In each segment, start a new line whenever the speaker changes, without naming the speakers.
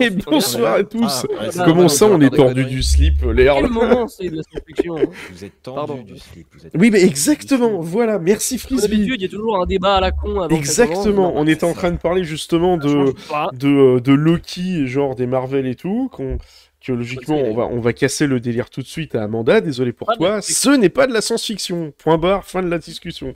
Et bonsoir à tous.
Ah, ouais,
Comment ça, on est tordu du slip, euh, l'air
Quel moment c'est de la science-fiction hein
Vous êtes
Pardon.
tendu du slip. Vous êtes
Oui, mais exactement. Voilà, merci Frisbee.
d'habitude, il y a toujours un débat à la con. avant.
Exactement. On était en train de parler justement de
pas.
de, euh, de Loki, genre des Marvel et tout, qu'on que logiquement on va, on va casser le délire tout de suite à Amanda, désolé pour
Pas de
toi, ce n'est pas de la science-fiction, point barre, fin de la discussion.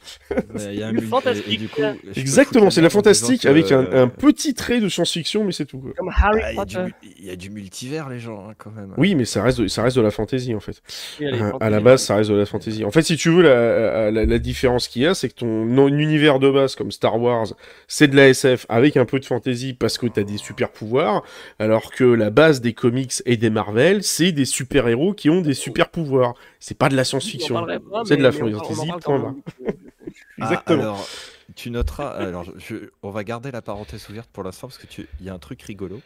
Mais il y a un
Du
mul-
fantastique.
et- et du coup, je peux
Exactement, c'est de la fantastique
que,
avec un,
euh,
un petit trait de science-fiction, mais c'est tout. quoi.
Comme Harry
ah, il y a du
Potter.
Il y a du multivers, les gens, hein, quand même.
Oui, mais ça reste de, ça reste de la fantasy en fait. Euh, à la base, ça reste de la fantasy. En fait, si tu veux, la, la, la différence qu'il y a, c'est que ton non- univers de base, comme Star Wars, c'est de la SF avec un peu de fantasy parce que t'as des super pouvoirs, alors que la base des comics et des Marvel, c'est des super-héros qui ont des super pouvoirs. C'est pas de la
On en
science-fiction. C'est de la fantasy, point
même.
Ah,
Exactement.
alors, tu noteras. Alors, je- on va garder la parenthèse ouverte pour l'instant parce que tu, il y a un truc rigolo.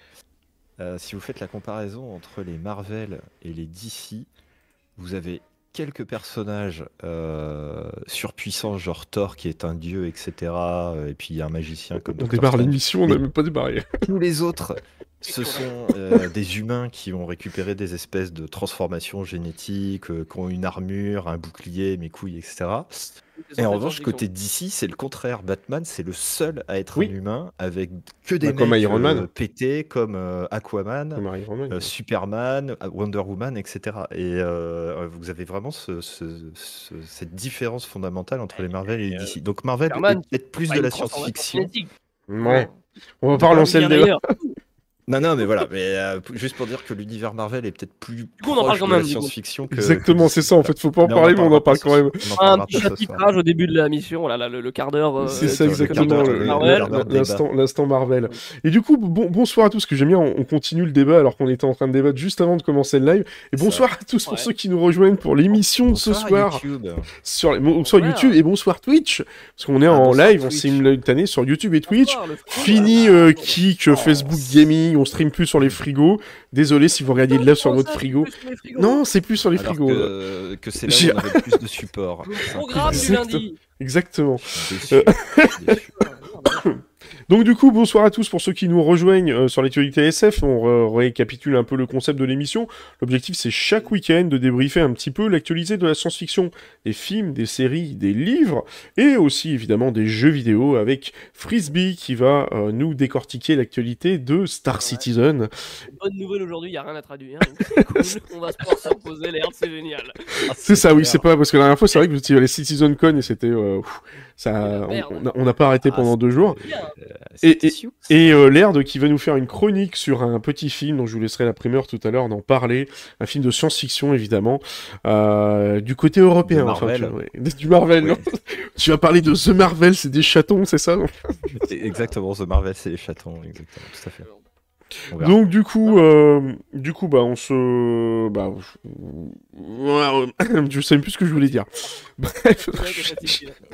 Euh, si vous faites la comparaison entre les Marvel et les DC, vous avez quelques personnages euh, surpuissants, genre Thor qui est un dieu, etc. Et puis il y a un magicien comme
On démarre l'émission, on n'a même pas démarré.
Tous les autres, ce sont euh, des humains qui ont récupéré des espèces de transformations génétiques, euh, qui ont une armure, un bouclier, mes couilles, etc. Et en revanche, côté DC, c'est le contraire. Batman, c'est le seul à être
Oui.
un humain avec que des
Bah, comme
mecs
Iron Man.
euh, pétés comme euh, Aquaman,
Comme
euh, Superman, Wonder Woman, etc. Et euh, vous avez vraiment ce- ce- ce- cette différence fondamentale entre les Marvel et les
euh,
DC. Donc Marvel
Superman,
est peut-être plus de la science-fiction.
Ouais. On va pas relancer le débat.
Non, non, mais voilà, mais euh, juste pour dire que l'univers Marvel est peut-être plus
coup, on en parle quand même, du
science-fiction que.
Exactement, c'est ça. En fait, faut pas en
Mais
parler, mais on en parle
pas
quand même.
Un petit chapitrage au début de la mission, là, là, le, le quart d'heure. euh,
C'est ça exactement, l'instant l'instant Marvel. Et du coup, bon, bonsoir à tous, que j'aime bien, on, on continue le débat alors qu'on était en train de débattre juste avant de commencer le live. Et bonsoir à tous pour ceux qui nous rejoignent pour l'émission de ce soir sur. YouTube et bonsoir Twitch, parce qu'on est
Ah,
en live, on
Twitch.
simultané sur YouTube et Twitch. Fini euh, Kik,
oh,
Facebook Gaming, on stream plus sur les frigos. Désolé si vous regardiez de live sur votre frigo.
c'est plus sur les frigos
Non, c'est plus sur les
Alors
frigos.
que, que c'est là où on avait le plus de support.
Le programme du lundi.
Exactement.
Déçu. Déçu.
Donc du coup, bonsoir à tous pour ceux qui nous rejoignent euh, sur l'actualité SF. On récapitule un peu le concept de l'émission. L'objectif, c'est chaque week-end de débriefer un petit peu l'actualité de la science-fiction, des films, des séries, des livres, et aussi évidemment des jeux vidéo avec Frisbee qui va euh, nous décortiquer l'actualité de Star Citizen.
Bonne nouvelle aujourd'hui, il n'y a rien à traduire. cool. On va se pouvoir se reposer, l'air, c'est génial.
Ah,
C'est ça, oui, c'est pas parce que la dernière fois, c'est vrai que vous étiez allé Citizen Con et c'était euh, ça, on- n'a pas arrêté
Ah,
pendant deux jours.
Bien.
Euh,
Et-
Sioux.
Et euh, Laird qui va nous faire une chronique sur un petit film dont je vous laisserai la primeur tout à l'heure d'en parler, un film de science-fiction évidemment, euh, du côté européen. Enfin,
Marvel.
tu- ouais, du Marvel.
Ouais.
non tu vas parler de The Marvel, c'est des chatons, c'est ça
Exactement, The Marvel, c'est les chatons. Exactement, tout à fait.
Donc du coup, euh, du coup, bah on se, bah, je, je sais plus ce que je voulais dire. Bref.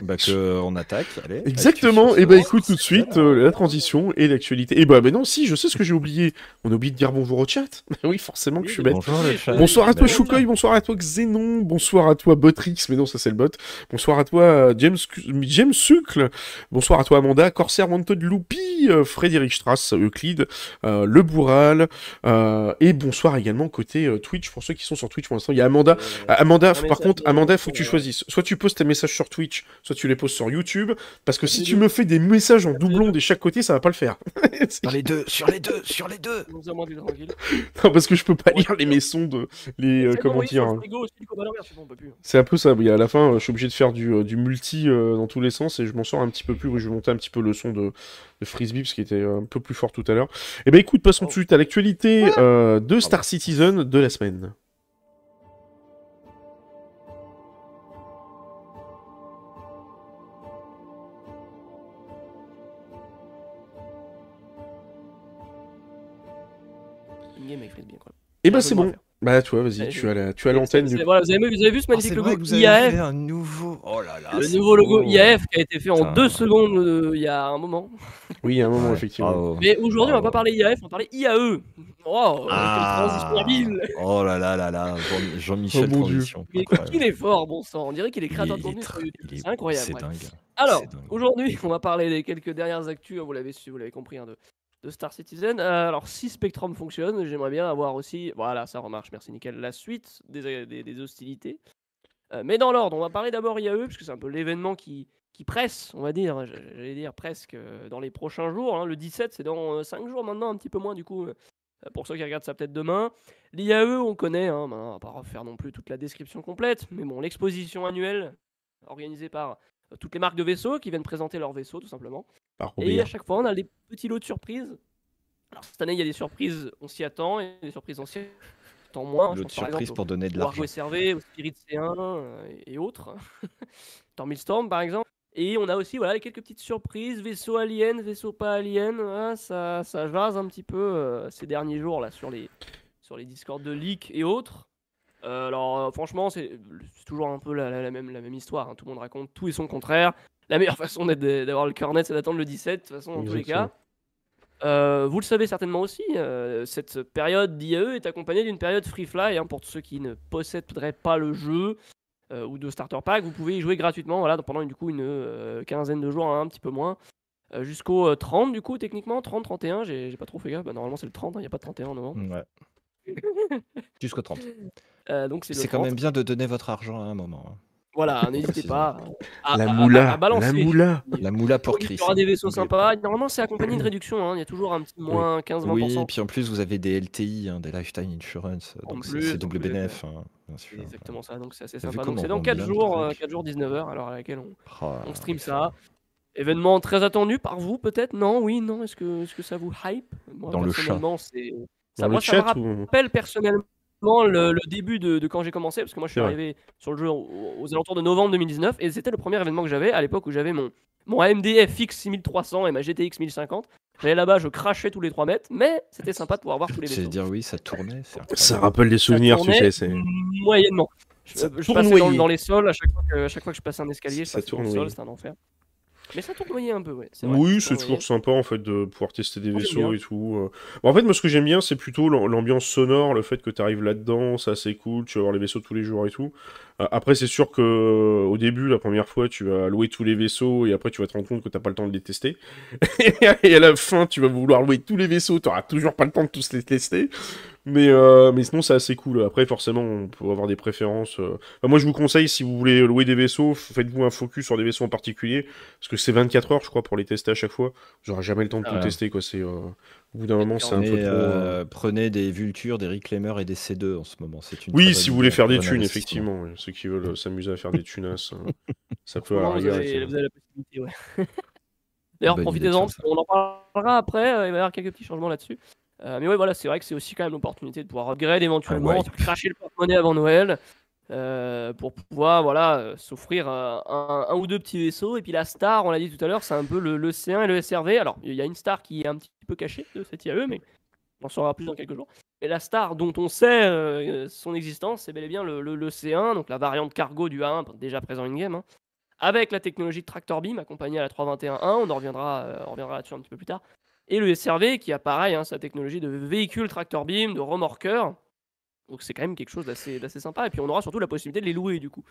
Bah, que on attaque, allez.
Exactement, et bah
sur
écoute tout de suite euh, la transition et l'actualité. Et bah mais non, si, je sais ce que j'ai oublié. On a oublié de dire bonjour au chat. oui, forcément que je suis bête.
Bonjour.
Bonsoir à toi
Bah,
Choukoy, bonsoir à toi Xenon, bonsoir à toi Botrix, mais non ça c'est le bot. Bonsoir à toi euh, James James Sucle, bonsoir à toi Amanda, Corsair Wanted Loopy, euh, Frédéric Strass, Euclide, euh, Le Bourral, euh, et bonsoir également côté euh, Twitch pour ceux qui sont sur Twitch pour l'instant. Il y a Amanda. Amanda, par contre, Amanda, faut que tu
euh,
choisisses. Soit tu poses tes messages sur Twitch, soit tu les poses sur YouTube, parce que si tu me fais des messages en doublon de chaque côté, ça va pas le faire.
Sur les deux, sur les deux, sur les deux.
Non, parce que je peux pas lire les maisons de les euh, comment dire. hein.
c'est
un peu ça, oui, à la fin, euh, je suis obligé de faire du, euh, du multi euh, dans tous les sens et je m'en sors un petit peu plus, oui, je vais monter un petit peu le son de, de Frisbee parce qu'il était un peu plus fort tout à l'heure. Et ben écoute, passons tout de suite à l'actualité euh, de Star Citizen de la semaine. Et ben
un
c'est bon. Bah toi, vas-y,
Ouais,
tu as la- tu as l'antenne du.
Voilà, vous avez, vu, vous avez vu ce
Ah,
magnifique
c'est
logo IAF
fait un nouveau. Oh là là.
Le nouveau logo
beau.
IAF qui a été fait en deux secondes euh, il y a un moment.
Oui, il y a un moment
Ouais,
effectivement.
bravo.
Mais aujourd'hui, on va pas parler IAF, on va parler IAE. Oh,
Ah. Oh là là là là, Jean- Jean-Michel
Oh mon Dieu.
transition.
Mais qu'il est fort, bon sang. On dirait qu'il est créateur
Il
de
est
contenu sur YouTube.
il
C'est incroyable.
C'est
ouais.
dingue.
Alors, aujourd'hui, on va parler des quelques dernières actus. Vous l'avez su, vous l'avez compris, hein, de, Star Citizen. Euh, alors, si Spectrum fonctionne, j'aimerais bien avoir aussi. Voilà, ça remarche, merci nickel. La suite des, hostilités. Euh, mais dans l'ordre, on va parler d'abord IAE, puisque c'est un peu l'événement qui, presse, on va dire, j'allais dire presque euh, dans les prochains jours. hein. Le 17, c'est dans 5 jours maintenant, un petit peu moins du coup, pour ceux qui regardent ça peut-être demain. L'IAE, on connaît, hein, maintenant, on va pas refaire non plus toute la description complète, mais bon, l'exposition annuelle organisée par toutes les marques de vaisseaux qui viennent présenter leurs vaisseaux, tout simplement.
Par
Et à chaque fois, on a des petits lots de surprises. Alors, cette année, il y a des surprises, on s'y attend, et des surprises, on s'y attend moins.
L'autre surprise
exemple
pour donner de l'argent.
SRV, au Spirit C1 euh, et autres. Storm par exemple. Et on a aussi voilà, quelques petites surprises, vaisseaux aliens, vaisseaux pas aliens. voilà, ça, ça jase un petit peu euh, ces derniers jours là sur les, sur les discords de leak et autres. Euh, alors euh, franchement, c'est c'est toujours un peu la, la- la même, la même histoire. hein. Tout le monde raconte tout et son contraire. La meilleure façon d'avoir le cœur net, c'est d'attendre le 17, de toute façon, dans tous les cas. Euh, vous le savez certainement aussi, euh, cette période d'IAE est accompagnée d'une période free fly. hein, pour ceux qui ne posséderaient pas le jeu euh, ou de starter pack, vous pouvez y jouer gratuitement voilà, pendant du coup une quinzaine de jours, hein, un petit peu moins. Jusqu'au euh, 30 du coup techniquement, 30, 31, j'ai pas trop fait gaffe, Bah, normalement c'est le 30, il n'y a pas de 31 en novembre.
Ouais. Jusqu'au 30.
Euh, donc c'est
quand
30.
même bien de donner votre argent à un moment. Hein.
Voilà, n'hésitez pas à,
La
à- à-
moula,
à balancer.
la moula.
La moula pour
Il
Chris.
y aura des vaisseaux
N'oubliez
sympas. Normalement, c'est accompagné de réduction. hein. Il y a toujours un petit moins 15-20%.
Oui, puis en plus vous avez des LTI, hein, des Lifetime Insurance,
En
donc c'est
plus,
c'est
en
double BNF. hein,
C'est exactement ça, donc c'est assez sympa. Donc c'est dans
rend
4
bien le
jours, euh,
truc
4 jours 19h, alors à laquelle on,
Oh,
on stream ça. Événement très attendu par vous, peut-être? Non, oui, non Est-ce que, est que ça vous hype? Moi,
Dans le chat.
personnellement, c'est. Ça,
Dans
moi,
le
ça me
ou...
rappelle personnellement le, le début de, de quand j'ai commencé, parce que moi je suis
vrai.
arrivé sur le jeu aux, aux alentours de novembre 2019, et c'était le premier événement que j'avais à l'époque où j'avais mon, mon AMD FX 6300 et ma GTX 1050. J'allais là-bas, je crachais tous les 3 mètres, mais c'était sympa de pouvoir voir tous les
C'est
vaisseaux.
dire oui, ça tournait.
Ça rappelle des souvenirs, tu sais. c'est-
Moyennement. Je, je passais dans, dans les sols à chaque fois que, à chaque fois que je passais un escalier, je
Ça
passais dans le sol,
tournoyait.
c'était un enfer. Mais ça tournoyait un peu, ouais. vrai,
Oui, c'est toujours sympa en fait de pouvoir tester des vaisseaux et tout. euh. Bon, en fait, moi, ce que j'aime bien, c'est plutôt l'am- l'ambiance sonore, le fait que tu arrives là-dedans, ça c'est cool, tu vas voir les vaisseaux tous les jours et tout. Euh, après, c'est sûr que euh, au début, la première fois, tu vas louer tous les vaisseaux et après, tu vas te rendre compte que t'as pas le temps de les tester. et à la fin, tu vas vouloir louer tous les vaisseaux, t'auras toujours pas le temps de tous les tester. Mais, euh, mais sinon, c'est assez cool. Après, forcément, on peut avoir des préférences. euh. Enfin, moi, je vous conseille, si vous voulez louer des vaisseaux, faites-vous un focus sur des vaisseaux en particulier. Parce que c'est 24 heures, je crois, pour les tester à chaque fois. J'aurai jamais le temps de
Ah
tout
ouais.
tester, quoi. C'est, euh, Au bout d'un moment, c'est un
Prenez,
peu trop.
prenez des Vultures, des Reclaimers et des C2 en ce moment. C'est une
Oui, si vous voulez faire des thunes, effectivement. ouais. Ceux qui veulent s'amuser à faire des tunas, euh, ça peut à la
Vraiment, vous,
rigueur
avez,
être-
vous avez la possibilité, ouais. D'ailleurs, profitez-en, qu'on en parlera après, il va y avoir quelques petits changements là-dessus. Euh, mais ouais, voilà, c'est vrai que c'est aussi quand même l'opportunité de pouvoir upgrade éventuellement,
Ah ouais.
cracher le porte-monnaie avant Noël, euh, pour pouvoir voilà, euh, s'offrir un, un ou deux petits vaisseaux. Et puis la star, on l'a dit tout à l'heure, c'est un peu le, le C1 et le SRV. Alors, il y a une star qui est un petit peu cachée de cette IAE, mais on en saura plus dans quelques jours. Et la star dont on sait euh, son existence, c'est bel et bien le, le- le C1, donc la variante cargo du A1, déjà présent in-game, hein, avec la technologie de Tractor Beam accompagnée à la 321.1, on en reviendra, on reviendra là-dessus un petit peu plus tard. Et le SRV qui a pareil, hein, sa technologie de véhicule Tractor Beam, de remorqueur. Donc c'est quand même quelque chose d'assez d'assez sympa. Et puis on aura surtout la possibilité de les louer du coup.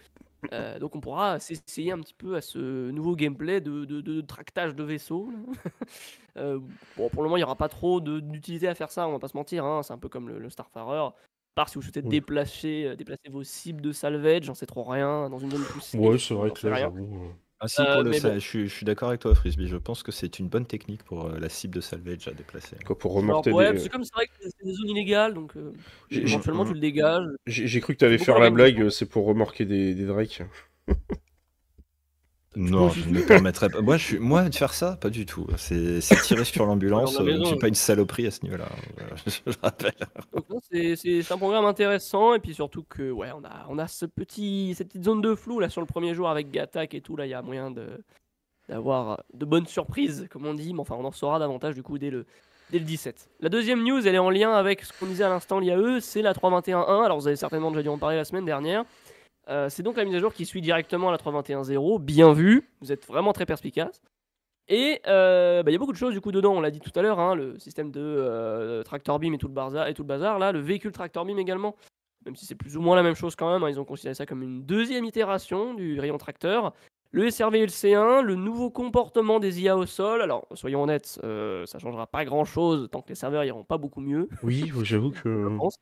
Euh, donc on pourra s'essayer un petit peu à ce nouveau gameplay de, de- de tractage de vaisseaux. Euh, bon, pour le moment, il n'y aura pas trop de- d'utilité à faire ça, on va pas se mentir. hein, C'est un peu comme le, le Starfarer. À part si vous souhaitez
Oui.
déplacer, euh, déplacer vos cibles de salvage, j'en sais trop rien, dans une zone plus
Ouais, c'est vrai que là, j'avoue. Euh,
Ah si,
Euh,
pour le
mais
sa-
bon.
je, suis, je suis d'accord avec toi, Frisbee. Je pense que c'est une bonne technique pour euh, la cible de salvage à déplacer.
Quoi, pour
Alors,
remorter
ouais,
des-
c'est comme c'est vrai que c'est des zones illégales, donc euh,
J'ai- j'ai-
éventuellement tu le dégages.
J'ai j'ai cru que t'allais
Beaucoup
faire la blague, euh, c'est pour remorquer des, des drakes.
Non, je ne me permettrais pas. Moi, je suis... Moi, de faire ça, pas du tout. C'est tirer sur l'ambulance.
La
euh, Je suis pas une saloperie à ce niveau-là. Voilà, je le rappelle.
C'est- un programme intéressant et puis surtout que ouais on a on a ce petit cette petite zone de flou là sur le premier jour avec Gattack et tout là il y a moyen de d'avoir de bonnes surprises comme on dit mais enfin on en saura davantage du coup dès le dès le 17. La deuxième news elle est en lien avec ce qu'on disait à l'instant l'IAE c'est la 321.1 alors vous avez certainement déjà dû en parler la semaine dernière. Euh, c'est donc la mise à jour qui suit directement à la 321.0 bien vu vous êtes vraiment très perspicace. Et euh, bah, il y a beaucoup de choses du coup dedans, on l'a dit tout à l'heure, hein, le système de euh, tractor beam et tout, le bazar, et tout le bazar, là, le véhicule tractor beam également, même si c'est plus ou moins la même chose quand même, hein, ils ont considéré ça comme une deuxième itération du rayon tracteur. Le SRV et le C1, le nouveau comportement des IA au sol. Alors, soyons honnêtes, euh, ça changera pas grand-chose tant que les serveurs iront pas beaucoup mieux,
Oui, j'avoue que.
je pense.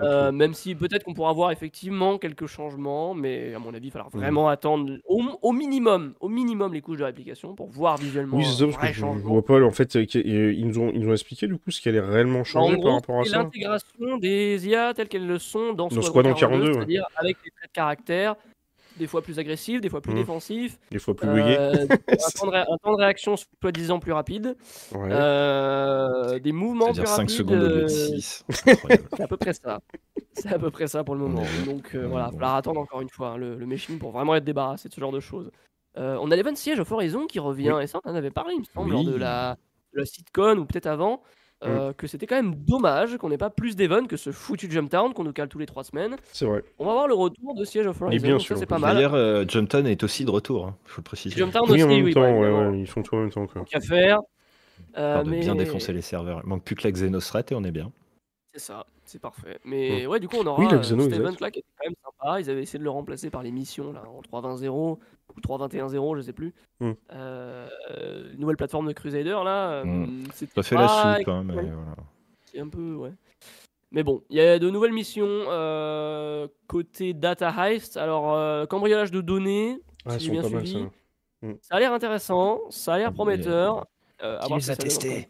Euh, même si peut-être qu'on pourra avoir effectivement quelques changements, mais à mon avis, il va falloir
Mhm.
vraiment attendre au, au minimum, au minimum les couches de réplication pour voir visuellement
Oui, c'est ça,
un
parce que
vrai
je, vois pas, en fait, euh, euh, ils nous, ont, ils nous ont expliqué du coup ce qui allait réellement
en
changer par rapport à ça.
l'intégration des IA telles qu'elles le sont dans
Dans
Squadron
Squadron 42, ouais.
c'est-à-dire avec les traits de caractère, des fois plus agressifs, des fois plus
Mhm.
défensifs,
Des fois plus bugué.
euh, un, temps de ré- un temps de réaction soi-disant plus rapide,
Ouais.
euh, des mouvements plus
C'est-à-dire 5
rapides.
secondes au lieu de
euh,
6. Incroyable.
C'est à peu près ça. C'est à peu près ça pour le moment.
Ouais.
Donc euh,
Ouais,
voilà, il
bon.
va falloir attendre encore une fois hein, le, le machine pour vraiment être débarrassé de ce genre de choses. Euh, on a l'Event Siege of Horizon qui revient, et ça on en avait parlé, il me semble, lors de la, de la sitcon ou peut-être avant, euh, que c'était quand même dommage qu'on n'ait pas plus d'events que ce foutu Jump Town qu'on nous cale tous les trois semaines.
C'est vrai.
On va voir le retour de Siege of Horizon,
bien
donc
sûr,
c'est pas mal.
D'ailleurs, euh, Jumpton est aussi de retour, il faut le préciser.
Jump Town
Oui,
aussi,
en même
oui,
temps, ouais,
évidemment,
ouais, ils font tout en même temps. Quoi.
qu'à faire. Euh,
de
mais
bien défoncer les serveurs. Il manque plus que la Xenosret et on est bien.
C'est ça, c'est parfait. Mais ouais, du coup, on aura
Oui,
cet là qui était quand même sympa. Ils avaient essayé de le remplacer par les missions là en 3.20.0 ou 3.21.0 je sais plus.
Mm.
Euh, nouvelle plateforme de Crusader là. euh,
Mm.
c'est
Ça fait la soupe, hein, mais voilà.
C'est un peu, ouais. Mais bon, il y a de nouvelles missions euh, côté data heist. Alors, euh, cambriolage de données,
Ah,
si j'ai bien
mal,
suivi.
ça.
Ça a l'air intéressant, ça a l'air
Mais-
prometteur. Euh,
Qui les a testés.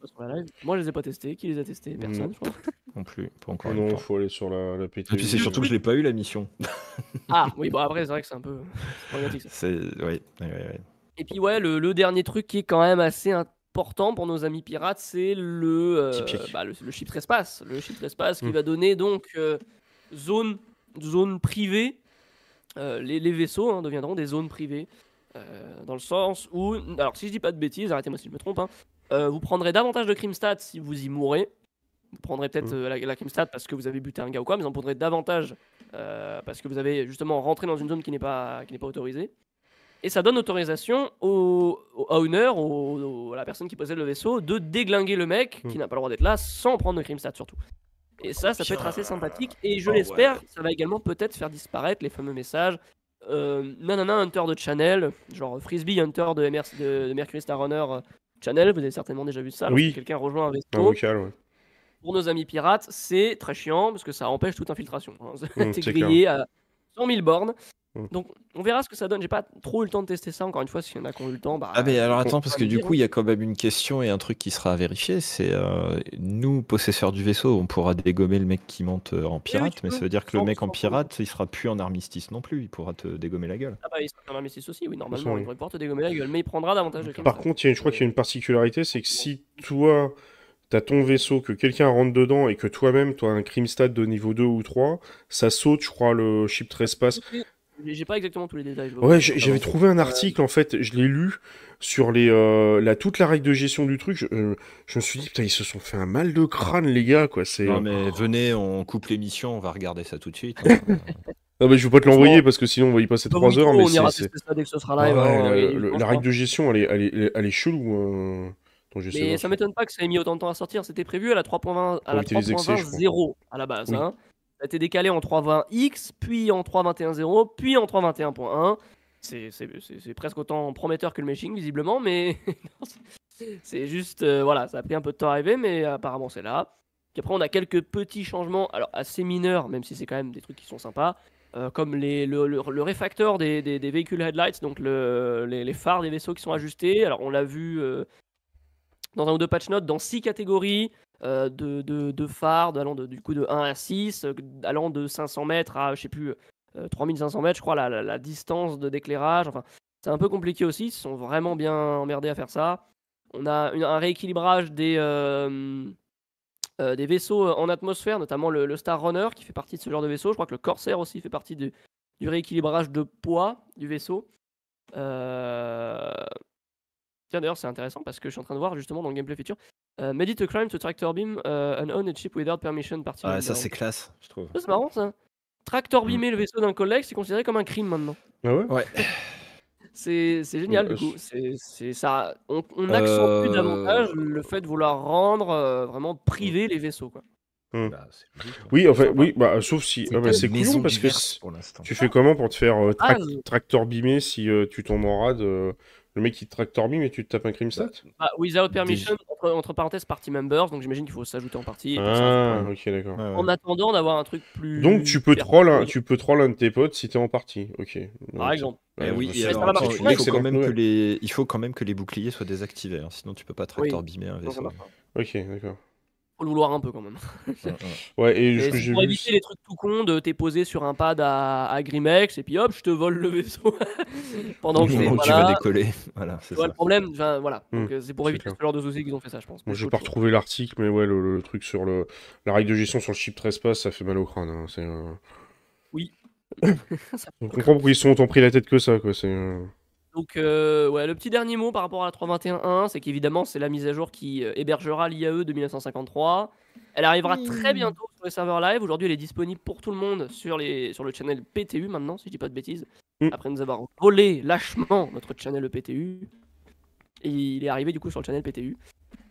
Moi, je les ai pas testés. Qui les a testés? Personne, je crois.
Non plus, pas encore.
Ah non, faut aller sur la, la PT.
Et puis c'est surtout que je l'ai pas eu la mission.
Ah, oui, bon, après, c'est vrai que c'est un peu problématique ça.
C'est ouais, ouais, ouais.
Et puis ouais, le, le dernier truc qui est quand même assez important pour nos amis pirates, c'est le, euh, bah, le, le Ship Trespass. Le Ship Trespass qui
Mm.
va donner donc euh, zone, zone privée. Euh, les, les vaisseaux hein, deviendront des zones privées. Euh, dans le sens où, alors si je dis pas de bêtises, arrêtez-moi si je me trompe, hein, euh, vous prendrez davantage de crime stats si vous y mourrez. Vous prendrez peut-être
Mm.
euh, la, la crime stat parce que vous avez buté un gars ou quoi, mais vous en prendrez davantage parce que vous avez justement rentré dans une zone qui n'est pas, qui n'est pas autorisée. Et ça donne autorisation au, au owner, au- au- à la personne qui possède le vaisseau, de déglinguer le mec qui
Mm.
n'a pas le droit d'être là sans prendre de crime stat surtout. Et ça, ça peut être assez sympathique. Et je
Oh,
l'espère,
ouais.
ça va également peut-être faire disparaître les fameux messages. Euh, nanana, Hunter de Channel, genre Frisbee Hunter de, MR de, de Mercury Star Runner euh, Channel, vous avez certainement déjà vu ça.
Oui.
Quelqu'un rejoint un vaisseau.
Un vocal, ouais.
Pour nos amis pirates, c'est très chiant parce que ça empêche toute infiltration. hein.
Mm,
T'es
c'est
grillé à 100 000 bornes.
Mm.
Donc on verra ce que ça donne. J'ai pas trop eu le temps de tester ça. Encore une fois, s'il y en a qui ont eu le temps, bah.
Ah mais alors attends parce que du
dire,
coup il y a quand même une question et un truc qui sera à vérifier, c'est euh, nous possesseurs du vaisseau, on pourra dégommer le mec qui monte euh, en pirate, mais ça veut dire que le mec en pirate, il sera plus en armistice non plus, il pourra te dégommer la gueule.
Ah bah il sera un armistice aussi, oui, normalement,
façon,
il
oui.
devrait pouvoir te dégommer la gueule, mais il prendra davantage de
Par contre, il y a une- je crois qu'il y a une particularité, c'est que si toi, t'as ton vaisseau, que quelqu'un rentre dedans et que toi-même, tu as un crime stat de niveau 2 ou 3, ça saute, je crois, le ship trespass.
J'ai pas exactement tous les détails.
Ouais, j'avais trouvé un article, en fait, je l'ai lu sur les, euh, la, toute la règle de gestion du truc. Je, euh, je me suis dit, putain, ils se sont fait un mal de crâne, les gars, quoi. C'est...
Non mais venez, on coupe l'émission, on va regarder ça tout de suite. hein.
Ah bah, je vais pas te l'envoyer parce que sinon on va y passer
Bah
3
oui,
heures,
on
mais
ira
c'est. c'est-
tester ça dès que ce sera
Ouais,
live. hein,
le- la règle de gestion, elle est, elle est, elle est chelou. euh, dans GC
Mais ça m'étonne pas que ça ait mis autant de temps à sortir. C'était prévu à la 3.20 à la
éviter les excès, je crois.
3.20.0 à la base.
Oui.
hein. A été décalé en 3.20x, puis en 3.21.0, puis en 3.21.1. C'est presque autant prometteur que le meshing, visiblement, mais c'est- juste. euh, voilà, ça a pris un peu de temps à arriver, mais apparemment c'est là. Puis après, on a quelques petits changements, alors assez mineurs, même si c'est quand même des trucs qui sont sympas. euh, comme le, le, le réfacteur des, des, des véhicules headlights, donc le, les, les phares des vaisseaux qui sont ajustés. Alors on l'a vu euh, dans un ou deux patch notes dans six catégories euh, de, de, de phares, allant de, du coup de 1 à 6, euh, allant de 500 mètres à, je sais plus, euh, 3500 mètres, je crois, la, la, la distance d'éclairage. Enfin, c'est un peu compliqué aussi, ils sont vraiment bien emmerdés à faire ça. On a un rééquilibrage des, euh, euh, vaisseaux en atmosphère, notamment le, Star Runner qui fait partie de ce genre de vaisseau. Je crois que le Corsair aussi fait partie du, rééquilibrage de poids du vaisseau. Euh, Tiens, d'ailleurs, c'est intéressant parce que je suis en train de voir justement dans le gameplay feature. Euh, made it a crime to tractor beam uh, an owned ship without permission party
Ouais,
member.
ça c'est classe, je trouve.
C'est marrant ça. Tractor beamer le vaisseau d'un collègue, c'est considéré comme un crime maintenant.
Ah ouais?
Ouais.
C'est c'est génial
Ouais,
du coup.
je-
C'est c'est ça. On, on accentue
Euh,
davantage le fait de vouloir rendre euh, vraiment privé les vaisseaux quoi.
Hmm.
Bah, logique, hein.
Oui, enfin, oui, bah, sauf si.
C'est
ah, bah, c'est couillon parce que
pour
tu fais comment pour te faire euh,
Ah, euh.
beamer si euh, tu tombes en rade euh, Le mec qui te tractor beam et tu te tapes un crime stat
Bah, without permission, entre, entre parenthèses, party members, donc j'imagine qu'il faut s'ajouter en partie.
Ah, ok, d'accord.
Ouais, ouais.
En attendant d'avoir un truc plus.
Donc tu peux troll un, tu peux troll un de tes potes si t'es en partie. Ok.
Par exemple.
Eh oui,
bah,
alors, il, faut quand même que les, il faut quand même que les boucliers soient désactivés, hein, sinon tu peux pas tractor
Oui.
beamer un
ça
vaisseau.
Ok, d'accord.
Faut le vouloir un peu quand même.
Ouais,
et que
pour
vu.
éviter les trucs tout cons de t'es posé sur un pad à, à Grimex et puis hop, je te vole le vaisseau pendant que
tu vas décoller, voilà, c'est ça.
le problème, enfin, voilà. Donc euh, c'est pour éviter
clair.
ce genre de soucis qu'ils ont fait ça, je pense. Mais
j'ai pas retrouvé l'article, mais ouais, le, le truc sur le, la règle de gestion sur le chip 13 passes, ça fait mal au crâne. hein, c'est, euh,
Oui.
On comprend pourquoi ils sont autant pris la tête que ça, quoi. C'est. euh,
Donc, euh, ouais, le petit dernier mot par rapport à la 3.21.1, c'est qu'évidemment, c'est la mise à jour qui euh, hébergera l'IAE de 1953. Elle arrivera très bientôt sur les serveurs live. Aujourd'hui, elle est disponible pour tout le monde sur, les, sur le channel PTU maintenant, si je dis pas de bêtises.
Mm.
Après nous avoir volé lâchement notre channel PTU. Et il est arrivé du coup sur le channel PTU.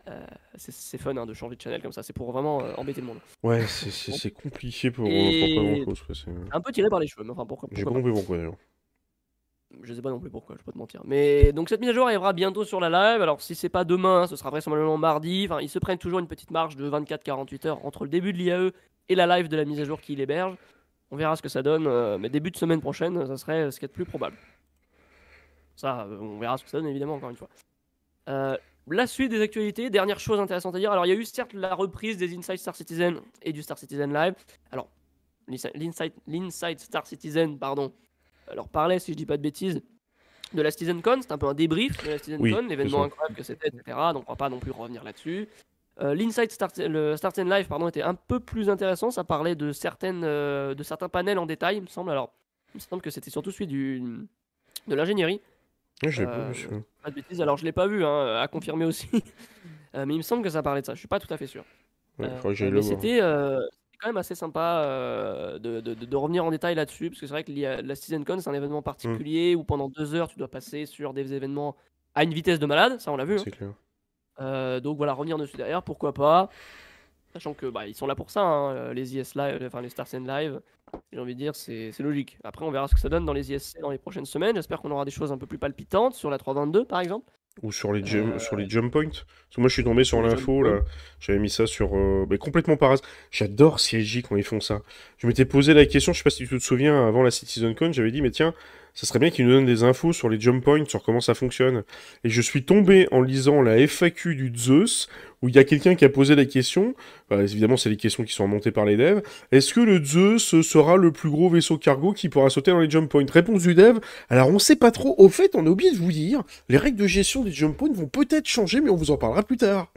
Euh, c'est fun hein, de changer de channel comme ça, c'est pour vraiment euh, embêter le monde.
Ouais, c'est, compliqué pour,
Et-
pour pas grand chose.
Un peu tiré par les cheveux, mais enfin pourquoi,
J'ai
pourquoi
pas
pas.
compris pourquoi d'ailleurs.
Je sais pas non plus pourquoi, je vais pas te mentir. Mais donc cette mise à jour arrivera bientôt sur la live. Alors si c'est pas demain, ce sera vraisemblablement mardi. Enfin, ils se prennent toujours une petite marge de 24-48 heures entre le début de l'IAE et la live de la mise à jour qui l'héberge. On verra ce que ça donne, euh, mais début de semaine prochaine, ça serait ce qui est le plus probable. Ça, euh, on verra ce que ça donne évidemment encore une fois. Euh, la suite des actualités, dernière chose intéressante à dire. Alors il y a eu certes la reprise des Inside Star Citizen et du Star Citizen Live. Alors l'Inside Star Citizen, pardon, alors parlait, si je dis pas de bêtises, de la CitizenCon. C'est un peu un débrief de la CitizenCon,
Oui,
l'événement incroyable que c'était, etc. Donc on va pas non plus revenir là-dessus. Euh, L'Inside Star, le Star Citizen Live pardon, était un peu plus intéressant. Ça parlait de, certaines, euh, de certains panels en détail, il me semble. Alors, il me semble que c'était surtout celui du, de l'ingénierie.
Je pas
Euh,
vu.
Pas de bêtises. Alors, je l'ai pas vu, hein, à confirmer aussi. Euh, mais il me semble que ça parlait de ça. Je suis pas tout à fait sûr.
Ouais,
Euh, mais euh, c'était quand même assez sympa euh, de, de- de- de revenir en détail là-dessus, parce que c'est vrai que la CitizenCon, c'est un événement
Mm.
particulier où pendant deux heures, tu dois passer sur des événements à une vitesse de malade, ça on l'a vu. hein.
Clair.
Euh, donc voilà, revenir dessus derrière, pourquoi pas. Sachant que bah, ils sont là pour ça, hein, les IS Live, enfin les Star Citizen Live. J'ai envie de dire, c'est c'est logique. Après, on verra ce que ça donne dans les ISC dans les prochaines semaines. J'espère qu'on aura des choses un peu plus palpitantes sur la 322 par exemple.
Ou sur les, jump,
Euh,
sur les jump points. Parce que moi, je suis tombé sur l'info, là. J'avais mis ça sur. euh, mais complètement par hasard. J'adore CSJ quand ils font ça. Je m'étais posé la question, je sais pas si tu te souviens, avant la CitizenCon, j'avais dit, mais tiens, ça serait bien qu'ils nous donnent des infos sur les jump points, sur comment ça fonctionne. Et je suis tombé en lisant la FAQ du Zeus, où il y a quelqu'un qui a posé la question. Bah, évidemment, c'est les questions qui sont remontées par les devs. Est-ce que le Zeus sera le plus gros vaisseau cargo qui pourra sauter dans les jump points? Réponse du dev. Alors, on sait pas trop. Au fait, on a oublié de vous dire, les règles de gestion des jump points vont peut-être changer, mais on vous en parlera plus tard.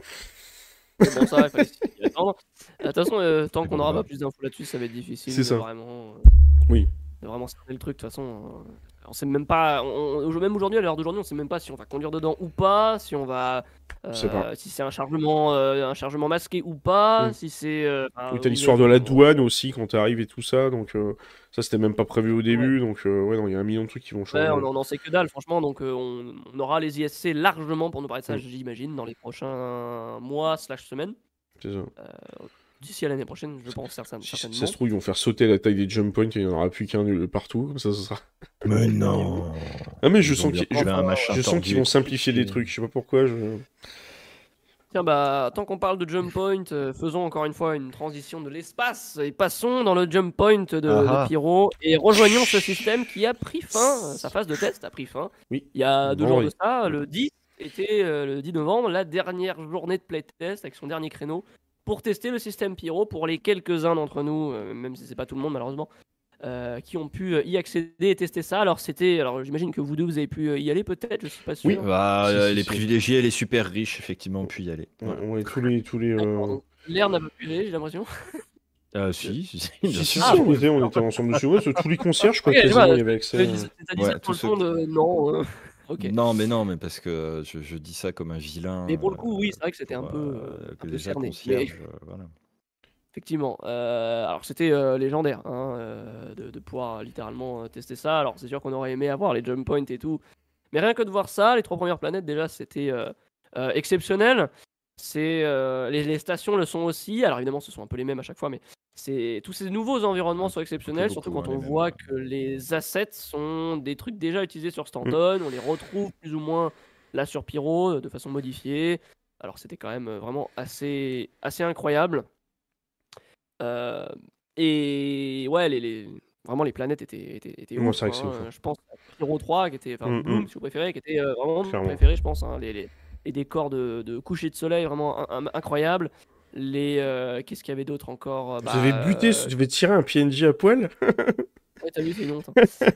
Bon, ça De toute façon, euh, tant qu'on n'aura pas plus d'infos là-dessus, ça va être difficile.
C'est ça.
Vraiment, euh,
Oui.
De vraiment cerner le truc, de toute façon. euh, on sait même pas. on- même aujourd'hui, à l'heure d'aujourd'hui, on sait même pas si on va conduire dedans ou pas, si on va. euh,
pas.
si c'est un chargement, euh, un chargement masqué ou pas,
Mm.
si c'est. euh,
t'as l'histoire de la douane aussi quand t'arrives et tout ça, donc euh, ça c'était même pas prévu au début, donc euh, ouais, non, il y a un million de trucs qui vont changer.
Ouais, on en- on en sait que dalle, franchement. Donc, on, on aura les ISC largement pour nous parler de ça,
Mm.
j'imagine, dans les prochains mois slash semaines.
C'est ça.
D'ici à l'année prochaine, je pense certain-
Si
certainement.
ça se trouve, ils vont faire sauter la taille des jump points et il n'y en aura plus qu'un de- partout, comme ça, ça sera.
Mais non
Ah, mais je
Ils
sens qu'ils je vont simplifier des
expliqué.
trucs, je sais pas pourquoi. Je...
Tiens, bah, tant qu'on parle de jump point, euh, faisons encore une fois une transition de l'espace et passons dans le jump point de, de
Ah ah.
Pyro et rejoignons ce système qui a pris fin, sa phase de test a pris fin.
Oui.
Il y a deux
Bon,
jours
oui.
de ça, le 10 était euh, le 10 novembre, la dernière journée de playtest avec son dernier créneau pour tester le système Pyro pour les quelques-uns d'entre nous, euh, même si c'est pas tout le monde malheureusement. euh, qui ont pu euh, y accéder et tester ça. Alors c'était, alors j'imagine que vous deux vous avez pu y aller peut-être, je suis pas sûr.
Oui.
Bah,
Si, si,
les
si.
privilégiés et les super riches, effectivement, ont pu y aller.
Ouais,
Voilà.
ouais, tous les. Tous les euh...
L'air n'a pas pu y aller, j'ai l'impression.
Euh, si, si, si,
Si,
bien sûr.
Ah,
on, était, on était ensemble dessus. Ouais, tous les concierges, je crois,
Ok,
quasiment, il y avait accès.
Ouais, ceux
ton de non. euh, Ok.
Non, mais non, mais parce que euh, je, je dis ça comme un vilain.
Mais pour le coup, oui, c'est vrai que c'était un peu,
euh,
euh,
que
un peu cerné. Mais-
voilà.
Effectivement. Euh, alors c'était euh, légendaire hein, euh, de, de pouvoir littéralement tester ça. Alors c'est sûr qu'on aurait aimé avoir les jump points et tout. Mais rien que de voir ça, les trois premières planètes déjà c'était exceptionnel. C'est les, les stations le sont aussi. Alors évidemment, ce sont un peu les mêmes à chaque fois, mais tous ces nouveaux environnements sont exceptionnels, surtout
beaucoup,
quand on voit que les assets sont des trucs déjà utilisés sur Stanton. On les retrouve plus ou moins là sur Pyro euh, de façon modifiée. Alors c'était quand même euh, vraiment assez assez incroyable. Euh, et ouais, les, les- vraiment les planètes étaient étaient, étaient ouf, hein.
ouf, hein.
Je pense à Pyro 3 qui était enfin
Mm,
Bloom
mm.
si vous préférez, qui était euh, vraiment mon préféré, je pense. hein. Les, les- les décors de, de coucher de soleil vraiment in- in- incroyables. Les euh, qu'est-ce qu'il y avait d'autre encore
Vous avez buté,
euh,
vous avez tiré un PNJ à poil
Ouais, t'as vu, c'est ça.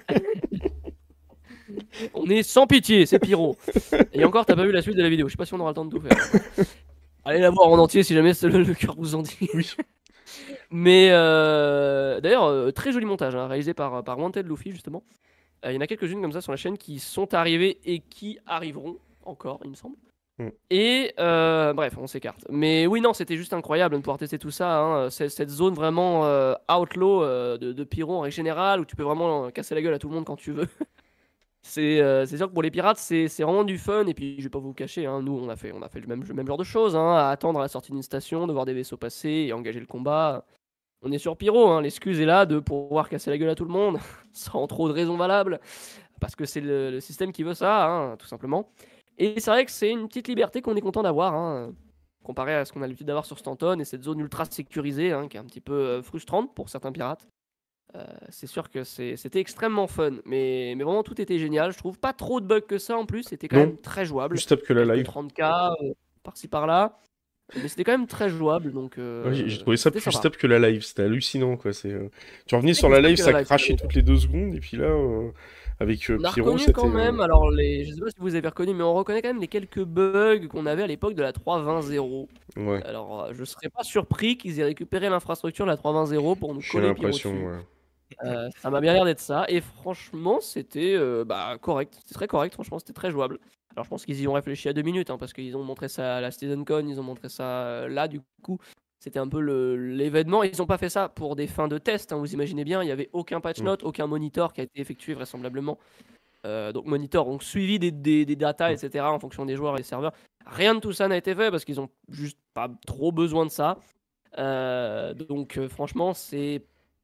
on est sans pitié, c'est Pyro. Et encore, t'as pas vu la suite de la vidéo. Je sais pas si on aura le temps de tout faire. Allez la voir en entier si jamais le, le cœur vous en dit.
Oui.
Mais euh, d'ailleurs, très joli montage, hein, réalisé par, par Wanted Luffy justement. Euh, Il y en a quelques-unes comme ça sur la chaîne qui sont arrivées et qui arriveront encore, il me semble.
Mm.
Et euh, bref, on s'écarte. Mais oui, non, c'était juste incroyable de pouvoir tester tout ça. hein. Cette zone vraiment euh, outlaw euh, de, de Pyro en règle générale où tu peux vraiment euh, casser la gueule à tout le monde quand tu veux. C'est sûr que pour les pirates, c'est vraiment du fun. Et puis, je vais pas vous cacher, hein, nous, on a fait, le même, genre de choses. hein, attendre à la sortie d'une station, de voir des vaisseaux passer et engager le combat. On est sur Pyro, l'excuse est là de pouvoir casser la gueule à tout le monde, sans trop de raisons valables. Parce que c'est le, système qui veut ça, tout simplement. Et c'est vrai que c'est une petite liberté qu'on est content d'avoir, hein, comparé à ce qu'on a l'habitude d'avoir sur Stanton et cette zone ultra sécurisée, hein, qui est un petit peu euh, frustrante pour certains pirates. Euh, c'est sûr que c'était extrêmement fun, mais, mais vraiment tout était génial. Je trouve pas trop de bugs que ça en plus, c'était quand
Non.
même très jouable.
Plus stable que la live.
30K euh, par-ci par-là, mais c'était quand même très jouable. Donc, euh,
Ouais, j'ai trouvé ça plus
sympa.
stable que la live, c'était hallucinant quoi. Tu revenais sur la live, ça
la
crachait toutes les deux secondes, et puis là, avec euh,
On a
Pyro,
reconnu quand
euh,
même, alors les, je sais pas si vous avez reconnu, mais on reconnaît quand même les quelques bugs qu'on avait à l'époque de la 3.20.0.
Ouais,
Alors euh, je serais pas surpris qu'ils aient récupéré l'infrastructure de la 3.20.0 pour nous
j'ai
coller Pyro
l'impression.
dessus.
ouais.
Euh, ça m'a bien l'air d'être ça, et franchement c'était euh, bah, correct, c'était très correct, franchement c'était très jouable. Alors je pense qu'ils y ont réfléchi à deux minutes, hein, parce qu'ils ont montré ça à la SeasonCon, ils ont montré ça là du coup. C'était un peu l'événement. Ils n'ont pas fait ça pour des fins de test, hein, vous imaginez bien. Il n'y avait aucun patch
Mm.
note, aucun monitor qui a été effectué vraisemblablement. Euh, donc monitor, donc suivi des, des, des datas,
Mm.
etc. en fonction des joueurs et des serveurs. Rien de tout ça n'a été fait parce qu'ils ont juste pas trop besoin de ça. Euh, donc euh, franchement, c'est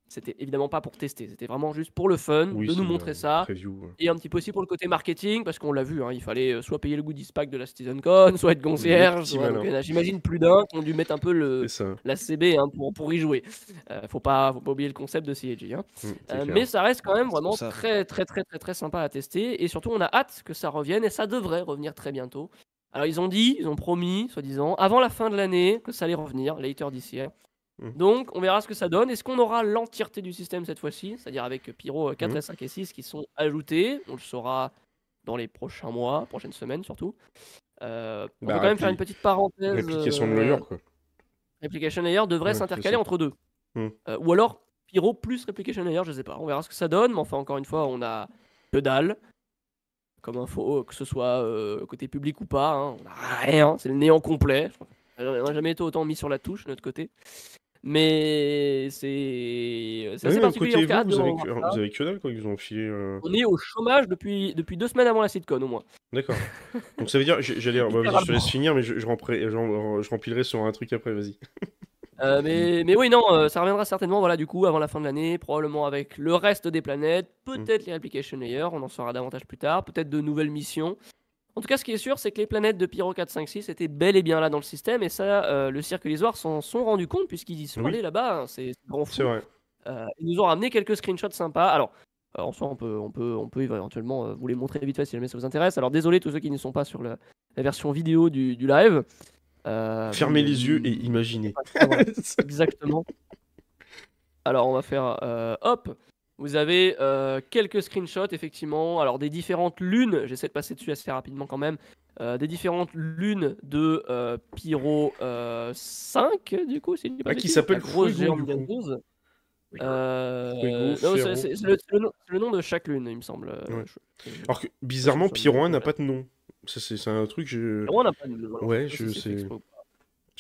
c'était évidemment pas pour tester, c'était vraiment juste pour le fun
Oui,
de nous montrer
euh,
ça.
preview, ouais.
Et un petit peu aussi pour le côté marketing, parce qu'on l'a vu, hein, il fallait euh, soit payer le goodies pack de la SeasonCon, soit être concierge. a, J'imagine plus d'un qui ont dû mettre un peu le, la CB hein, pour, pour y jouer. Euh, faut, pas, faut pas oublier le concept de CAG. hein.
Mm, c'est
Euh, mais ça reste quand même vraiment très très très très très sympa à tester et surtout on a hâte que ça revienne et ça devrait revenir très bientôt. Alors ils ont dit, ils ont promis, soi-disant, avant la fin de l'année que ça allait revenir, later this
Mhm.
Donc on verra ce que ça donne. Est-ce qu'on aura l'entièreté du système cette fois-ci, c'est-à-dire avec Pyro euh, 4
Mhm.
et 5 et 6 qui sont ajoutés On le saura dans les prochains mois, prochaines semaines surtout. Euh, on
Bah,
peut quand même faire une petite parenthèse.
Réplication de
euh,
Layer, quoi.
Replication Layer devrait s'intercaler entre deux. Euh, ou alors Pyro plus Replication Layer, je sais pas. On verra ce que ça donne, mais enfin, encore une fois, on a que dalle comme info, que ce soit euh, côté public ou pas. hein. On a rien, c'est le néant complet. On n'a jamais été autant mis sur la touche de notre côté. Mais c'est c'est assez
oui,
particulier.
vous, vous avez, vous avez que dalle, quoi. Ils vous ont filé. euh,
On est au chômage depuis, depuis deux semaines avant la sitcom au moins.
D'accord. Donc ça veut dire, j'allais, bah, je te laisse finir, mais je, je, je, je remplirai sur un truc après, vas-y.
Euh, mais, mais oui, non, euh, ça reviendra certainement, voilà, du coup, avant la fin de l'année, probablement avec le reste des planètes, peut-être les application layers, on en saura davantage plus tard, peut-être de nouvelles missions. En tout cas, ce qui est sûr, c'est que les planètes de Pyro 4, 5, 6 étaient bel et bien là dans le système, et ça, euh, le cirque et les Oirs s'en sont rendus compte, puisqu'ils y sont
Oui.
allés là-bas, hein, c'est grand fou.
Vrai.
Euh, ils nous ont ramené quelques screenshots sympas. Alors, euh, en soi, on peut, on peut, on peut éventuellement vous les montrer vite fait si jamais ça vous intéresse. Alors, désolé tous ceux qui ne sont pas sur la version vidéo du, du live.
Fermez les yeux et imaginez.
Exactement. Alors, on va faire hop. Vous avez euh, quelques screenshots, effectivement. Alors, des différentes lunes. J'essaie de passer dessus assez rapidement quand même. Euh, des différentes lunes de euh, Pyro euh, 5, du coup. dis pas
Ah, qui s'appelle
grosse géante. Euh, c'est- c'est c'est le, c'est le nom- c'est le nom de chaque lune, il me semble. Euh,
Ouais.
je-
Alors que, bizarrement, Pyro 1
dit
n'a
pas.
de nom. Ça, C'est c'est un truc, je.
Vraiment, on n'a pas de voilà.
Ouais, je
c'est
sais. Je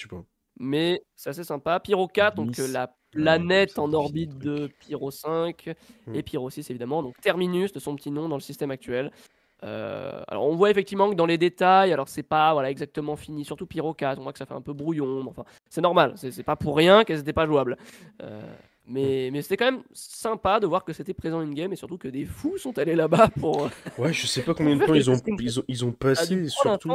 sais pas.
Mais c'est assez sympa. Pyro 4, donc
Nice.
euh, la
Ouais,
planète en orbite de Pyro 5
Mm.
et Pyro 6 évidemment. Donc Terminus de son petit nom dans le système actuel. Euh, alors on voit effectivement que dans les détails, alors c'est pas voilà exactement fini, surtout Pyro 4, on voit que ça fait un peu brouillon, mais enfin c'est normal, c'est pas pour rien qu'elles étaient pas jouables. Euh, mais mais c'était quand même sympa de voir que c'était présent in-game et surtout que des fous sont allés là-bas pour euh,
Ouais, je sais pas combien de temps ils ont, ils ont, ils ont passé, surtout.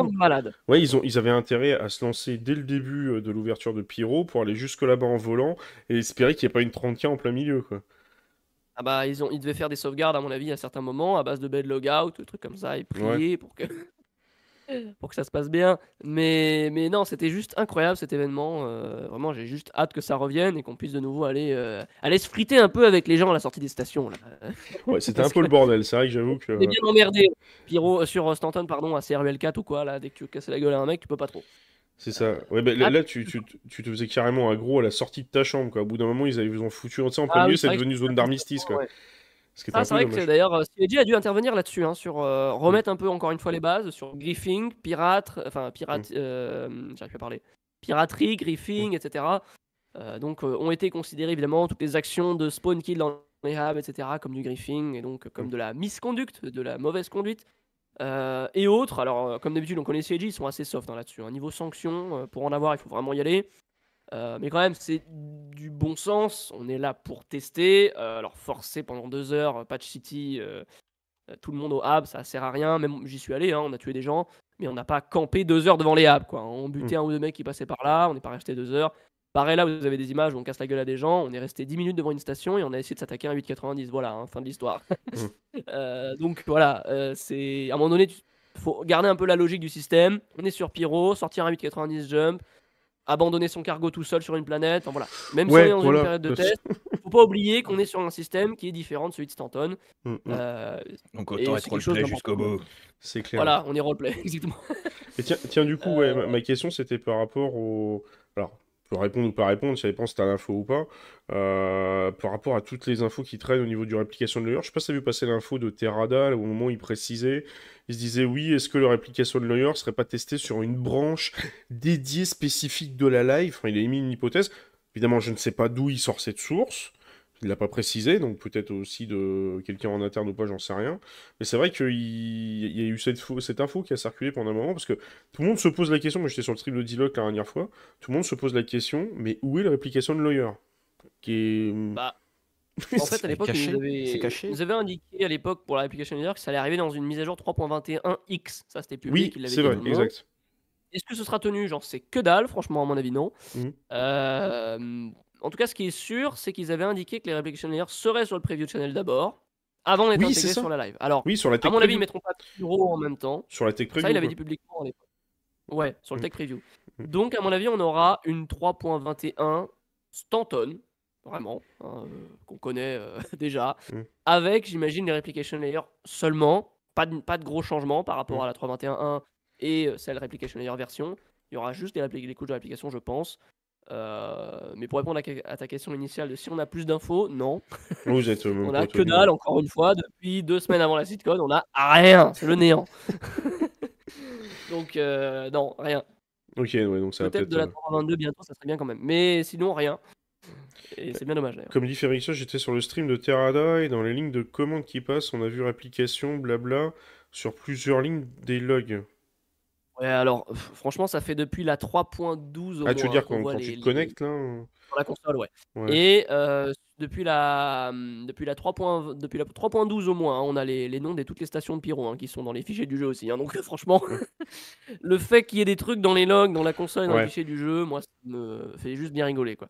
Ouais, ils ont, ils avaient intérêt à se lancer dès le début euh, de l'ouverture de Pyro pour aller jusque là-bas en volant et espérer qu'il n'y ait pas une 30K en plein milieu, quoi.
Ah bah ils ont ils devaient faire des sauvegardes à mon avis à certains moments à base de bed logout, des trucs comme ça et prier pour que pour que ça se passe bien. Mais, mais non, c'était juste incroyable cet événement. euh, vraiment, j'ai juste hâte que ça revienne et qu'on puisse de nouveau aller, euh, aller se friter un peu avec les gens à la sortie des stations. Là.
Ouais, c'était un peu le bordel, c'est vrai que j'avoue que.
On est bien emmerdé. Pyro, euh, sur Stanton, pardon, à CRUL 4 ou quoi, là, dès que tu veux casser la gueule à un mec, tu peux pas trop.
C'est ça. Ouais, bah, là,
Ah.
là, tu, tu, tu te faisais carrément aggro à la sortie de ta chambre, quoi. Au bout d'un moment, ils avaient ils ont foutu, tu sais, en plein
Ah
milieu,
oui,
c'est devenu zone d'armistice, quoi.
Ouais. Ah, c'est vrai que
dommage.
d'ailleurs, euh, CIG a dû intervenir là-dessus, hein, sur euh, remettre un peu encore une fois les bases sur griffing, pirate, enfin pirate,
Mm.
euh, j'arrive pas à parler, piraterie, griffing, etc. Euh, donc euh, ont été considérées évidemment toutes les actions de spawn kill dans les hubs, etc. comme du griffing et donc comme
Mm.
de la misconduite, de la mauvaise conduite. euh, et autres, alors euh, comme d'habitude on connaît CIG, ils sont assez soft hein, là-dessus. Un niveau sanction, euh, pour en avoir il faut vraiment y aller. Euh, mais quand même, c'est du bon sens. On est là pour tester. Euh, alors, forcer pendant deux heures, euh, Patch City, euh, tout le monde au hub, ça sert à rien. Même j'y suis allé, hein, on a tué des gens, mais on n'a pas campé deux heures devant les hubs. Quoi. On butait un ou deux mecs qui passaient par là, on n'est pas resté deux heures. Pareil, là, vous avez des images où on casse la gueule à des gens. On est resté 10 minutes devant une station et on a essayé de s'attaquer à un 8,90. Voilà, hein, fin de l'histoire. Euh, donc voilà, c'est à un moment donné, il faut garder un peu la logique du système. On est sur Pyro, sortir un 8,90 jump, abandonner son cargo tout seul sur une planète. Enfin, voilà. Même si
Ouais,
on est dans
voilà.
une période de test, faut pas oublier qu'on est sur un système qui est différent de celui de Stanton.
Mm, mm.
Euh,
Donc autant être roleplay jusqu'au bout.
C'est clair.
voilà, on est roleplay, exactement.
Et tiens, tiens, du coup, ouais,
Euh,
ma, ma question c'était par rapport au. Alors, peux répondre ou pas répondre, ça dépend si t'as l'info ou pas. Euh, par rapport à toutes les infos qui traînent au niveau du réplication de lawyer, je sais pas si t'as vu passer l'info de Terrada, là, au moment où il précisait, il se disait oui, est-ce que le réplication de lawyer serait pas testé sur une branche dédiée spécifique de la live Enfin, il a émis une hypothèse. Évidemment, je ne sais pas d'où il sort cette source. Il l'a pas précisé, donc peut-être aussi de quelqu'un en interne ou pas, j'en sais rien. Mais c'est vrai qu'il il y a eu cette, fo- cette info qui a circulé pendant un moment, parce que tout le monde se pose la question, moi j'étais sur le stream de Diloc la dernière fois, tout le monde se pose la question, mais où est la réplication de Lawyer? Qui est...
Bah, En fait, à l'époque, ils nous avaient, indiqué à l'époque pour la réplication leader que ça allait arriver dans une mise à jour 3.21x. Ça, c'était public.
oui, c'est vrai, exact.
Est-ce que ce sera tenu? J'en sais que dalle, franchement, à mon avis, non.
Mhm.
Euh, en tout cas, ce qui est sûr, c'est qu'ils avaient indiqué que les Replication Layers seraient sur le preview channel d'abord, avant d'être
Oui,
intégrés sur la live. Alors,
Oui, sur la
à
tech
mon avis, ils mettront pas bureau en même temps.
Sur la tech preview.
Ça, il avait dit publiquement à l'époque. Ouais, sur le
Mhm.
tech preview.
Mhm.
Donc, à mon avis, on aura une 3.21 Stanton, vraiment, hein, euh, qu'on connaît euh, déjà,
Mhm.
avec, j'imagine, les Replication Layers seulement. Pas de, pas de gros changements par rapport à la 3.21.1 et euh, celle Replication Layer version. Il y aura juste des couches de réplication, je pense. Euh, mais pour répondre à, ta question initiale de si on a plus d'infos, non.
Vous êtes euh, même
On a que dalle, encore une fois, depuis deux semaines avant la sitcom, on a rien, c'est le néant. donc, euh, non, rien.
Ok, ouais, donc ça va
Peut-être de la
euh,
322 bientôt, ça serait bien quand même. Mais sinon, rien. Et c'est bien dommage d'ailleurs.
Comme dit Férixon, j'étais sur le stream de Terrada et dans les lignes de commandes qui passent, on a vu réplication, blabla, sur plusieurs lignes des logs.
Ouais, alors, franchement, ça fait depuis la 3.12 au
Ah, tu veux
moins
dire
qu'on
quand,
voit
quand
les-
tu te
les-
connectes là euh,
sur la console, ouais.
Ouais.
Et euh, depuis la hum, depuis la 3. point- depuis la 3.12 au moins, hein, on a les, les noms de toutes les stations de pyro hein, qui sont dans les fichiers du jeu aussi. hein. donc franchement, le fait qu'il y ait des trucs dans les logs, dans la console, et dans
Ouais.
les fichiers du jeu, moi, ça me fait juste bien rigoler quoi.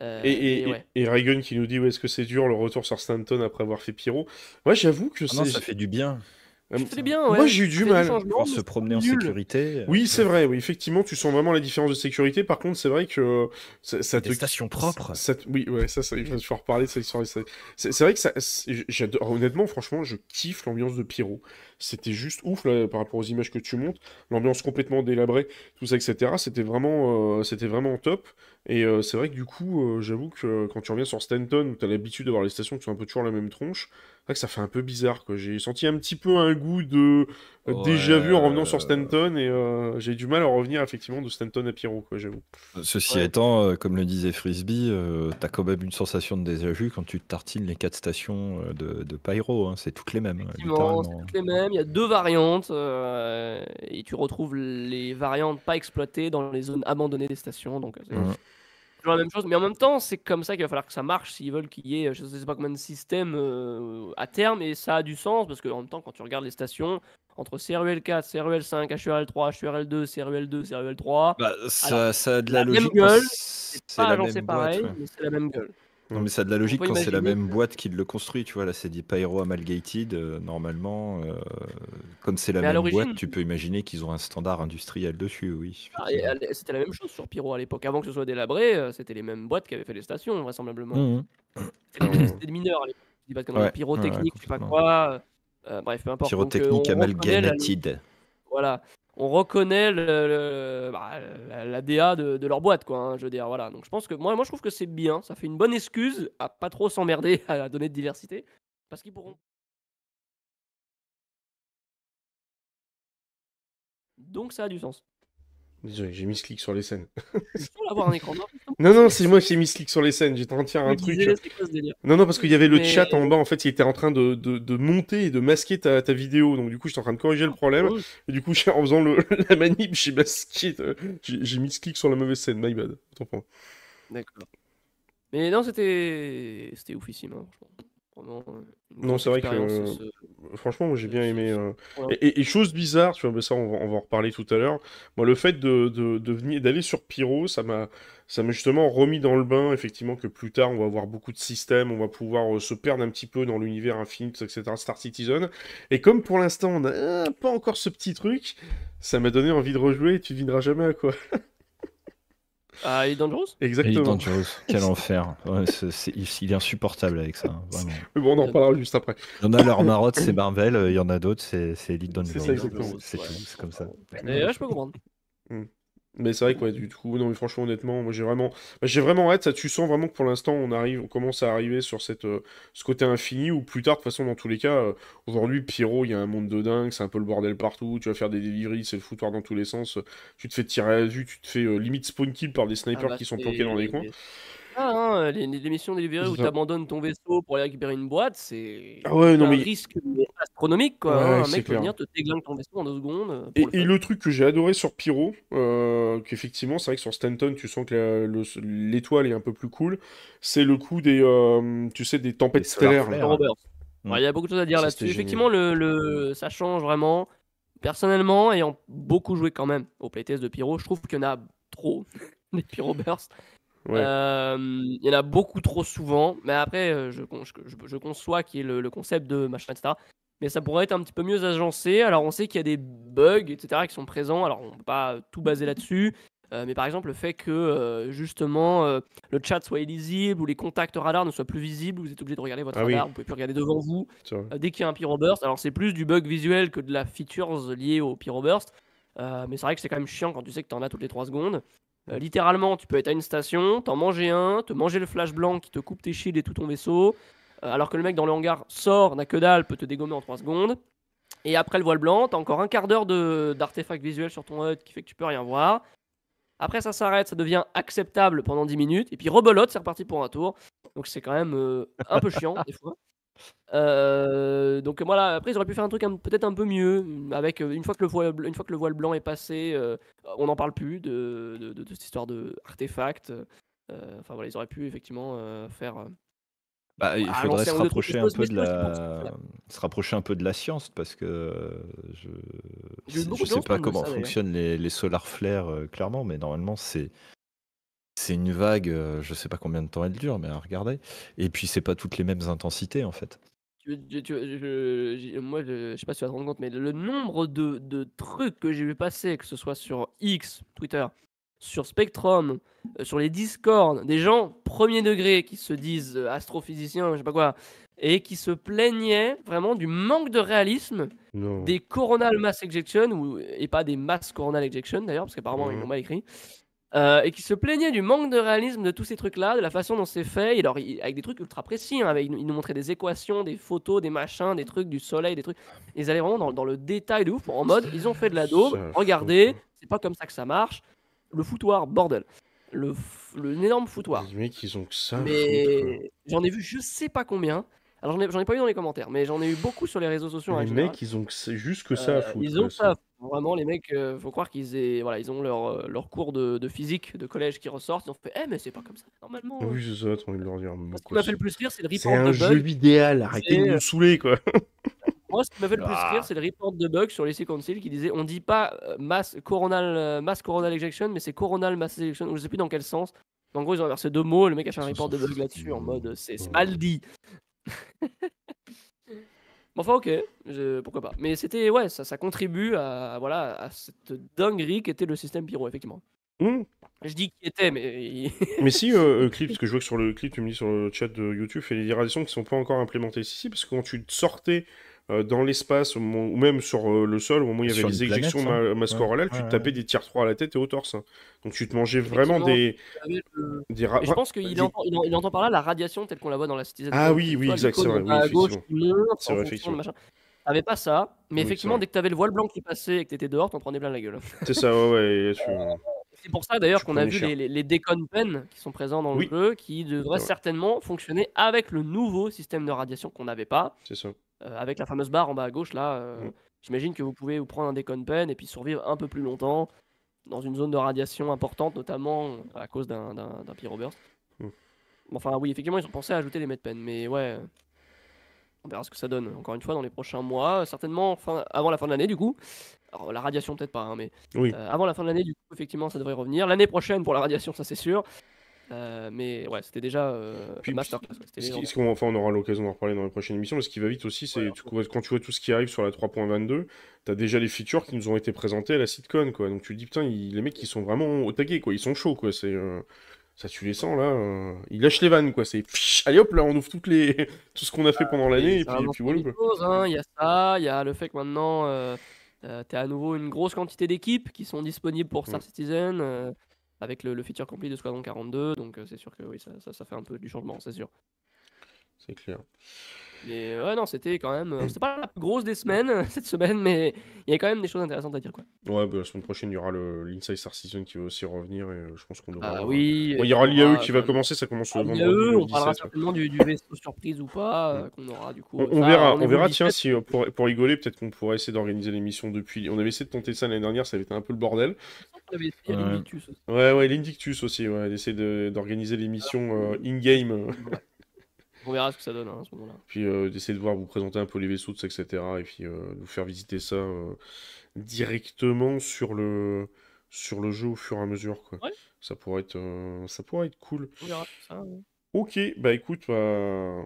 Euh,
Et, et,
mais ouais.
et, et Reagan qui nous dit ouais, est-ce que c'est dur le retour sur Stanton après avoir fait Pyro Ouais, j'avoue que
Ah non,
c'est.
ça fait du bien.
Euh,
Ça fait bien, ouais.
Moi j'ai eu
Ça
du mal.
Pouvoir se promener en sécurité.
Oui, c'est vrai, oui, effectivement, tu sens vraiment la différence de sécurité. Par contre, c'est vrai que ça, ça te.
Des stations propres.
ça te- Oui, ouais, ça, ça, il faut reparler de cette histoire. C'est vrai que ça. Honnêtement, franchement, je kiffe l'ambiance de Pyro. C'était juste ouf là, par rapport aux images que tu montres. L'ambiance complètement délabrée, tout ça, etc. C'était vraiment, euh, c'était vraiment top. Et euh, c'est vrai que du coup, euh, j'avoue que quand tu reviens sur Stanton, où tu as l'habitude d'avoir les stations qui sont un peu toujours la même tronche, c'est vrai que ça fait un peu bizarre. J'ai senti un petit peu un goût de
Ouais,
déjà vu en revenant sur Stanton et euh, j'ai du mal à revenir effectivement de Stanton à Pyro, quoi, j'avoue.
Ceci
Ouais.
étant, euh, comme le disait Frisbee, euh, t'as quand même une sensation de déjà vu quand tu tartines les quatre stations euh, de, de Pyro. hein, c'est toutes les mêmes,
Effectivement, c'est
littéralement.
toutes les mêmes. Il y a deux variantes euh, et tu retrouves les variantes pas exploitées dans les zones abandonnées des stations. Donc, c'est toujours la même chose. Mais en même temps, c'est comme ça qu'il va falloir que ça marche s'ils veulent qu'il y ait, je sais pas combien de systèmes euh, à terme. Et ça a du sens parce qu'en même temps, quand tu regardes les stations, entre CRUL 4, CRUL 5, HURL 3, HURL 2, CRUL 2, CRUL 3,
Bah, ça,
Alors,
ça a de la,
la même
logique. quand
gueule,
c'est
pas
la
agencé
même boîte.
pareil,
ouais.
mais c'est la même gueule.
Non, mais ça a de la logique quand c'est la même boîte qui le construit. Tu vois, là, c'est dit Pyro Amalgated. euh, normalement, euh, comme c'est la
Mais
même boîte, tu peux imaginer qu'ils ont un standard industriel dessus, oui.
Ah, C'était la même chose sur Pyro à l'époque. Avant que ce soit délabré, euh, c'était les mêmes boîtes qui avaient fait les stations, vraisemblablement.
Mhm.
C'était des- des mineurs à l'époque. Je dis pas de conneries.
Ouais,
Pyrotechnique,
ouais,
je sais pas quoi. Euh, bref, peu importe. Euh,
Pyrotechnique
la-. Voilà. On reconnaît le, le- bah, la, la DA de, de leur boîte, quoi. hein, je veux dire, voilà. Donc je pense que moi, moi, je trouve que c'est bien. Ça fait une bonne excuse à pas trop s'emmerder à donner de diversité, parce qu'ils pourront. Donc ça a du sens.
Désolé, j'ai mis ce clic sur les scènes.
Avoir un écran.
Non, non, c'est moi qui ai mis ce clic sur les scènes. J'étais en train de faire un truc. Non, non, parce qu'il y avait le
Mais-
chat en bas, en fait, il était en train de, de, de monter et de masquer ta, ta vidéo. Donc, du coup, j'étais en train de corriger le problème.
Oui.
Et du coup, en faisant le, la manip, j'ai masqué. euh, J'ai mis ce clic sur la mauvaise scène. My bad.
D'accord. Mais non, c'était c'était oufissime. hein, franchement.
Non, c'est vrai que, euh,
ce-
Franchement, moi, j'ai bien aimé. euh,
Ouais.
Et, chose bizarre, tu vois, mais ça, on va, on va en reparler tout à l'heure. Moi, le fait de, de, de venir, d'aller sur Pyro, ça m'a, ça m'a justement remis dans le bain, effectivement, que plus tard, on va avoir beaucoup de systèmes, on va pouvoir euh, se perdre un petit peu dans l'univers Infinite, etc., Star Citizen. Et comme pour l'instant, on n'a euh, pas encore ce petit truc, ça m'a donné envie de rejouer et tu devineras jamais à quoi.
Ah, Elite Dangerous
Elite
Exactement.
Dangerous, quel enfer. Ouais, il, il est insupportable avec ça, vraiment.
Mais bon, on en reparlera juste après.
Il y en a leur marotte, c'est Marvel, euh, il y en a d'autres, c'est Elite
C'est
Dangerous.
ça, exactement.
C'est tout, c'est comme ça.
Et là, je peux comprendre.
Mais c'est vrai que ouais, du coup, non, mais franchement, honnêtement, moi j'ai vraiment, bah, j'ai vraiment hâte. Ça, tu sens vraiment que pour l'instant, on arrive, on commence à arriver sur cette, euh, ce côté infini. Ou plus tard, de toute façon, dans tous les cas, euh, aujourd'hui, Pyro, il y a un monde de dingue, c'est un peu le bordel partout. Tu vas faire des deliveries, c'est le foutoir dans tous les sens. Tu te fais tirer à la vue, tu te fais euh, limite spawn kill par des snipers
Ah bah,
qui sont planqués dans les coins.
Hein, les, les missions délivrées où tu abandonnes ton vaisseau pour aller récupérer une boîte, c'est
Ah ouais, non
un
mais
risque astronomique. Quoi,
Ouais,
hein. Un mec peut venir te déglingue ton vaisseau en deux secondes. euh,
Et,
le
et
fun.
le truc que j'ai adoré sur Pyro, euh, qu'effectivement, c'est vrai que sur Stanton, tu sens que l'étoile est un peu plus cool, c'est le coup des, euh, tu sais, des tempêtes
Des
stellaires.
Mm.
Ouais, Il y a beaucoup de choses à dire là-dessus. Effectivement, le, le- ça change vraiment. Personnellement, ayant beaucoup joué quand même au playtest de Pyro, je trouve qu'il y en a trop, des Pyro Bursts.
Ouais.
Euh, il y en a beaucoup trop souvent, mais après, euh, je, je, conçois qu'il y ait le, le concept de machin, etc. Mais ça pourrait être un petit peu mieux agencé. Alors, on sait qu'il y a des bugs, etc., qui sont présents. Alors, on ne peut pas tout baser là-dessus. Euh, mais par exemple, le fait que euh, justement euh, le chat soit illisible ou les contacts radar ne soient plus visibles, vous êtes obligé de regarder votre
Ah oui.
radar, vous pouvez plus regarder devant vous dès qu'il y a un pyroburst. Alors, c'est plus du bug visuel que de la features liée au pyroburst. Mais c'est vrai que c'est quand même chiant quand tu sais que tu en as toutes les 3 secondes. Euh, littéralement, tu peux être à une station, t'en manger un, te manger le flash blanc qui te coupe tes shields et tout ton vaisseau, euh, alors que le mec dans le hangar sort, n'a que dalle, peut te dégommer en 3 secondes. Et après le voile blanc, t'as encore un quart d'heure d'artefacts visuels sur ton HUD qui fait que tu peux rien voir. Après, ça s'arrête, ça devient acceptable pendant 10 minutes, et puis rebelote, c'est reparti pour un tour. Donc c'est quand même euh, un peu chiant des fois. Euh, donc voilà, après ils auraient pu faire un truc peut-être un peu mieux, avec euh, une fois que le voile, une fois que le voile blanc est passé, euh, on n'en parle plus de, de, de- de cette histoire de artefact. Euh, Enfin voilà, ils auraient pu effectivement faire.
Bah, il faudrait se rapprocher un peu de la,
se
se rapprocher un peu de la science parce que je, je sais pas comment
ça,
fonctionnent les, les solar flares clairement, mais normalement c'est c'est une vague, euh, je sais pas combien de temps elle dure, mais à regarder. Et puis c'est pas toutes les mêmes intensités en fait.
Tu, tu- tu- je- moi, je, je sais pas si tu vas te rendre compte, mais le nombre de, de trucs que j'ai vu passer, que ce soit sur X, Twitter, sur Spectrum, euh, sur les Discord, des gens premier degré qui se disent euh, astrophysiciens, je sais pas quoi, et qui se plaignaient vraiment du manque de réalisme
Non.
des coronal mass ejection, ou, et pas des mass coronal ejection d'ailleurs, parce qu'apparemment ils l'ont mal écrit. Euh, et qui se plaignait du manque de réalisme de tous ces trucs-là, de la façon dont c'est fait, et alors, il- avec des trucs ultra précis, hein, avec, ils nous montraient des équations, des photos, des machins, des trucs, du soleil, des trucs. Ils allaient vraiment dans, dans le détail de ouf, en mode, ils ont fait de la daube, regardez, c'est pas comme ça que ça marche. Le foutoir, bordel. Le, f- le énorme foutoir.
Les mecs, ils ont que ça.
Mais j'en ai vu je sais pas combien. Alors j'en ai, j'en ai pas eu dans les commentaires, mais j'en ai eu beaucoup sur les réseaux sociaux.
Les
général.
mecs, ils ont juste que ça à
Euh,
foutre.
ils ont ça. Vraiment, les mecs, euh, faut croire qu'ils aient, voilà, ils ont leur, euh, leur cours de, de physique de collège qui ressortent. Ils ont fait, eh, mais c'est pas comme ça, normalement.
Oui, c'est ça, t'as envie de leur dire.
Moi, ce qui m'a fait le plus rire, c'est le
C'est
report
un
de
jeu
bug.
idéal, arrêtez de
C'est-
nous saouler, quoi.
Moi, ce qui m'a fait le plus
Ah.
rire, c'est le report de bug sur l'essai Council qui disait, on dit pas mass coronal, mass coronal ejection, mais c'est coronal mass ejection. ou Je sais plus dans quel sens. En gros, ils ont inversé deux mots. Le mec a fait un report de bug là-dessus en mode, c'est c'est mal dit. Bon, Enfin, ok, je- pourquoi pas. Mais c'était, ouais, ça, ça contribue à, voilà, à cette dinguerie qu'était le système pyro, effectivement.
Hum.
Je dis qui était, mais.
Mais si, euh, euh, clip, parce que je vois que sur le clip, tu me dis sur le chat de YouTube, il y a des radiations qui sont pas encore implémentées. Si, si, parce que quand tu te sortais euh, dans l'espace, ou même sur euh, le sol, au moment où il y avait
planète,
éjections
ça.
ma- masse
Ouais.
tu
Ouais,
te
ouais.
tapais des tiers 3 à la tête et au torse. hein. Donc tu te mangeais vraiment des,
le-
des ra-
je pense qu'il
des-
entend, il en- il entend par là la radiation telle qu'on la voit dans la Citizen.
Ah oui, oui, exact, c'est vrai,
à gauche
effectivement. C'est vrai.
T'avais pas ça, mais
Oui,
effectivement, dès que t'avais le voile blanc qui passait et que t'étais dehors, t'en prenais plein la gueule.
C'est ça, ouais, ouais. tu-
C'est pour ça d'ailleurs qu'on a vu
cher.
les, les, les Decon Pen qui sont présents dans
Oui.
le jeu, qui devraient certainement fonctionner avec le nouveau système de radiation qu'on n'avait pas,
C'est ça.
Euh, avec la fameuse barre en bas à gauche là. euh,
Mm.
J'imagine que vous pouvez vous prendre un Decon Pen et puis survivre un peu plus longtemps dans une zone de radiation importante, notamment à cause d'un d'un- d'un pyroburst.
Mm.
Enfin oui, effectivement, ils ont pensé à ajouter les medpen, mais ouais, on verra ce que ça donne. Encore une fois, dans les prochains mois, certainement fin- avant la fin de l'année du coup. Alors la radiation peut-être pas, hein, mais
Oui.
euh, avant la fin de l'année, du coup, effectivement, ça devrait revenir. L'année prochaine pour la radiation, ça c'est sûr. Euh, mais ouais, c'était déjà euh,
Puis,
masterclass. c'était
Ce enfin, on aura l'occasion d'en reparler dans les prochaines émissions, mais ce qui va vite aussi, c'est
Ouais,
tu quand tu vois tout ce qui arrive sur la 3.22, t'as déjà les features qui nous ont été présentées à la sitcon, quoi. Donc tu te dis, putain, ils- les mecs, ils sont vraiment au taquet, quoi. Ils sont chauds, quoi. C'est, euh, ça, tu les sens, là. Ils lâchent les vannes, quoi. C'est, allez hop, là, on ouvre toutes les... tout ce qu'on a fait pendant l'année, et puis, et puis voilà,
hein. Il y a ça, il y a le fait que maintenant, tu as à nouveau une grosse quantité d'équipes qui sont disponibles pour Star
Mm.
Citizen, euh, avec le, feature complet de Squadron 42. Donc euh, c'est sûr que oui, ça fait un peu du changement, c'est sûr.
C'est clair.
Mais euh, ouais, non, c'était quand même. euh, C'était pas la plus grosse des semaines cette semaine, mais il y a quand même des choses intéressantes à dire, quoi.
Ouais, bah, la semaine prochaine, il y aura l'Inside Star Season qui va aussi revenir, et euh, je pense qu'on devra...
Ah oui.
Bon, il y aura l'IAE qui va commencer, ça commence le
Ah,
vendredi, le
on parlera
17, ouais.
certainement du, du vaisseau surprise ou pas, euh, qu'on aura du coup.
On, on
ça,
verra, on verra tiens,
17.
si pour, pour rigoler, peut-être qu'on pourrait essayer d'organiser l'émission depuis. On avait essayé de tenter ça l'année dernière, ça avait été un peu le bordel.
On avait essayé
Ouais.
aussi.
Ouais, ouais, l'Indictus aussi, ouais, d'essayer de- d'organiser l'émission euh, in-game,
Ouais. On verra ce que ça donne hein, à ce moment-là.
puis euh, d'essayer de voir vous présenter un peu les vaisseaux, etc. Et puis euh, vous faire visiter ça euh, directement sur le, sur le jeu au fur et à mesure, quoi.
Ouais.
Ça pourrait être, euh, ça pourrait être cool.
On verra ça. ouais.
Ok, bah écoute, bah...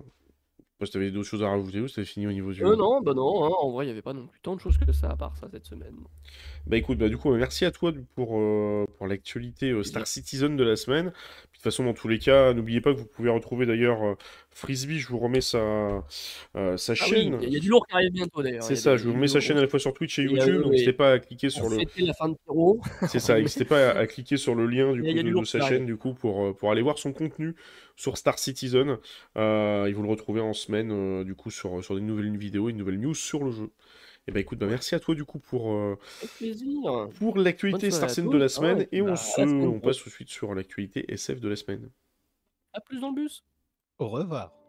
si t'avais d'autres choses à rajouter ou c'était fini au niveau du.
Euh, non, bah non, hein, en vrai, il n'y avait pas non plus tant de choses que ça à part ça cette semaine.
Bah écoute, bah du coup, merci à toi pour, euh, pour l'actualité euh, Star Citizen de la semaine. De toute façon, dans tous les cas, n'oubliez pas que vous pouvez retrouver d'ailleurs euh, Frisbee, je vous remets sa, euh, sa
Ah
chaîne.
il y, a- il y a du lourd qui arrive bientôt d'ailleurs.
C'est ça,
des-
je vous remets sa chaîne à la fois sur Twitch et
a-
YouTube, donc n'hésitez pas à cliquer sur le.
la fin de.
C'est ça, n'hésitez pas à, à cliquer sur le lien du coup de,
du
de
lourd
sa chaîne du coup pour, euh, pour aller voir son contenu sur Star Citizen. Et vous le retrouvez en semaine du coup sur, sur des nouvelles vidéos, une nouvelle news sur le jeu. Et bah écoute, bah merci à toi du coup pour, euh, pour l'actualité Star de la
Ah
semaine
ouais,
et
bah,
on, se, on passe tout de suite sur l'actualité SF de la semaine.
À plus dans le bus.
Au revoir.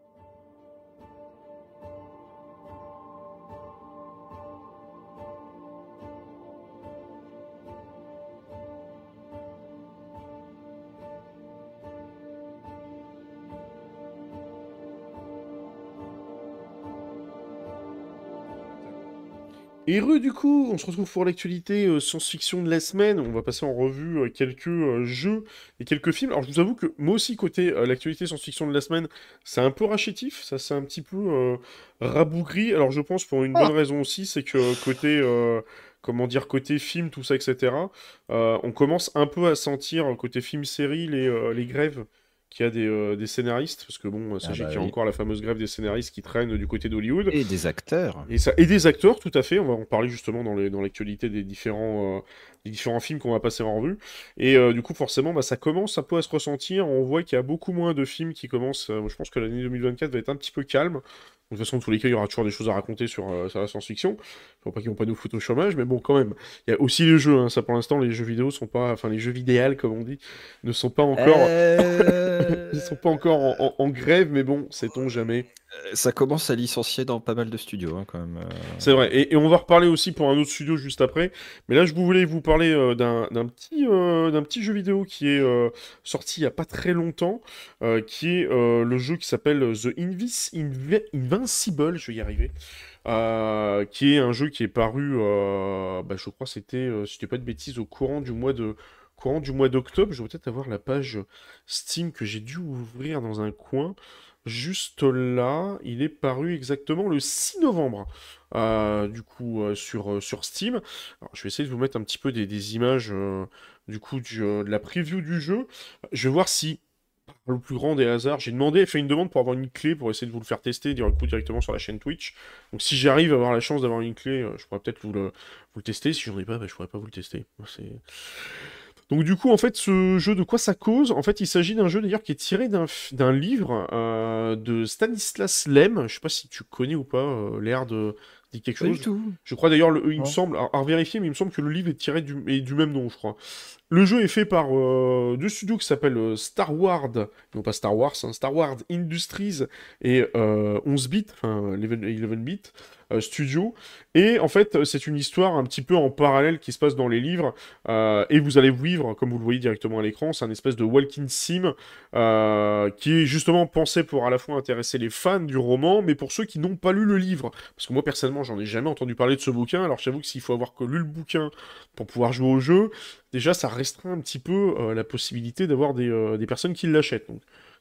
Heureux du coup, on se retrouve pour l'actualité euh, science-fiction de la semaine. On va passer en revue euh, quelques euh, jeux et quelques films. Alors je vous avoue que moi aussi côté l'actualité science-fiction de la semaine, c'est un peu rachetif, ça c'est un petit peu euh, rabougri. Alors je pense pour une bonne raison aussi, c'est que côté euh, comment dire côté film tout ça etc. euh, on commence un peu à sentir côté film-série les, les grèves qu'il y a des, euh, des scénaristes, parce que bon, sachez
bah
qu'il y a
oui.
encore la fameuse grève des scénaristes qui traîne du côté d'Hollywood.
Et des acteurs.
Et, ça, et des acteurs, tout à fait. On va en parler justement dans les- dans l'actualité des différents, euh, des différents films qu'on va passer en revue. Et euh, du coup, forcément, bah, ça commence un peu à se ressentir. On voit qu'il y a beaucoup moins de films qui commencent. je pense que l'année 2024 va être un petit peu calme. De toute façon, tous les cas, il y aura toujours des choses à raconter sur, euh, sur la science-fiction. Faut pas qu'ils vont pas nous foutre au chômage, mais bon, quand même. Il y a aussi les jeux. hein. Ça, pour l'instant, les jeux vidéo sont pas, enfin, les jeux vidéales, comme on dit, ne sont pas encore,
Euh,
ils sont pas encore en, en- en grève, mais bon, sait-on jamais.
Ça commence à licencier dans pas mal de studios hein, quand même. euh.
C'est vrai, et, on va reparler aussi pour un autre studio juste après. Mais là, je voulais vous parler euh, d'un petit, euh, jeu vidéo qui est euh, sorti il n'y a pas très longtemps, euh, qui est euh, le jeu qui s'appelle The Invis Invincible, je vais y arriver, euh, qui est un jeu qui est paru, euh, bah, je crois, c'était, euh, si je pas de bêtises, au courant du mois de courant du mois d'octobre. Je vais peut-être avoir la page Steam que j'ai dû ouvrir dans un coin. Juste là, il est paru exactement le 6 novembre, euh, du coup, euh, sur, euh, sur Steam. Je vais essayer de vous mettre un petit peu des, des images, du coup, de la preview du jeu. Je vais voir si, par le plus grand des hasards, j'ai demandé, fait une demande pour avoir une clé, pour essayer de vous le faire tester, coup, directement sur la chaîne Twitch. Donc, si j'arrive à avoir la chance d'avoir une clé, je pourrais peut-être vous le, vous le tester. Si j'en ai pas, bah, je pourrais pas vous le tester. C'est... Donc du coup, en fait, ce jeu, de quoi ça cause? En fait, il s'agit d'un jeu d'ailleurs qui est tiré d'un livre euh, de Stanislas Lem. Je sais pas si tu connais ou pas euh, l'air de dit quelque
Pas du
chose.
tout.
Je crois d'ailleurs, le- il me semble, à, à vérifier, mais il me semble que le livre est tiré du, est du même nom, je crois. Le jeu est fait par euh, deux studios qui s'appellent Star Wars, non pas Star Wars, hein, Star Wars Industries et euh, 11 bits, enfin 11, 11 bits euh, Studio. Et en fait, c'est une histoire un petit peu en parallèle qui se passe dans les livres. euh, et vous allez vivre, comme vous le voyez directement à l'écran, c'est un espèce de walking sim euh, qui est justement pensé pour à la fois intéresser les fans du roman, mais pour ceux qui n'ont pas lu le livre. Parce que moi, personnellement, j'en ai jamais entendu parler de ce bouquin. Alors, j'avoue que s'il faut avoir que lu le bouquin pour pouvoir jouer au jeu, déjà, ça restreint un petit peu euh, la possibilité d'avoir des, euh, personnes qui l'achètent.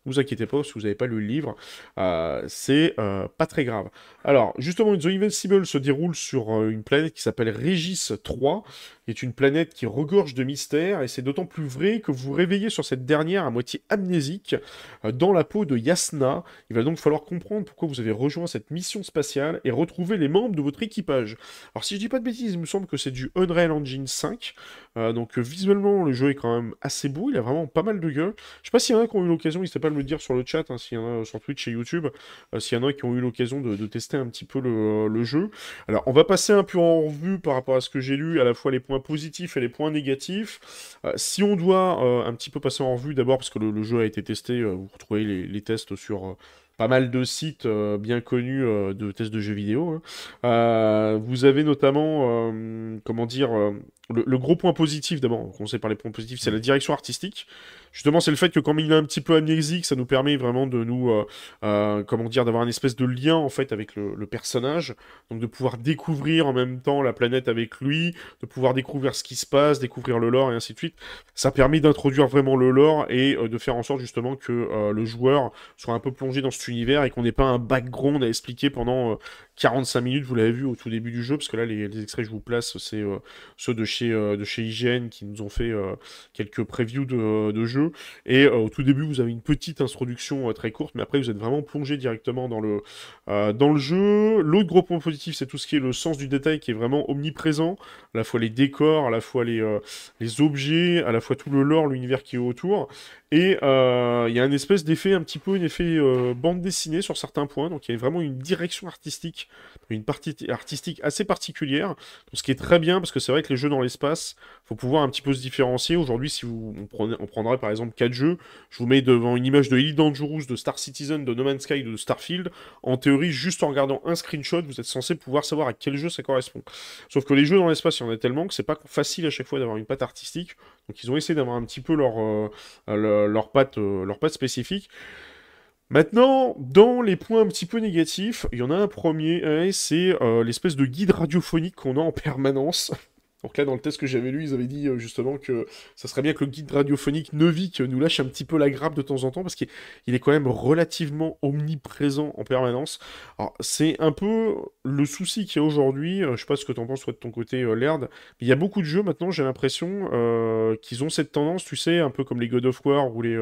Vous inquiétez pas, si vous n'avez pas lu le livre, euh, c'est euh, pas très grave. Alors, justement, The Invincible se déroule sur euh, une planète qui s'appelle Régis 3, qui est une planète qui regorge de mystères, et c'est d'autant plus vrai que vous vous réveillez sur cette dernière à moitié amnésique, dans la peau de Yasna. Il va donc falloir comprendre pourquoi vous avez rejoint cette mission spatiale et retrouver les membres de votre équipage. Alors, si je dis pas de bêtises, il me semble que c'est du Unreal Engine 5, euh, donc visuellement, le jeu est quand même assez beau, il a vraiment pas mal de gueule. Je sais pas s'il y en a qui ont eu l'occasion, pas à le dire sur le chat, hein, s'il y en a euh, sur Twitch et YouTube, euh, s'il y en a qui ont eu l'occasion de, tester un petit peu le, le jeu. Alors, on va passer un peu en revue par rapport à ce que j'ai lu, à la fois les points positifs et les points négatifs. Euh, si on doit euh, un petit peu passer en revue, d'abord parce que le, jeu a été testé, euh, vous retrouvez les, tests sur... euh, pas mal de sites euh, bien connus euh, de tests de jeux vidéo. hein. Euh, vous avez notamment, euh, comment dire, euh, le, gros point positif, d'abord, on commence par les points positifs, c'est la direction artistique. Justement, c'est le fait que comme il est un petit peu amnésique, ça nous permet vraiment de nous, euh, euh, comment dire, d'avoir une espèce de lien en fait avec le, personnage, donc de pouvoir découvrir en même temps la planète avec lui, de pouvoir découvrir ce qui se passe, découvrir le lore et ainsi de suite. Ça permet d'introduire vraiment le lore et euh, de faire en sorte justement que le joueur soit un peu plongé dans cet univers et qu'on n'ait pas un background à expliquer pendant 45 minutes, vous l'avez vu au tout début du jeu, parce que là les, extraits que je vous place, c'est euh, ceux de chez, euh, de chez IGN qui nous ont fait euh, quelques previews de, de jeux. Et au tout début, vous avez une petite introduction très courte, mais après, vous êtes vraiment plongé directement dans le, dans le jeu. L'autre gros point positif, c'est tout ce qui est le sens du détail qui est vraiment omniprésent. À la fois les décors, à la fois les, euh, les objets, à la fois tout le lore, l'univers qui est autour. Et euh, il y a un espèce d'effet, un petit peu un effet euh, bande dessinée sur certains points. Donc il y a vraiment une direction artistique, une partie artistique assez particulière. Ce qui est très bien parce que c'est vrai que les jeux dans l'espace, faut pouvoir un petit peu se différencier. Aujourd'hui, si vous on, on prendrait par exemple quatre jeux, je vous mets devant une image de Elite Dangerous, de Star Citizen, de No Man's Sky, de Starfield. En théorie, juste en regardant un screenshot, vous êtes censé pouvoir savoir à quel jeu ça correspond. Sauf que les jeux dans l'espace, il y en a tellement que c'est pas facile à chaque fois d'avoir une patte artistique. Donc ils ont essayé d'avoir un petit peu leur, euh, leur, patte, euh, leur patte spécifique. Maintenant, dans les points un petit peu négatifs, il y en a un premier, euh, c'est euh, l'espèce de guide radiophonique qu'on a en permanence. Donc là, dans le test que j'avais lu, ils avaient dit euh, justement que ça serait bien que le guide radiophonique Novik nous lâche un petit peu la grappe de temps en temps, parce qu'il est quand même relativement omniprésent en permanence. Alors, c'est un peu le souci qu'il y a aujourd'hui, euh, je sais pas ce que tu en penses, toi, de ton côté, euh, Laird, mais il y a beaucoup de jeux maintenant, j'ai l'impression, qu'ils ont cette tendance, tu sais, un peu comme les God of War ou les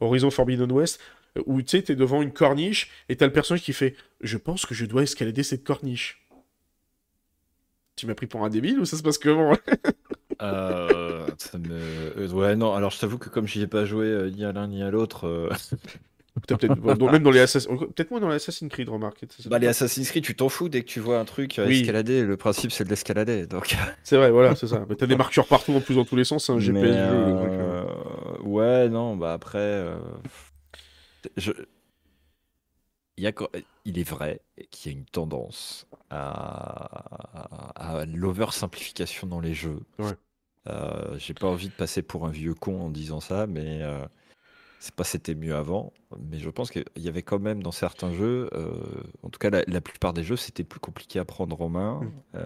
Horizon Forbidden West, où tu sais, t'es devant une corniche, et t'as le personnage qui fait « Je pense que je dois escalader cette corniche ». Tu m'as pris pour un débile ou ça se passe comment?
Euh, me... euh, ouais, non, alors je t'avoue que comme j'y ai pas joué euh, ni à l'un ni à l'autre, euh,
Peut-être même dans les Assassin's peut-être moins dans les Assassin's Creed, remarque.
bah, les Assassin's Creed, tu t'en fous dès que tu vois un truc
Oui.
escalader. Le principe, c'est de l'escalader. Donc,
C'est vrai, voilà, c'est ça. Mais T'as des marqueurs partout en plus dans tous les sens, c'est un GPS hein.
euh, ouais, non, bah après, euh, je... il, y a... il est vrai qu'il y a une tendance à, à l'oversimplification dans les jeux.
Ouais.
Euh, J'ai pas envie de passer pour un vieux con en disant ça, mais euh, c'est pas c'était mieux avant. Mais je pense qu'il y avait quand même dans certains jeux, euh, en tout cas la, la plupart des jeux, c'était plus compliqué à prendre en main.
Mm.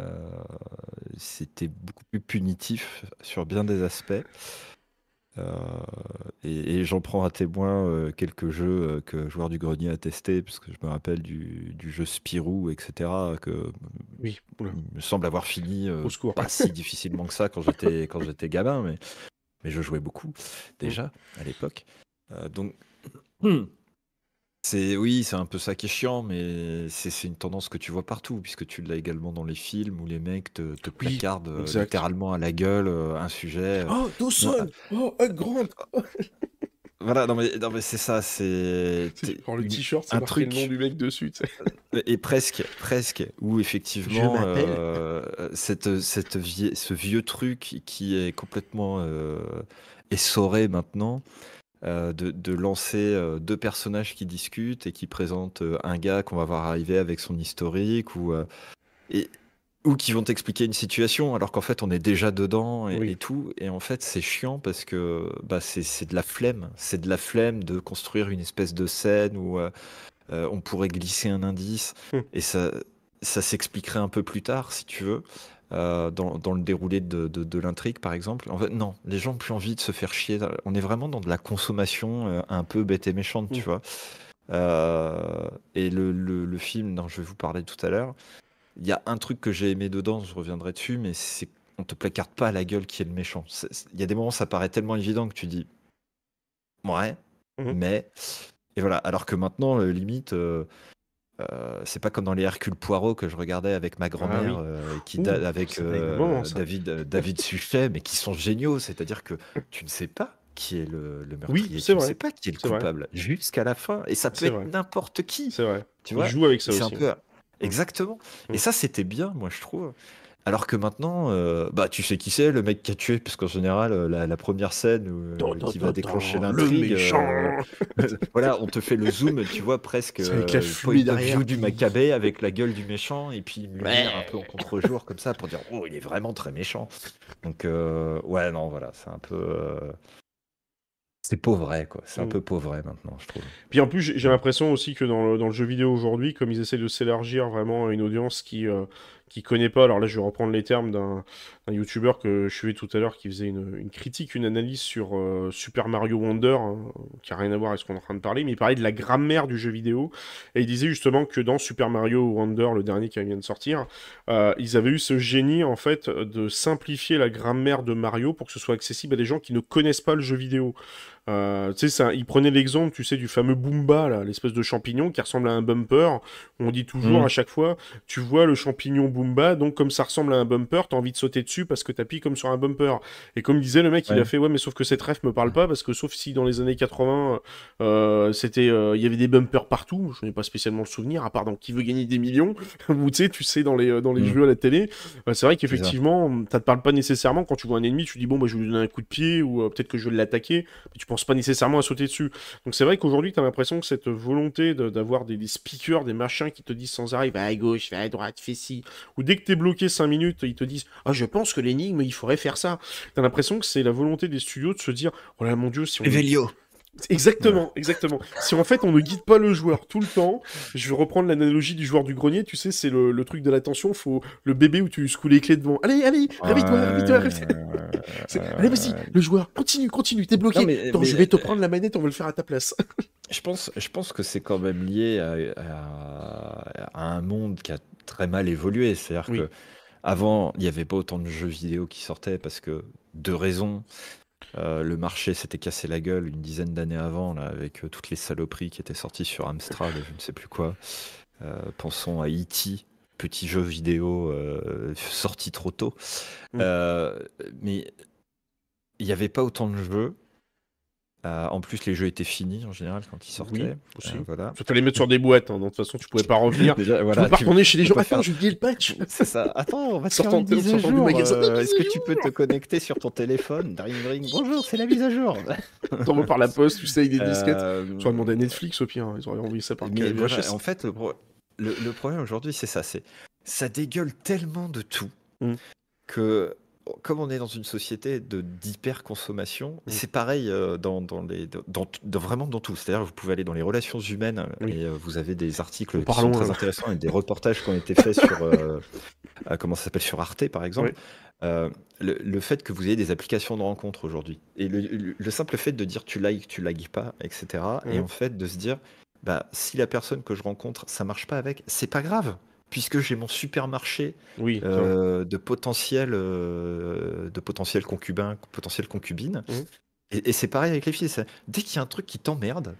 C'était beaucoup plus punitif sur bien des aspects. Euh, et et j'en prends à témoin euh, quelques jeux euh, que Joueur du Grenier a testé, parce que je me rappelle du, du jeu Spirou, etc., que
Oui, oula,
il me semble avoir fini
au secours.
pas si difficilement que ça quand j'étais quand j'étais gamin, mais, mais je jouais beaucoup déjà à l'époque. Donc c'est oui, c'est un peu ça qui est chiant, mais c'est c'est une tendance que tu vois partout, puisque tu l'as également dans les films où les mecs te, te
Oui,
placardent euh,
exact.
littéralement à la gueule euh, un sujet.
Oh, Dawson Oh, Hug Grant
Voilà, non mais, non, mais c'est ça, c'est
Pour le
une-
t-shirt, c'est
un
marqué le nom du mec dessus, tu sais.
Et presque, presque, où effectivement,
m'appelle.
euh, cette, cette vie- ce vieux truc qui est complètement euh, essoré maintenant, euh, de, de lancer euh, deux personnages qui discutent et qui présentent euh, un gars qu'on va voir arriver avec son historique, ou, et, ou qui vont t'expliquer une situation alors qu'en fait on est déjà dedans et,
Oui.
et tout. Et en fait c'est chiant parce que bah, c'est de la flemme, c'est de la flemme de construire une espèce de scène où on pourrait glisser un indice
Hmm.
et ça, ça s'expliquerait un peu plus tard si tu veux. Euh, dans, dans le déroulé de, de- de l'intrigue, par exemple. En fait, non, les gens ont plus envie de se faire chier. On est vraiment dans de la consommation euh, un peu bête et méchante, tu
Mm.
vois. Euh, et le, le- le film dont je vais vous parler tout à l'heure, il y a un truc que j'ai aimé dedans, je reviendrai dessus, mais c'est on te placarde pas à la gueule qui est le méchant. Il y a des moments, ça paraît tellement évident que tu dis, ouais,
Mhm.
mais et voilà. Alors que maintenant, limite, euh, euh, c'est pas comme dans les Hercule Poirot que je regardais avec ma grand-mère,
oui.
euh, qui
Ouh,
da- avec euh. David David Suchet, mais qui sont géniaux. C'est-à-dire que tu ne sais pas qui est le, le meurtrier,
c'est
tu ne sais pas qui est le coupable jusqu'à la fin, et ça peut être n'importe qui.
C'est vrai.
Tu vois,
joue avec ça
c'est un
aussi.
peu exactement.
Mm.
Et ça, c'était bien, moi, je trouve. Alors que maintenant, euh, bah, tu sais qui c'est, le mec qui a tué, parce qu'en général, euh, la, la première scène où, euh, qui
tan,
va déclencher l'intrigue, euh, voilà, on te fait le zoom, tu vois, presque
C'est avec la fumée derrière
view du Maccabée avec la gueule du méchant et puis une
Ouais.
un peu en contre-jour comme ça pour dire oh il est vraiment très méchant. Donc ouais non voilà c'est un peu c'est pauvre quoi, c'est un
Mm.
peu pauvre maintenant je trouve.
Puis en plus, j'ai j'ai l'impression aussi que dans le, dans le jeu vidéo aujourd'hui, comme ils essaient de s'élargir vraiment à une audience qui euh, qui connaît pas, alors là je vais reprendre les termes d'un youtubeur que je suivais tout à l'heure qui faisait une, une critique, une analyse sur euh, Super Mario Wonder, hein, qui a rien à voir avec ce qu'on est en train de parler, mais il parlait de la grammaire du jeu vidéo, et il disait justement que dans Super Mario Wonder, le dernier qui vient de sortir, euh, ils avaient eu ce génie en fait de simplifier la grammaire de Mario pour que ce soit accessible à des gens qui ne connaissent pas le jeu vidéo. Euh, tu sais, ça- il prenait l'exemple, tu sais, du fameux Boomba, l'espèce de champignon qui ressemble à un bumper. On dit toujours
Mhm.
à chaque fois, tu vois le champignon Boomba, donc comme ça ressemble à un bumper, t'as envie de sauter dessus parce que t'appuies comme sur un bumper. Et comme disait le mec, il a fait, ouais, mais sauf que cette ref me parle pas parce que sauf si dans les années 80, euh, c'était, euh, il y avait des bumpers partout, je n'ai pas spécialement le souvenir, à part dans Qui veut gagner des millions, ou tu sais, tu sais, dans les, euh, dans les
Mhm.
jeux à la télé, c'est vrai qu'effectivement, ça te parle pas nécessairement. Quand tu vois un ennemi, tu dis bon bah je vais lui donner un coup de pied ou peut-être que je vais l'attaquer, mais tu penses pas nécessairement à sauter dessus. Donc c'est vrai qu'aujourd'hui tu as l'impression que cette volonté de- d'avoir des, des speakers, des machins qui te disent sans arrêt va à gauche, va à droite, fais ci, ou dès que t'es bloqué 5 minutes, ils te disent ah je pense que l'énigme il faudrait faire ça. T'as l'impression que c'est la volonté des studios de se dire oh là mon dieu si on
Evelio.
Exactement, exactement. Si en fait on ne guide pas le joueur tout le temps, je vais reprendre l'analogie du joueur du grenier, tu sais, c'est le, le truc de l'attention, faut le bébé où tu secoues les clés devant. Allez, allez, réveille-toi, réveille-toi, réveille-toi. Allez, vas-y, le joueur, continue, continue, t'es bloqué.
Non, mais-
Attends,
mais-
je vais te prendre la manette, on va le faire à ta place.
Je pense, je pense que c'est quand même lié à, à- à un monde qui a très mal évolué. C'est-à-dire
Oui.
que avant, il n'y avait pas autant de jeux vidéo qui sortaient parce que deux raisons. Euh, le marché s'était cassé la gueule une dizaine d'années avant, là, avec euh, toutes les saloperies qui étaient sorties sur Amstrad et je ne sais plus quoi. Euh, pensons à E.T., petit jeu vidéo sorti trop tôt.
Mm.
Mais il n'y avait pas autant de jeux. Euh, en plus, les jeux étaient finis en général quand ils sortaient.
Oui, aussi.
Euh, voilà.
Faut les mettre sur des boîtes, hein, donc de toute façon tu pouvais pas revenir.
Déjà,
Tu
voilà,
pas
tu-
retourner chez les gens. Attends,
faire-
j'ai oublié le patch.
C'est ça. Attends, on va faire une mise à jour. euh, Est-ce que tu peux te connecter sur ton téléphone? Ring ring. Bonjour, c'est la mise à jour.
T'envoies par la poste, tu sais, avec des disquettes. Tu aurais demandé à Netflix au pire, hein, ils auraient envoyé ça par
mais voilà, en fait, le, pro- le- le problème aujourd'hui, c'est ça. C'est ça dégueule tellement de tout
Mm.
que comme on est dans une société de d'hyper consommation,
Mm.
c'est pareil euh, dans, dans les dans, dans- vraiment dans tout. C'est-à-dire, vous pouvez aller dans les relations humaines
Oui.
et euh, vous avez des articles qui sont très
euh.
intéressants et des reportages qui ont été faits sur euh, comment ça s'appelle sur Arte par exemple.
Oui.
Euh, le, le fait que vous ayez des applications de rencontre aujourd'hui et le, le- le simple fait de dire tu likes, tu likes pas, etc. Et en fait de se dire bah si la personne que je rencontre ça marche pas avec, c'est pas grave puisque j'ai mon supermarché
Oui,
euh, de potentiels euh, de concubins, potentielles concubines.
Mhm.
Et, et c'est pareil avec les filles. ça- Dès qu'il y a un truc qui t'emmerde,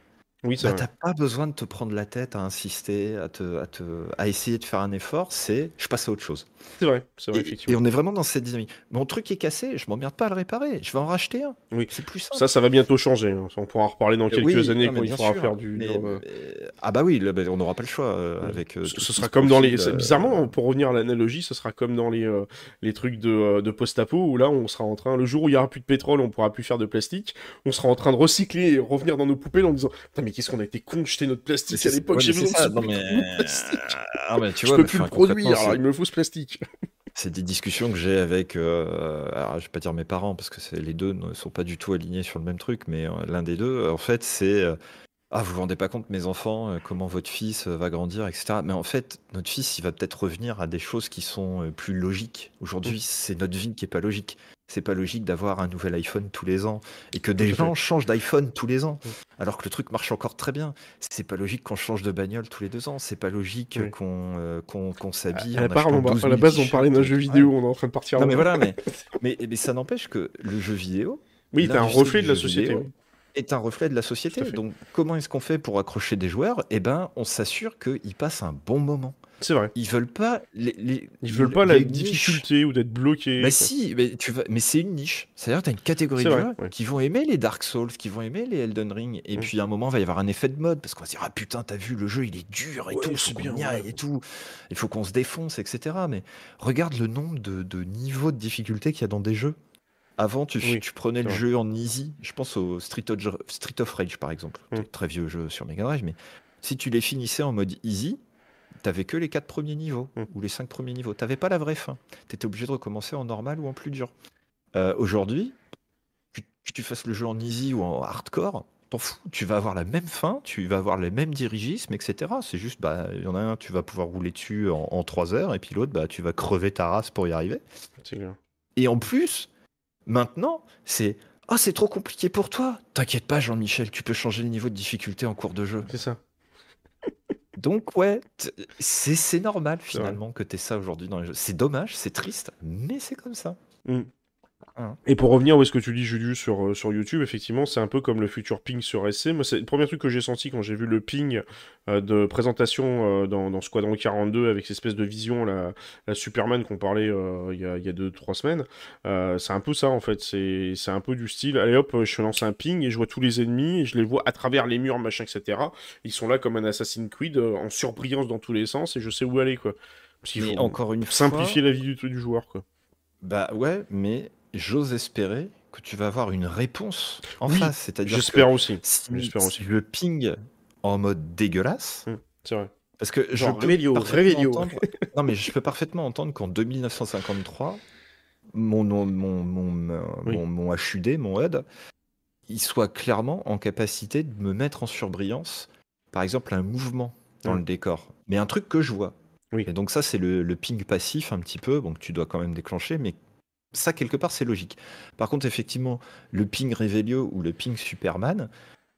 oui, c'est
bah,
vrai.
t'as pas besoin de te prendre la tête à insister, à, te, à, te, à essayer de faire un effort. C'est je passe à autre chose.
C'est vrai, c'est vrai,
Et, et
effectivement.
on est vraiment dans cette dynamique. Mon truc est cassé, je m'emmerde pas à le réparer. Je vais en racheter un.
Oui.
C'est plus simple.
Ça, ça va bientôt changer. hein. On pourra en reparler dans quelques
Oui,
années
non, mais
quand il
bien
faudra
sûr.
faire du.
Mais-
euh,
mais- Ah bah oui, là, bah, on n'aura pas le choix euh,
Ouais.
avec. euh,
Ce,
tout-
ce
tout
sera comme dans les. c'est-
euh,
Bizarrement, pour revenir à l'analogie, ce sera comme dans les, euh, les trucs de, euh, de post-apo où là, on sera en train. Le jour où il y aura plus de pétrole, on pourra plus faire de plastique. On sera en train de recycler et revenir dans nos poubelles en disant Putain, mais qu'est-ce qu'on a été con de jeter notre plastique
c'est-
à l'époque J'ai besoin de
non, mais-. Ah, mais tu
Je
vois,
peux
mais,
plus le produire, alors il me faut ce plastique.
C'est des discussions que j'ai avec, euh, alors je vais pas dire mes parents parce que les deux ne sont pas du tout alignés sur le même truc, mais euh, l'un des deux, en fait, c'est euh, ah vous vous rendez pas compte mes enfants, euh, comment votre fils va grandir, etc. Mais en fait, notre fils, il va peut-être revenir à des choses qui sont plus logiques. Aujourd'hui, c'est notre vie qui est pas logique. C'est pas logique d'avoir un nouvel iPhone tous les ans et que des gens changent d'iPhone tous les ans, alors que le truc marche encore très bien. C'est pas logique qu'on change de bagnole tous les deux ans. C'est pas logique
Oui.
qu'on euh, qu'on qu'on s'habille.
À la,
en
part,
achetant
on va-
12
à la
000
base, on parlait d'un jeu
Ouais.
vidéo, on est en train de partir
Non
en-
mais voilà, mais, mais, mais ça n'empêche que le jeu vidéo
Oui, t'as un reflet de la société.
vidéo est un reflet de la société. Donc comment est-ce qu'on fait pour accrocher des joueurs? Eh ben, on s'assure qu'ils passent un bon moment.
C'est vrai.
Ils veulent pas les, les-
Ils veulent pas la
niches.
difficulté ou d'être.
Mais
quoi.
si, mais tu vas, mais c'est une niche. C'est-à-dire, tu as une catégorie de
ouais.
qui vont aimer les Dark Souls, qui vont aimer les Elden Ring, et puis à un moment, il va y avoir un effet de mode parce qu'on va se dire ah putain, t'as vu le jeu, il est dur et
Ouais,
tout,
c'est
faut qu'on
bien,
y aille
ouais.
et tout, il faut qu'on se défonce, etc. Mais regarde le nombre de, de niveaux de difficulté qu'il y a dans des jeux. Avant, tu,
Oui,
tu prenais le jeu en easy. Je pense au Street of, Street of Rage, par exemple.
Mm.
Très vieux jeu sur Mega Drive, mais si tu les finissais en mode easy, t'avais que les quatre premiers niveaux
Mm.
ou les cinq premiers niveaux. T'avais pas la vraie fin. T'étais obligé de recommencer en normal ou en plus dur. Euh, Aujourd'hui, que, tu fasses le jeu en easy ou en hardcore, t'en fous. Tu vas avoir la même fin, tu vas avoir les mêmes dirigismes, etc. C'est juste, bah, il y en a un, tu vas pouvoir rouler dessus en, en 3 heures, et puis l'autre, bah, tu vas crever ta race pour y arriver.
Clair.
Et en plus, maintenant, c'est Ah, c'est trop compliqué pour toi. T'inquiète pas, Jean-Michel, tu peux changer le niveau de difficulté en cours de jeu.
C'est ça.
Donc, ouais, c'est c'est normal finalement que t'aies ça aujourd'hui dans les jeux. C'est dommage, c'est triste, mais c'est comme ça.
Et pour revenir où est-ce que tu dis Julius sur, euh, sur YouTube, effectivement, c'est un peu comme le futur ping sur SC. Moi, c'est le premier truc que j'ai senti quand j'ai vu le ping euh, de présentation euh, dans, dans Squadron 42 avec cette espèce de vision, la, la Superman qu'on parlait euh, il y a, il y a deux, trois semaines. Euh, c'est un peu ça, en fait. C'est c'est un peu du style, allez hop, je lance un ping et je vois tous les ennemis et je les vois à travers les murs, machin, etc. Ils sont là comme un Assassin's Creed euh, en surbrillance dans tous les sens et je sais où aller, quoi. Parce qu'il
Mais
faut
encore une
simplifier
fois,
la vie du, du joueur, quoi.
bah ouais, mais j'ose espérer que tu vas avoir une réponse en
Oui,
face. C'est-à-dire
J'espère aussi.
si,
j'espère
si
aussi.
le ping en mode dégueulasse,
C'est vrai.
Parce que je
Genre,
peux
Réveillio,
parfaitement
Réveillio.
entendre- Non, mais je peux parfaitement entendre qu'en 2953, mon, mon, mon, mon,
Oui.
mon, mon HUD, mon HUD, il soit clairement en capacité de me mettre en surbrillance, par exemple, un mouvement dans le décor. Mais un truc que je vois.
Oui.
Et donc ça, c'est le, le ping passif un petit peu, donc tu dois quand même déclencher, mais ça, quelque part, c'est logique. Par contre, effectivement, le ping Revelio ou le ping Superman,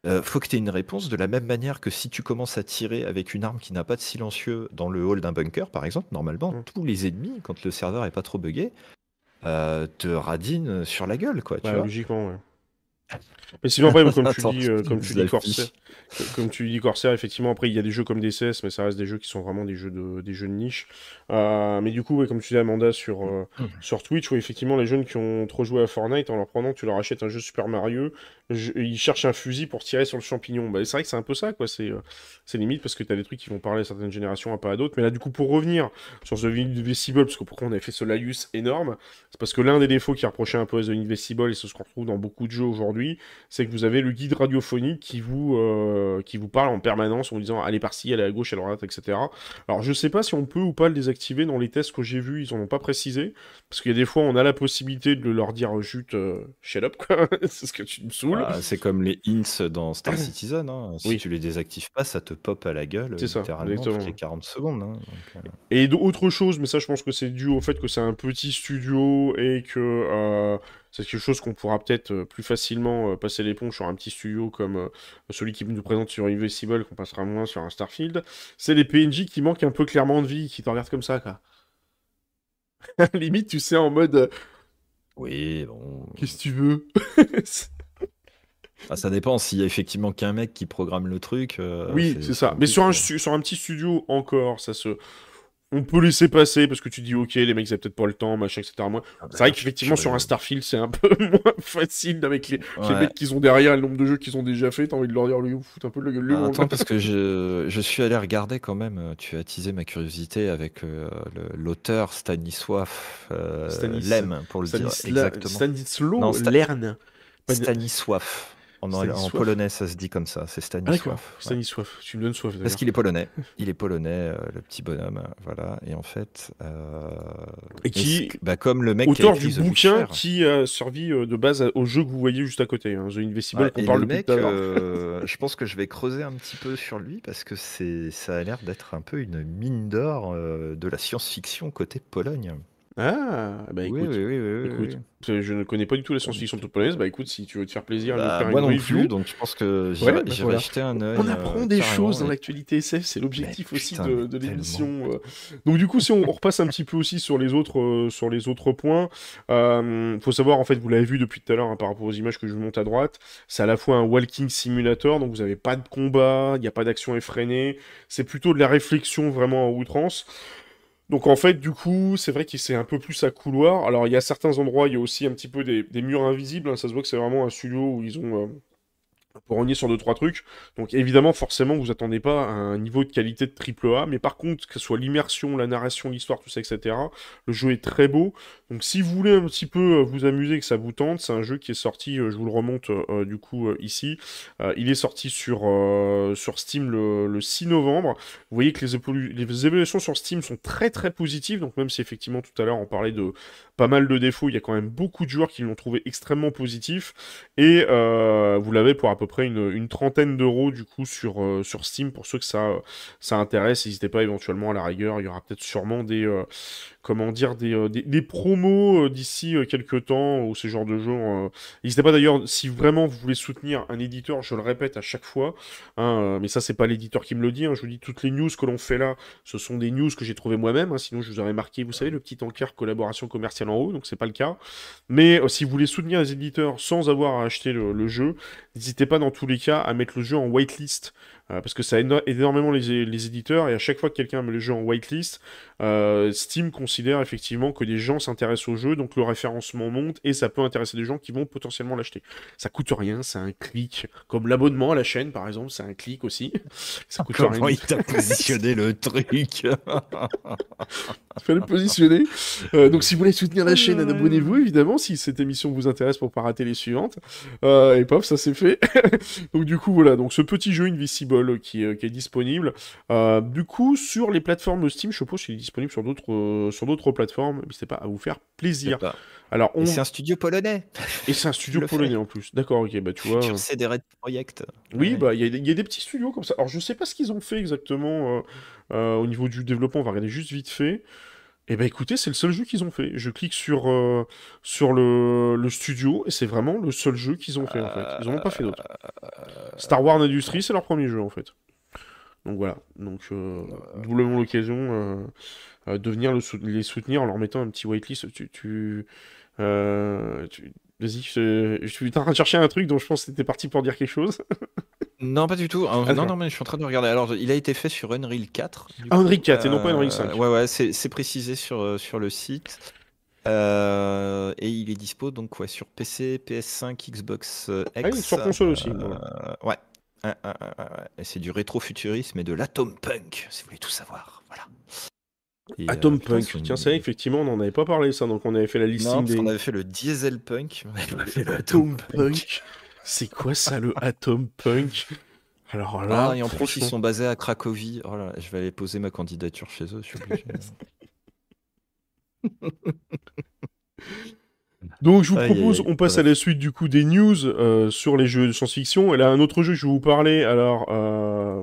euh, faut que tu aies une réponse de la même manière que si tu commences à tirer avec une arme qui n'a pas de silencieux dans le hall d'un bunker, par exemple, normalement,
Mm.
tous les ennemis, quand le serveur est pas trop buggé, euh, te radinent sur la gueule, quoi, tu
Ouais,
vois.
logiquement, ouais. Mais sinon, après, comme tu
Attends,
dis, euh, comme tu dis. Corsair, comme tu dis Corsair, effectivement, après, il y a des jeux comme DCS, mais ça reste des jeux qui sont vraiment des jeux de, des jeux de niche. Euh, mais du coup, ouais, comme tu dis, Amanda, sur, euh,
Mhm.
sur Twitch, ouais, effectivement, les jeunes qui ont trop joué à Fortnite, en leur prenant, tu leur achètes un jeu Super Mario, ils cherchent un fusil pour tirer sur le champignon. Bah, c'est vrai que c'est un peu ça, quoi. C'est euh, limite parce que tu as des trucs qui vont parler à certaines générations, à pas à d'autres. Mais là, du coup, pour revenir sur The Invisible, parce que pourquoi on avait fait ce laïus énorme, c'est parce que l'un des défauts qui reprochait un peu à The Invisible, et c'est ce qu'on retrouve dans beaucoup de jeux aujourd'hui, c'est que vous avez le guide radiophonique qui vous, euh, qui vous parle en permanence en vous disant allez par-ci, allez à gauche, allez à droite, etc. Alors je sais pas si on peut ou pas le désactiver dans les tests que j'ai vus, ils en ont pas précisé, parce qu'il y a des fois on a la possibilité de leur dire juste euh, shut up, quoi, c'est ce que tu me saoules.
Ah, c'est comme les hints dans Star Citizen. hein. Si
Oui.
tu les désactives pas, ça te pop à la gueule
C'est ça,
littéralement toutes les 40 secondes. hein. Donc, euh,
Et d'autres choses, mais ça je pense que c'est dû au fait que c'est un petit studio et que euh, c'est quelque chose qu'on pourra peut-être euh, plus facilement passer l'éponge sur un petit studio comme euh, celui qui nous présente sur Invisible, qu'on passera moins sur un Starfield. C'est les PNJ qui manquent un peu clairement de vie, qui te regardent comme ça, quoi. Limite, tu sais, en mode
Oui, bon.
Qu'est-ce que tu veux?
Ah, ça dépend s'il y a effectivement qu'un mec qui programme le truc. euh,
Oui, c'est ça. Mais sur un, sur un petit studio, encore, ça se. On peut laisser passer parce que tu dis, ok, les mecs, ils peut-être pas le temps, machin, etc.
Ah, bah,
C'est vrai qu'effectivement, sur un Starfield, c'est un peu moins facile avec les, les mecs qu'ils ont derrière, le nombre de jeux qu'ils ont déjà fait. T'as envie de leur dire, lui, vous foutez un peu de la gueule,
Ah, attends, parce que je, je suis allé regarder quand même. euh, Tu as attisé ma curiosité avec euh, le- l'auteur Stanisław euh,
Stanis-
Lem, pour le dire exactement.
Stanisław
Non, Sta-
Lern.
Stanisław. En, polonais, ça se dit comme ça. C'est
Ah,
Stanisław. ouais.
Stanisław. Tu me donnes soif.
Parce qu'il est polonais. Il est polonais, euh, le petit bonhomme. euh, Voilà. Et en fait. euh,
Et qui-
bah, comme le mec qui a
Auteur du bouquin qui a servi de base au jeu que vous voyez juste à côté, hein, The Invisible,
Ouais,
qu'on
et
parle
le mec, euh, je pense que je vais creuser un petit peu sur lui parce que ça a l'air d'être un peu une mine d'or de la science-fiction côté Pologne.
Ah, bah écoute.
oui, oui,
écoute. Je ne connais pas du tout la science-fiction polonaise. Bah écoute, si tu veux te faire plaisir,
Bah,
faire
moi
une
non
review,
plus, donc je pense que
Ouais,
j'irai
bah voilà.
jeter un œil.
On apprend
euh,
des choses dans l'actualité SF, c'est l'objectif aussi
putain,
de, l'émission. euh. Donc du coup, si on, on repasse un petit peu aussi sur les autres, euh, sur les autres points, euh, faut savoir en fait, vous l'avez vu depuis tout à l'heure hein, par rapport aux images que je vous monte à droite, c'est à la fois un walking simulator, donc vous n'avez pas de combat, il n'y a pas d'action effrénée, c'est plutôt de la réflexion vraiment à outrance. Donc en fait, du coup, c'est vrai que c'est un peu plus à couloir. Alors il y a certains endroits, il y a aussi un petit peu des, murs invisibles. hein. Ça se voit que c'est vraiment un studio où ils ont peu rogné sur deux trois trucs. Donc évidemment, forcément, vous attendez pas un niveau de qualité de triple A, mais par contre, que ce soit l'immersion, la narration, l'histoire, tout ça, etc. Le jeu est très beau. Donc si vous voulez un petit peu euh, vous amuser, que ça vous tente, c'est un jeu qui est sorti, euh, je vous le remonte euh, du coup ici. Il est sorti sur, sur Steam le, le 6 novembre. Vous voyez que les, évolutions les évaluations sur Steam sont très très positives. Donc même si effectivement tout à l'heure on parlait de pas mal de défauts, il y a quand même beaucoup de joueurs qui l'ont trouvé extrêmement positif. Et vous l'avez pour peu près une, trentaine d'euros du coup sur, euh, sur Steam pour ceux que ça, euh, ça intéresse. N'hésitez pas éventuellement à la rigueur, il y aura peut-être sûrement des, euh, comment dire, des, euh, des, promos euh, d'ici euh, quelques temps ou ce genre de jeu. euh. N'hésitez pas d'ailleurs, si vraiment vous voulez soutenir un éditeur, je le répète à chaque fois, hein, mais ça c'est pas l'éditeur qui me le dit, hein, je vous dis toutes les news que l'on fait là, ce sont des news que j'ai trouvées moi-même, hein, sinon je vous aurais marqué, vous savez, le petit encart collaboration commerciale en haut, donc c'est pas le cas. Mais si vous voulez soutenir les éditeurs sans avoir à acheter le, le jeu, n'hésitez pas dans tous les cas à mettre le jeu en whitelist. Euh, parce que ça aide énormément les, les, éditeurs et à chaque fois que quelqu'un met le jeu en whitelist, euh, Steam considère effectivement que des gens s'intéressent au jeu, donc le référencement monte et ça peut intéresser des gens qui vont potentiellement l'acheter. Ça coûte rien, c'est un clic, comme l'abonnement à la chaîne par exemple, c'est un clic aussi. Ça coûte
Comment
rien.
il t'a positionné le truc?
Il fallait le positionner. Euh, donc si vous voulez soutenir la chaîne, abonnez-vous évidemment si cette émission vous intéresse pour pas rater les suivantes. Euh, et paf, ça c'est fait. donc du coup voilà, donc ce petit jeu Invisible qui, euh, qui est disponible. Euh, du coup sur les plateformes Steam, je suppose qu'il est disponible sur d'autres euh, sur d'autres plateformes. N'hésitez pas à vous faire plaisir. Alors, on...
Et c'est un studio polonais.
Et c'est un studio polonais en plus. D'accord, ok, bah tu vois.
Sur CD Red Project.
Oui,
Ouais.
bah il y, a des- il y a des petits studios comme ça. Alors je sais pas ce qu'ils ont fait exactement euh, euh, au niveau du développement, on va regarder juste vite fait. Et bah écoutez, c'est le seul jeu qu'ils ont fait. Je clique sur, euh, sur le, le studio et c'est vraiment le seul jeu qu'ils ont fait en fait. Ils en ont pas fait d'autres. Star Wars Industries, c'est leur premier jeu en fait. Donc voilà, donc euh, doublement l'occasion euh, euh, de venir les soutenir en leur mettant un petit whitelist. Tu, tu, euh, tu- Vas-y, je, je suis en train de chercher un truc dont je pense que t'étais parti pour dire quelque chose.
Non, pas du tout. Ah,
Ah,
non, non, mais je suis en train de regarder. Alors, il a été fait sur Unreal 4. du
Ah. Unreal 4 et non pas
Euh,
Unreal 5.
Ouais, ouais, c'est précisé sur, euh, sur le site. Euh, et il est dispo donc ouais, sur PC, PS5, Xbox euh, X.
Ah oui, sur console aussi,
Euh,
voilà.
ouais. Et c'est du rétrofuturisme et de l'atom punk, si vous voulez tout savoir. Voilà. Et, euh,
Atom Punk, tiens, c'est vrai, effectivement, on n'en avait pas parlé ça, donc on avait fait la
parce
des.
qu'on avait fait le diesel punk, on n'avait pas fait le
Atom
atom punk.
C'est quoi ça, le Atom Punk? Alors là,
Ah, et en plus, ils sont basés à Cracovie. Oh là, je vais aller poser ma candidature chez eux, je suis obligé.
Donc je vous
aïe,
propose,
aïe,
on passe à la suite du coup des news euh, sur les jeux de science-fiction. Et là, un autre jeu que je vais vous parler, alors... euh,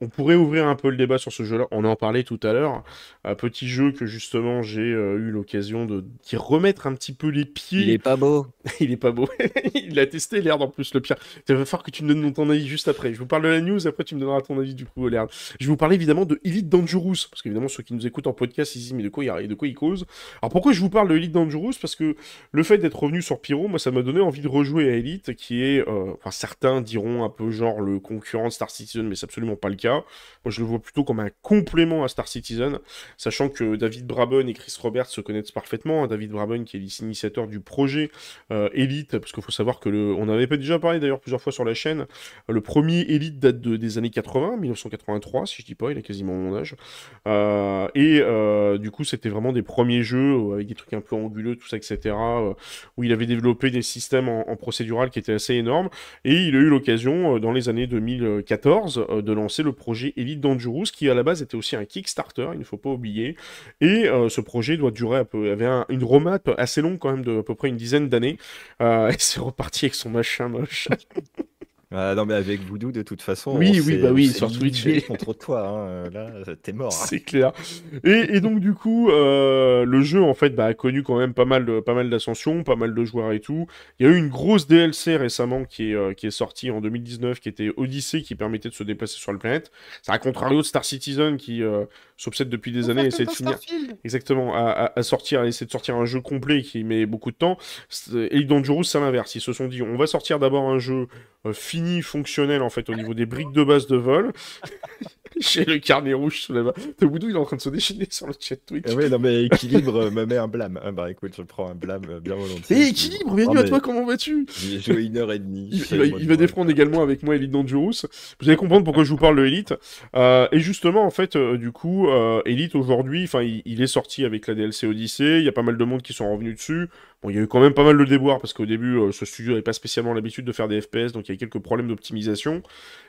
on- pourrait ouvrir un peu le débat sur ce jeu-là, on en parlait tout à l'heure. Un petit jeu que justement j'ai euh, eu l'occasion de d'y remettre un petit peu les pieds.
Il est pas beau.
Il est pas beau. il a testé l'air en plus, le pire. Il va falloir que tu me donnes ton avis juste après. Je vous parle de la news, après tu me donneras ton avis du coup, l'air. Je vais vous parler évidemment de Elite Dangerous, parce qu'évidemment ceux qui nous écoutent en podcast, ils se disent mais de quoi il, de quoi il cause? Alors pourquoi je vous parle de Elite Dangerous? Parce que le fait d'être revenu sur Pyro, moi ça m'a donné envie de rejouer à Elite, qui est, euh, enfin certains diront un peu genre le concurrent de Star Citizen, mais c'est absolument pas le cas. Moi je le vois plutôt comme un complément à Star Citizen, sachant que David Braben et Chris Roberts se connaissent parfaitement. hein. David Braben qui est l'initiateur du projet euh, Elite, parce qu'il faut savoir que le, on avait pas déjà parlé d'ailleurs plusieurs fois sur la chaîne. Le premier Elite date de- des années 80, 1983, si je dis pas, il a quasiment mon âge. Euh, et euh, du coup, c'était vraiment des premiers jeux avec des trucs un peu anguleux, tout ça, etc. où il avait développé des systèmes en, procédural qui étaient assez énormes. Et il a eu l'occasion, dans les années 2014, euh, de lancer le projet Elite Dangerous, qui à la base était aussi un Kickstarter, il ne faut pas oublier. Et euh, ce projet doit durer un peu, avait un- une roadmap assez longue quand même de à peu près une dizaine d'années. Euh, et c'est reparti avec son machin moche.
Ah, non, mais avec Voodoo, de toute façon.
Oui,
on
oui, bah oui, sur Twitch,
contre toi. hein. Là, t'es mort. hein.
C'est clair. Et, et donc du coup, euh, le jeu en fait bah, a connu quand même pas mal, de, pas mal d'ascension, pas mal de joueurs et tout. Il y a eu une grosse DLC récemment qui est, euh, qui est sortie en 2019, qui était Odyssey, qui permettait de se déplacer sur la planète. C'est à contrario de Star Citizen qui euh, s'obsède depuis des années à essayer de finir. Exactement, à, à- à sortir, à essayer de sortir un jeu complet qui met beaucoup de temps. C'est- Elite Dangerous, c'est l'inverse. Ils se sont dit, on va sortir d'abord un jeu euh, fini, fonctionnel en fait au niveau des briques de base de vol. J'ai le carnet rouge sous la main. Le boudou, il est en train de se déchaîner sur le chat Twitch.
Ah ouais, non, mais équilibre euh, me met un blâme. Ah, bah écoute, je prends un blâme euh, bien volontiers.
Et équilibre, bienvenue
Ah,
à
mais
toi, comment vas-tu
J'ai joué une heure et demie.
il, va, il défendre également avec moi Elite Dangerous. Vous allez comprendre pourquoi je vous parle de Elite. Euh, et justement, en fait, euh, du coup, Elite aujourd'hui, enfin, il, il est sorti avec la DLC Odyssey. Il y a pas mal de monde qui sont revenus dessus. Bon, il y a eu quand même pas mal de déboires parce qu'au début, euh, ce studio n'avait pas spécialement l'habitude de faire des FPS, donc il y a quelques problèmes d'optimisation.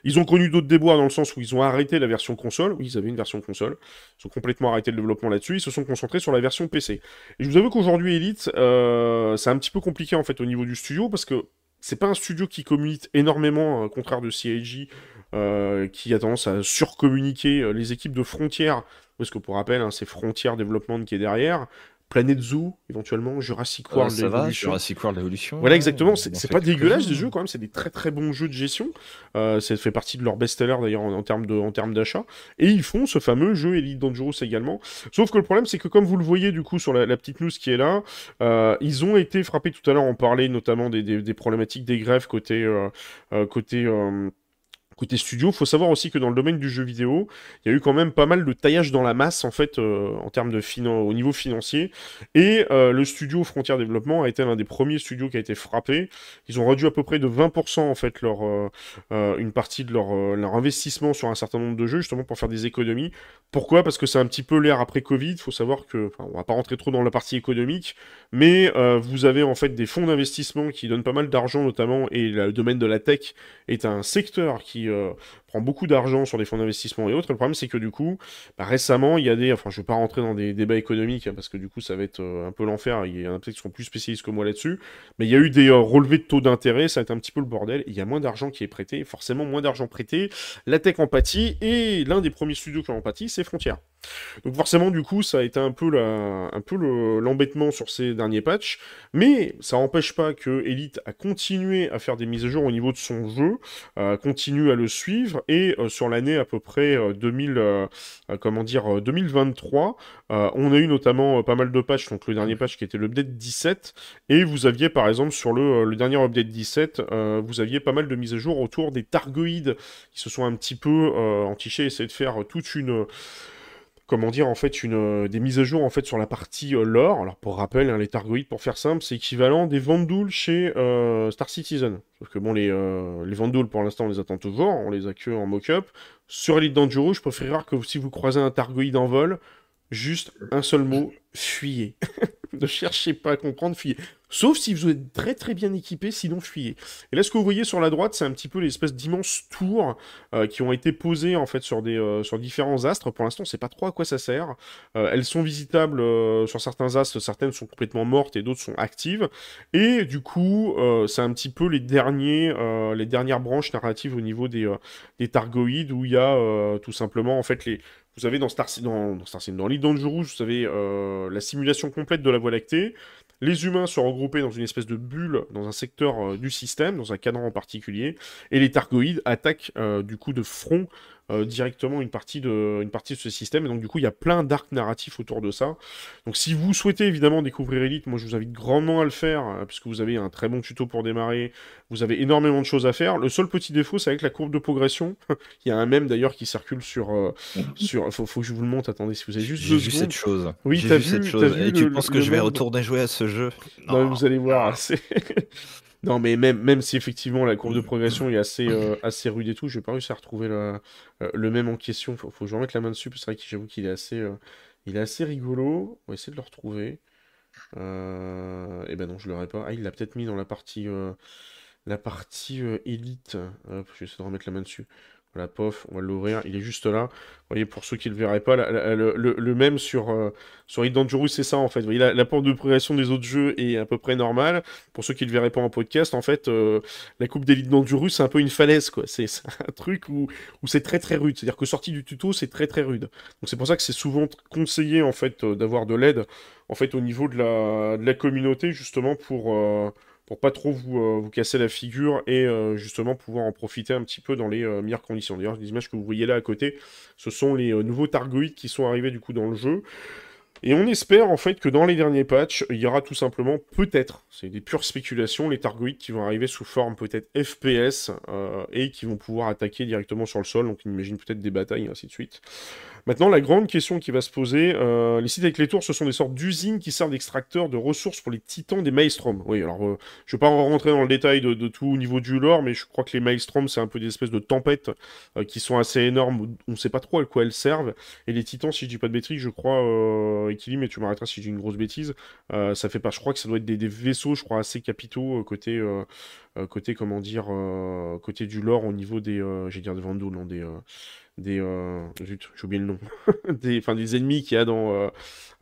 Ils ont connu d'autres déboires dans le sens où ils ont arrêté la version console. Oui, ils avaient une version console. Ils ont complètement arrêté le développement là-dessus. Ils se sont concentrés sur la version PC. Et je vous avoue qu'aujourd'hui, Elite, euh, c'est un petit peu compliqué en fait au niveau du studio parce que c'est pas un studio qui communique énormément, au contraire de CIG, euh, qui a tendance à surcommuniquer les équipes de Frontières, parce que pour rappel, hein, c'est Frontières Development qui est derrière, Planet Zoo, éventuellement, Jurassic
Ah,
World
ça va,
Evolution.
Jurassic World Evolution.
Voilà, exactement. C'est pas dégueulasse
quelques-uns.
des jeux quand même. C'est des très très bons jeux de gestion. Euh, ça fait partie de leur best-seller d'ailleurs en, en termes de en termes d'achat. Et ils font ce fameux jeu Elite Dangerous également. Sauf que le problème c'est que comme vous le voyez du coup sur la, la petite news qui est là, euh, ils ont été frappés tout à l'heure. On parlait notamment des, des, des problématiques des grèves côté euh, euh, côté euh, Côté studio, faut savoir aussi que dans le domaine du jeu vidéo, il y a eu quand même pas mal de taillage dans la masse en fait euh, en termes de au niveau financier. Et euh, le studio Frontier Développement a été l'un des premiers studios qui a été frappé. Ils ont réduit à peu près de 20% en fait leur euh, une partie de leur, investissement sur un certain nombre de jeux justement pour faire des économies. Pourquoi? Parce que c'est un petit peu l'ère après Covid. Il faut savoir que, on va pas rentrer trop dans la partie économique, mais vous avez en fait des fonds d'investissement qui donnent pas mal d'argent notamment, et le domaine de la tech est un secteur qui, euh, prend beaucoup d'argent sur des fonds d'investissement et autres. le problème, c'est que du coup, bah, récemment, il y a des. Enfin, je ne vais pas rentrer dans des débats économiques hein, parce que du coup, ça va être euh, un peu l'enfer. Il y en a peut-être qui sont plus spécialistes que moi là-dessus. Mais il y a eu des euh, relevés de taux d'intérêt. Ça va être un petit peu le bordel. Il y a moins d'argent qui est prêté. Forcément, moins d'argent prêté. La tech empathie. Et l'un des premiers studios qui en empathie, c'est Frontier. Donc forcément, du coup, ça a été un peu la, un peu l'embêtement sur ces derniers patchs, mais ça n'empêche pas que Elite a continué à faire des mises à jour au niveau de son jeu, euh, continue à le suivre, et euh, sur l'année à peu près 2000, euh, comment dire, 2023, on a eu notamment pas mal de patchs, donc le dernier patch qui était l'update 17, et vous aviez par exemple sur le, le dernier update 17, vous aviez pas mal de mises à jour autour des Targoïdes qui se sont un petit peu entichés, essayer de faire toute une comment dire, en fait, une, euh, des mises à jour en fait sur la partie euh, lore. Alors pour rappel, hein, les Targoïdes, pour faire simple, c'est équivalent des Vandals chez euh, Star Citizen. Sauf que bon, les, les Vandals, pour l'instant, on les attend toujours, on les a que en mock-up. Sur Elite Dangerous, je préférerais que si vous croisez un Targoïde en vol, juste un seul mot, fuyez. ne cherchez pas à comprendre, fuyez. Sauf si vous êtes très très bien équipé, sinon fuyez. Et là, ce que vous voyez sur la droite, c'est un petit peu l'espèce d'immenses tours euh, qui ont été posées en fait sur, des, euh, sur différents astres. Pour l'instant, on sait pas trop à quoi ça sert. Euh, elles sont visitables sur certains astres, certaines sont complètement mortes et d'autres sont actives. Et du coup, c'est un petit peu les, derniers, les dernières branches narratives au niveau des, des Targoïdes où il y a tout simplement en fait les, vous avez dans Star, dans, dans, Star, dans Lead Dangerous, vous avez la simulation complète de la Voie lactée. Les humains sont regroupés dans une espèce de bulle, dans un secteur euh, du système, dans un cadran en particulier, et les Targoïdes attaquent euh, du coup de front euh, directement une partie, de, une partie de ce système. Et donc, du coup, il y a plein d'arcs narratifs autour de ça. Donc, si vous souhaitez évidemment découvrir Elite, moi je vous invite grandement à le faire, euh, puisque vous avez un très bon tuto pour démarrer. Vous avez énormément de choses à faire. Le seul petit défaut, c'est avec la courbe de progression. il y a un même d'ailleurs qui circule sur. Euh, sur... Faut, faut, que je vous le montre. Attendez, si vous avez juste.
J'ai vu cette chose.
Oui, t'as vu,
cette chose. Et tu penses que je vais retourner jouer à ce jeu?
Non. vous allez voir. Non, mais même, même si effectivement la courbe de progression est assez, euh, assez rude et tout, je vais pas réussir à retrouver le, euh, le même en question. Faut, faut que je remette la main dessus, parce que c'est vrai que j'avoue qu'il est assez, euh, il est assez rigolo. On va essayer de le retrouver. et ben non, je l'aurais pas. Ah, il l'a peut-être mis dans la partie, la partie élite. je vais essayer de remettre la main dessus. Voilà, pof, on va l'ouvrir. Il est juste là. Vous voyez, pour ceux qui ne le verraient pas, le, même sur, euh, sur Dangerous, c'est ça en fait. Vous voyez, la, porte de progression des autres jeux est à peu près normale. Pour ceux qui ne le verraient pas en podcast, en fait, euh, la coupe d'Elite Dangerous, c'est un peu une falaise, quoi. C'est un truc où, c'est très très rude. C'est-à-dire que sorti du tuto, c'est très très rude. Donc c'est pour ça que c'est souvent conseillé en fait euh, d'avoir de l'aide en fait au niveau de la, de la communauté justement pour euh, pour pas trop vous, euh, vous casser la figure et euh, justement pouvoir en profiter un petit peu dans les euh, meilleures conditions. D'ailleurs, les images que vous voyez là à côté, ce sont les nouveaux Targoïdes qui sont arrivés du coup dans le jeu. Et on espère en fait que dans les derniers patchs, il y aura tout simplement peut-être, c'est des pures spéculations, les Targoïdes qui vont arriver sous forme peut-être FPS et qui vont pouvoir attaquer directement sur le sol, donc on imagine peut-être des batailles et ainsi de suite. Maintenant, la grande question qui va se poser, euh, les sites avec les tours, ce sont des sortes d'usines qui servent d'extracteurs de ressources pour les titans des Maelstrom. Oui, alors euh, je ne vais pas rentrer dans le détail de, tout au niveau du lore, mais je crois que les Maelstrom, c'est un peu des espèces de tempêtes euh, qui sont assez énormes. On ne sait pas trop à quoi elles servent. Et les titans, si je dis pas de bêtises, je crois, euh, mais tu m'arrêteras si j'ai une grosse bêtise, ça fait pas, je crois que ça doit être des, vaisseaux, je crois, assez capitaux côté, côté, comment dire, côté du lore au niveau des, j'ai dire des Vandals, non, des des euh, j'ai oublié le nom. Des enfin des ennemis qu'il y a dans euh,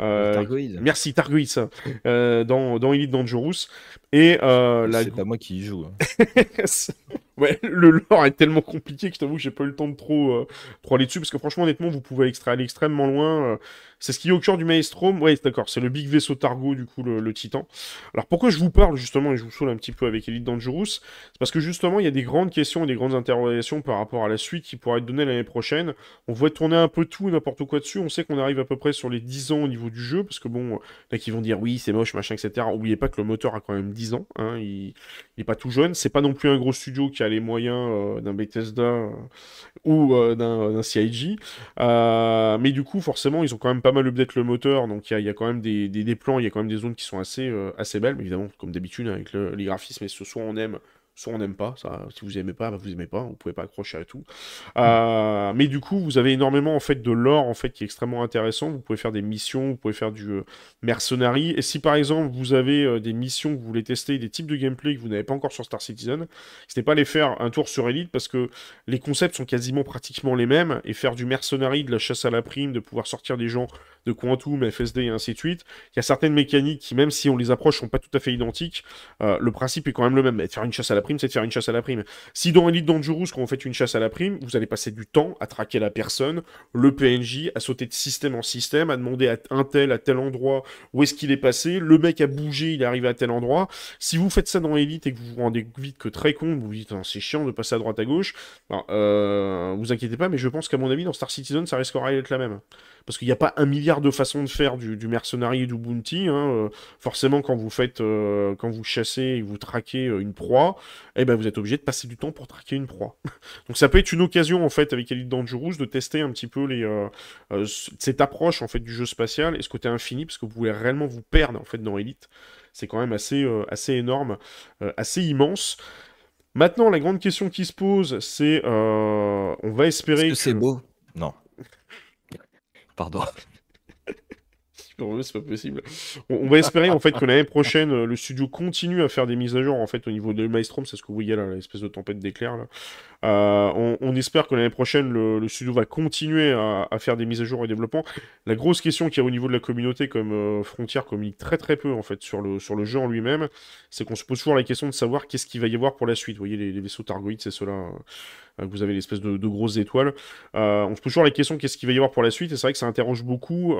euh
merci Targoïd ça. Euh, dans dans Elite Dangerous. Et la
c'est pas moi qui y joue hein.
Ouais, le lore est tellement compliqué que je t'avoue que j'ai pas eu le temps de trop, euh, trop aller dessus, parce que franchement, honnêtement, vous pouvez aller extrêmement loin. Euh. c'est ce qui est au cœur du Maelstrom. Ouais, d'accord, c'est le big vaisseau Targo, du coup, le, Titan. Alors pourquoi je vous parle, justement, et je vous saoule un petit peu avec Elite Dangerous C'est parce que, justement, il y a des grandes questions et des grandes interrogations par rapport à la suite qui pourraient être données l'année prochaine. On voit tourner un peu tout, n'importe quoi dessus. On sait qu'on arrive à peu près sur les 10 ans au niveau du jeu, parce que bon, là, qui vont dire oui, c'est moche, machin, etc. Oubliez pas que le moteur a quand même 10 ans, hein, il... il est pas tout jeune. C'est pas non plus un gros studio qui a les moyens euh, d'un Bethesda euh, ou euh, d'un CIG. mais du coup, forcément, ils ont quand même pas mal update le moteur, donc il y, a quand même des, plans, il y a quand même des zones qui sont assez, assez belles, évidemment, comme d'habitude, avec les graphismes, et ce soit on aime, soit on n'aime pas, ça, si vous aimez pas, bah, vous aimez pas, vous pouvez pas accrocher à tout. Euh, mais du coup, vous avez énormément en fait de lore en fait qui est extrêmement intéressant. Vous pouvez faire des missions, vous pouvez faire du euh. Et si par exemple vous avez euh, des missions que vous voulez tester, des types de gameplay que vous n'avez pas encore sur Star Citizen, n'hésitez pas à les faire un tour sur Elite parce que les concepts sont quasiment pratiquement les mêmes. Et faire du mercenary, de la chasse à la prime, de pouvoir sortir des gens de Quantum, FSD et ainsi de suite, il y a certaines mécaniques qui, même si on les approche, sont pas tout à fait identiques. le principe est quand même le même. faire une chasse à la c'est de faire une chasse à la prime. Si dans Elite Dangerous, quand vous faites une chasse à la prime, vous allez passer du temps à traquer la personne, le PNJ, à sauter de système en système, à demander à un tel, à tel endroit, où est-ce qu'il est passé, le mec a bougé, il est arrivé à tel endroit. Si vous faites ça dans Elite et que vous vous rendez vite que très con, vous vous dites, c'est chiant de passer à droite à gauche, ben, euh, vous inquiétez pas, mais je pense qu'à mon avis, dans Star Citizen, ça risquera d'être la même parce qu'il n'y a pas un milliard de façons de faire du, du mercenari et du bounty. Hein, euh, forcément, quand vous faites, euh, quand vous chassez et vous traquez euh, une proie, eh ben vous êtes obligé de passer du temps pour traquer une proie. Donc ça peut être une occasion en fait avec Elite Dangerous de tester un petit peu les, cette approche en fait du jeu spatial et ce côté infini parce que vous pouvez réellement vous perdre en fait dans Elite. C'est quand même assez, assez énorme, assez immense. Maintenant, la grande question qui se pose, c'est on va espérer.
Est-ce que, c'est beau? Non. Pardon.
C'est pas possible. On, va espérer en fait que l'année prochaine, euh, le studio continue à faire des mises à jour en fait au niveau de Maelstrom, c'est ce que vous voyez là, l'espèce de tempête d'éclair là. Euh, on, espère que l'année prochaine, le, studio va continuer à, faire des mises à jour et développement. La grosse question qu'il y a au niveau de la communauté, comme euh, Frontier communique très très peu en fait sur le, jeu en lui-même, c'est qu'on se pose toujours la question de savoir qu'est-ce qu'il va y avoir pour la suite. Vous voyez les, vaisseaux Targoïdes, c'est cela euh, vous avez l'espèce de, grosses étoiles. on se pose toujours la question qu'est-ce qu'il va y avoir pour la suite, et c'est vrai que ça interroge beaucoup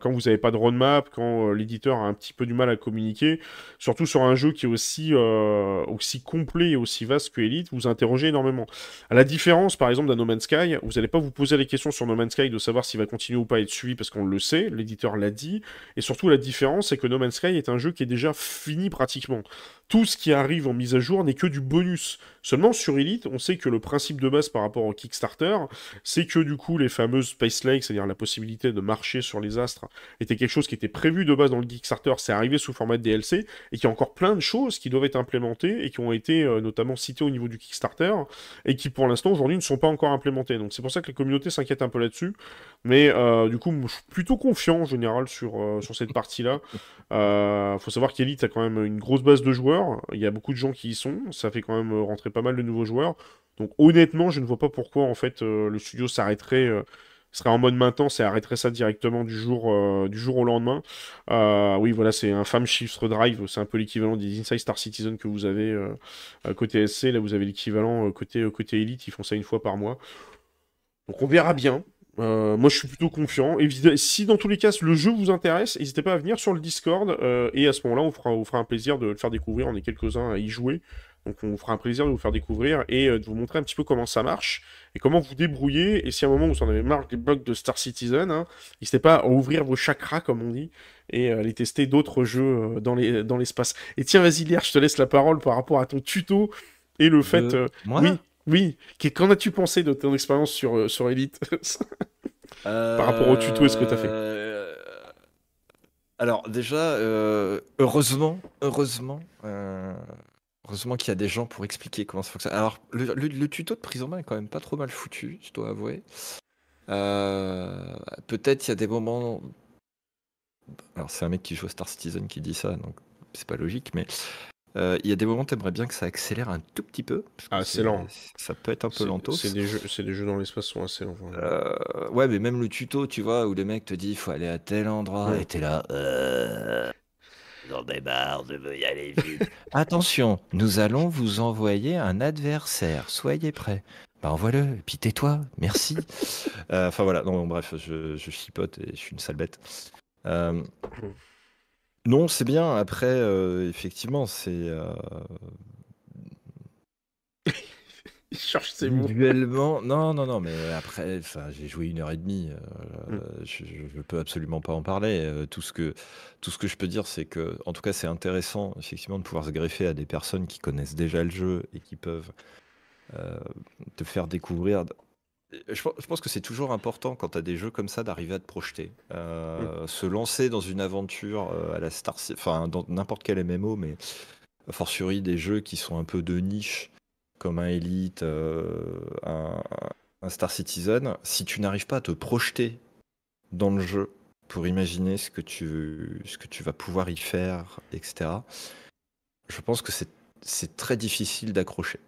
quand vous n'avez pas de roadmap, quand l'éditeur a un petit peu du mal à communiquer, surtout sur un jeu qui est aussi, aussi complet et aussi vaste que Elite, vous interrogez énormément. À la différence, par exemple, d'un No Man's Sky, vous n'allez pas vous poser les questions sur No Man's Sky de savoir s'il va continuer ou pas à être suivi parce qu'on le sait, l'éditeur l'a dit. Et surtout, la différence, c'est que No Man's Sky est un jeu qui est déjà fini pratiquement tout ce qui arrive en mise à jour n'est que du bonus. Seulement sur Elite, on sait que le principe de base par rapport au Kickstarter, c'est que du coup les fameuses Space Lakes, c'est-à-dire la possibilité de marcher sur les astres, était quelque chose qui était prévu de base dans le Kickstarter, c'est arrivé sous format de DLC, et qu'il y a encore plein de choses qui doivent être implémentées et qui ont été euh, notamment citées au niveau du Kickstarter, et qui pour l'instant aujourd'hui ne sont pas encore implémentées. Donc c'est pour ça que la communauté s'inquiète un peu là-dessus. Mais euh, du coup, je suis plutôt confiant en général sur, euh, sur cette partie-là. Il faut savoir qu'Elite a quand même une grosse base de joueurs il y a beaucoup de gens qui y sont, ça fait quand même euh, rentrer pas mal de nouveaux joueurs. Donc honnêtement, je ne vois pas pourquoi en fait euh, le studio s'arrêterait euh, serait en mode maintenance et arrêterait ça directement du jour, du jour au lendemain. oui, voilà, c'est un femme shift drive, c'est un peu l'équivalent des Inside Star Citizen que vous avez côté SC. Là, vous avez l'équivalent côté, côté Elite, ils font ça une fois par mois. Donc on verra bien. Euh, moi, je suis plutôt confiant. Et si dans tous les cas le jeu vous intéresse, n'hésitez pas à venir sur le Discord. Euh, et à ce moment-là, on fera, on fera un plaisir de le faire découvrir. On est quelques-uns à y jouer. Donc, on vous fera un plaisir de vous faire découvrir et euh, de vous montrer un petit peu comment ça marche et comment vous débrouiller. Et si à un moment vous en avez marre des bugs de Star Citizen, hein, n'hésitez pas à ouvrir vos chakras, comme on dit, et à aller tester d'autres jeux dans l'espace. Dans et tiens, vas-y, Lier, je te laisse la parole par rapport à ton tuto et le fait.
Moi
oui, oui. Qu'en as-tu pensé de ton expérience sur, euh, sur Elite Par rapport au tuto et ce que tu as fait euh,
Alors, déjà, euh, heureusement, heureusement, heureusement qu'il y a des gens pour expliquer comment ça fonctionne. Alors, le, tuto de prise en main est quand même pas trop mal foutu, je dois avouer. Peut-être il y a des moments. Alors, c'est un mec qui joue à Star Citizen qui dit ça, donc c'est pas logique, mais euh, il y a des moments, t'aimerais bien que ça accélère un tout petit peu.
Ah, c'est lent.
Ça peut être un peu lento.
C'est des, jeux, des jeux dans l'espace sont assez lents.
Euh, ouais, mais même le tuto, tu vois, où le mec te dit il faut aller à tel endroit, et t'es là. Euh... J'en démarre, je veux y aller vite. Attention, nous allons vous envoyer un adversaire. Soyez prêts. Bah envoie-le, et puis tais-toi, merci. Euh, enfin voilà, non, bref, je, je chipote et je suis une sale bête. Euh, non, c'est bien. Après, euh, effectivement, c'est, euh
Il cherche ses mots.
visuellement non, non, non, mais après, enfin, j'ai joué une heure et demie, euh, mmh. je je peux absolument pas en parler, tout ce que tout ce que je peux dire, c'est que, en tout cas, c'est intéressant, effectivement, de pouvoir se greffer à des personnes qui connaissent déjà le jeu et qui peuvent, te faire découvrir je, pense que c'est toujours important quand tu as des jeux comme ça d'arriver à te projeter. Euh, se lancer dans une aventure euh, à la Star enfin dans n'importe quel MMO, mais a fortiori des jeux qui sont un peu de niche, comme un Elite, un, un Star Citizen, si tu n'arrives pas à te projeter dans le jeu pour imaginer ce que tu, ce que tu vas pouvoir y faire, etc., je pense que c'est très difficile d'accrocher.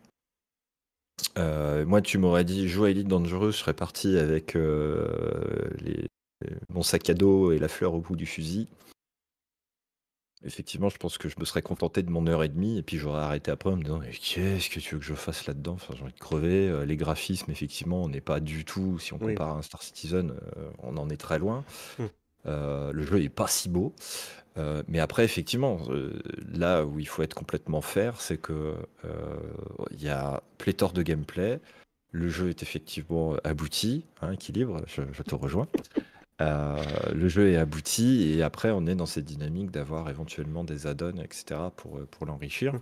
Euh, moi, tu m'aurais dit joue à Elite Dangereux, je serais parti avec euh, les, mon sac à dos et la fleur au bout du fusil. Effectivement, je pense que je me serais contenté de mon heure et demie et puis j'aurais arrêté après en me disant qu'est-ce que tu veux que je fasse là-dedans? Enfin, J'ai envie de crever. Euh, les graphismes, effectivement, on n'est pas du tout, si on compare à un Star Citizen, on en est très loin. Mmh. Le jeu est pas si beau. mais après, effectivement, là où il faut être complètement fair, c'est que il y a pléthore de gameplay. Le jeu est effectivement abouti, hein, équilibre, je, te rejoins. le jeu est abouti et après on est dans cette dynamique d'avoir éventuellement des add-ons, etc. pour, pour l'enrichir.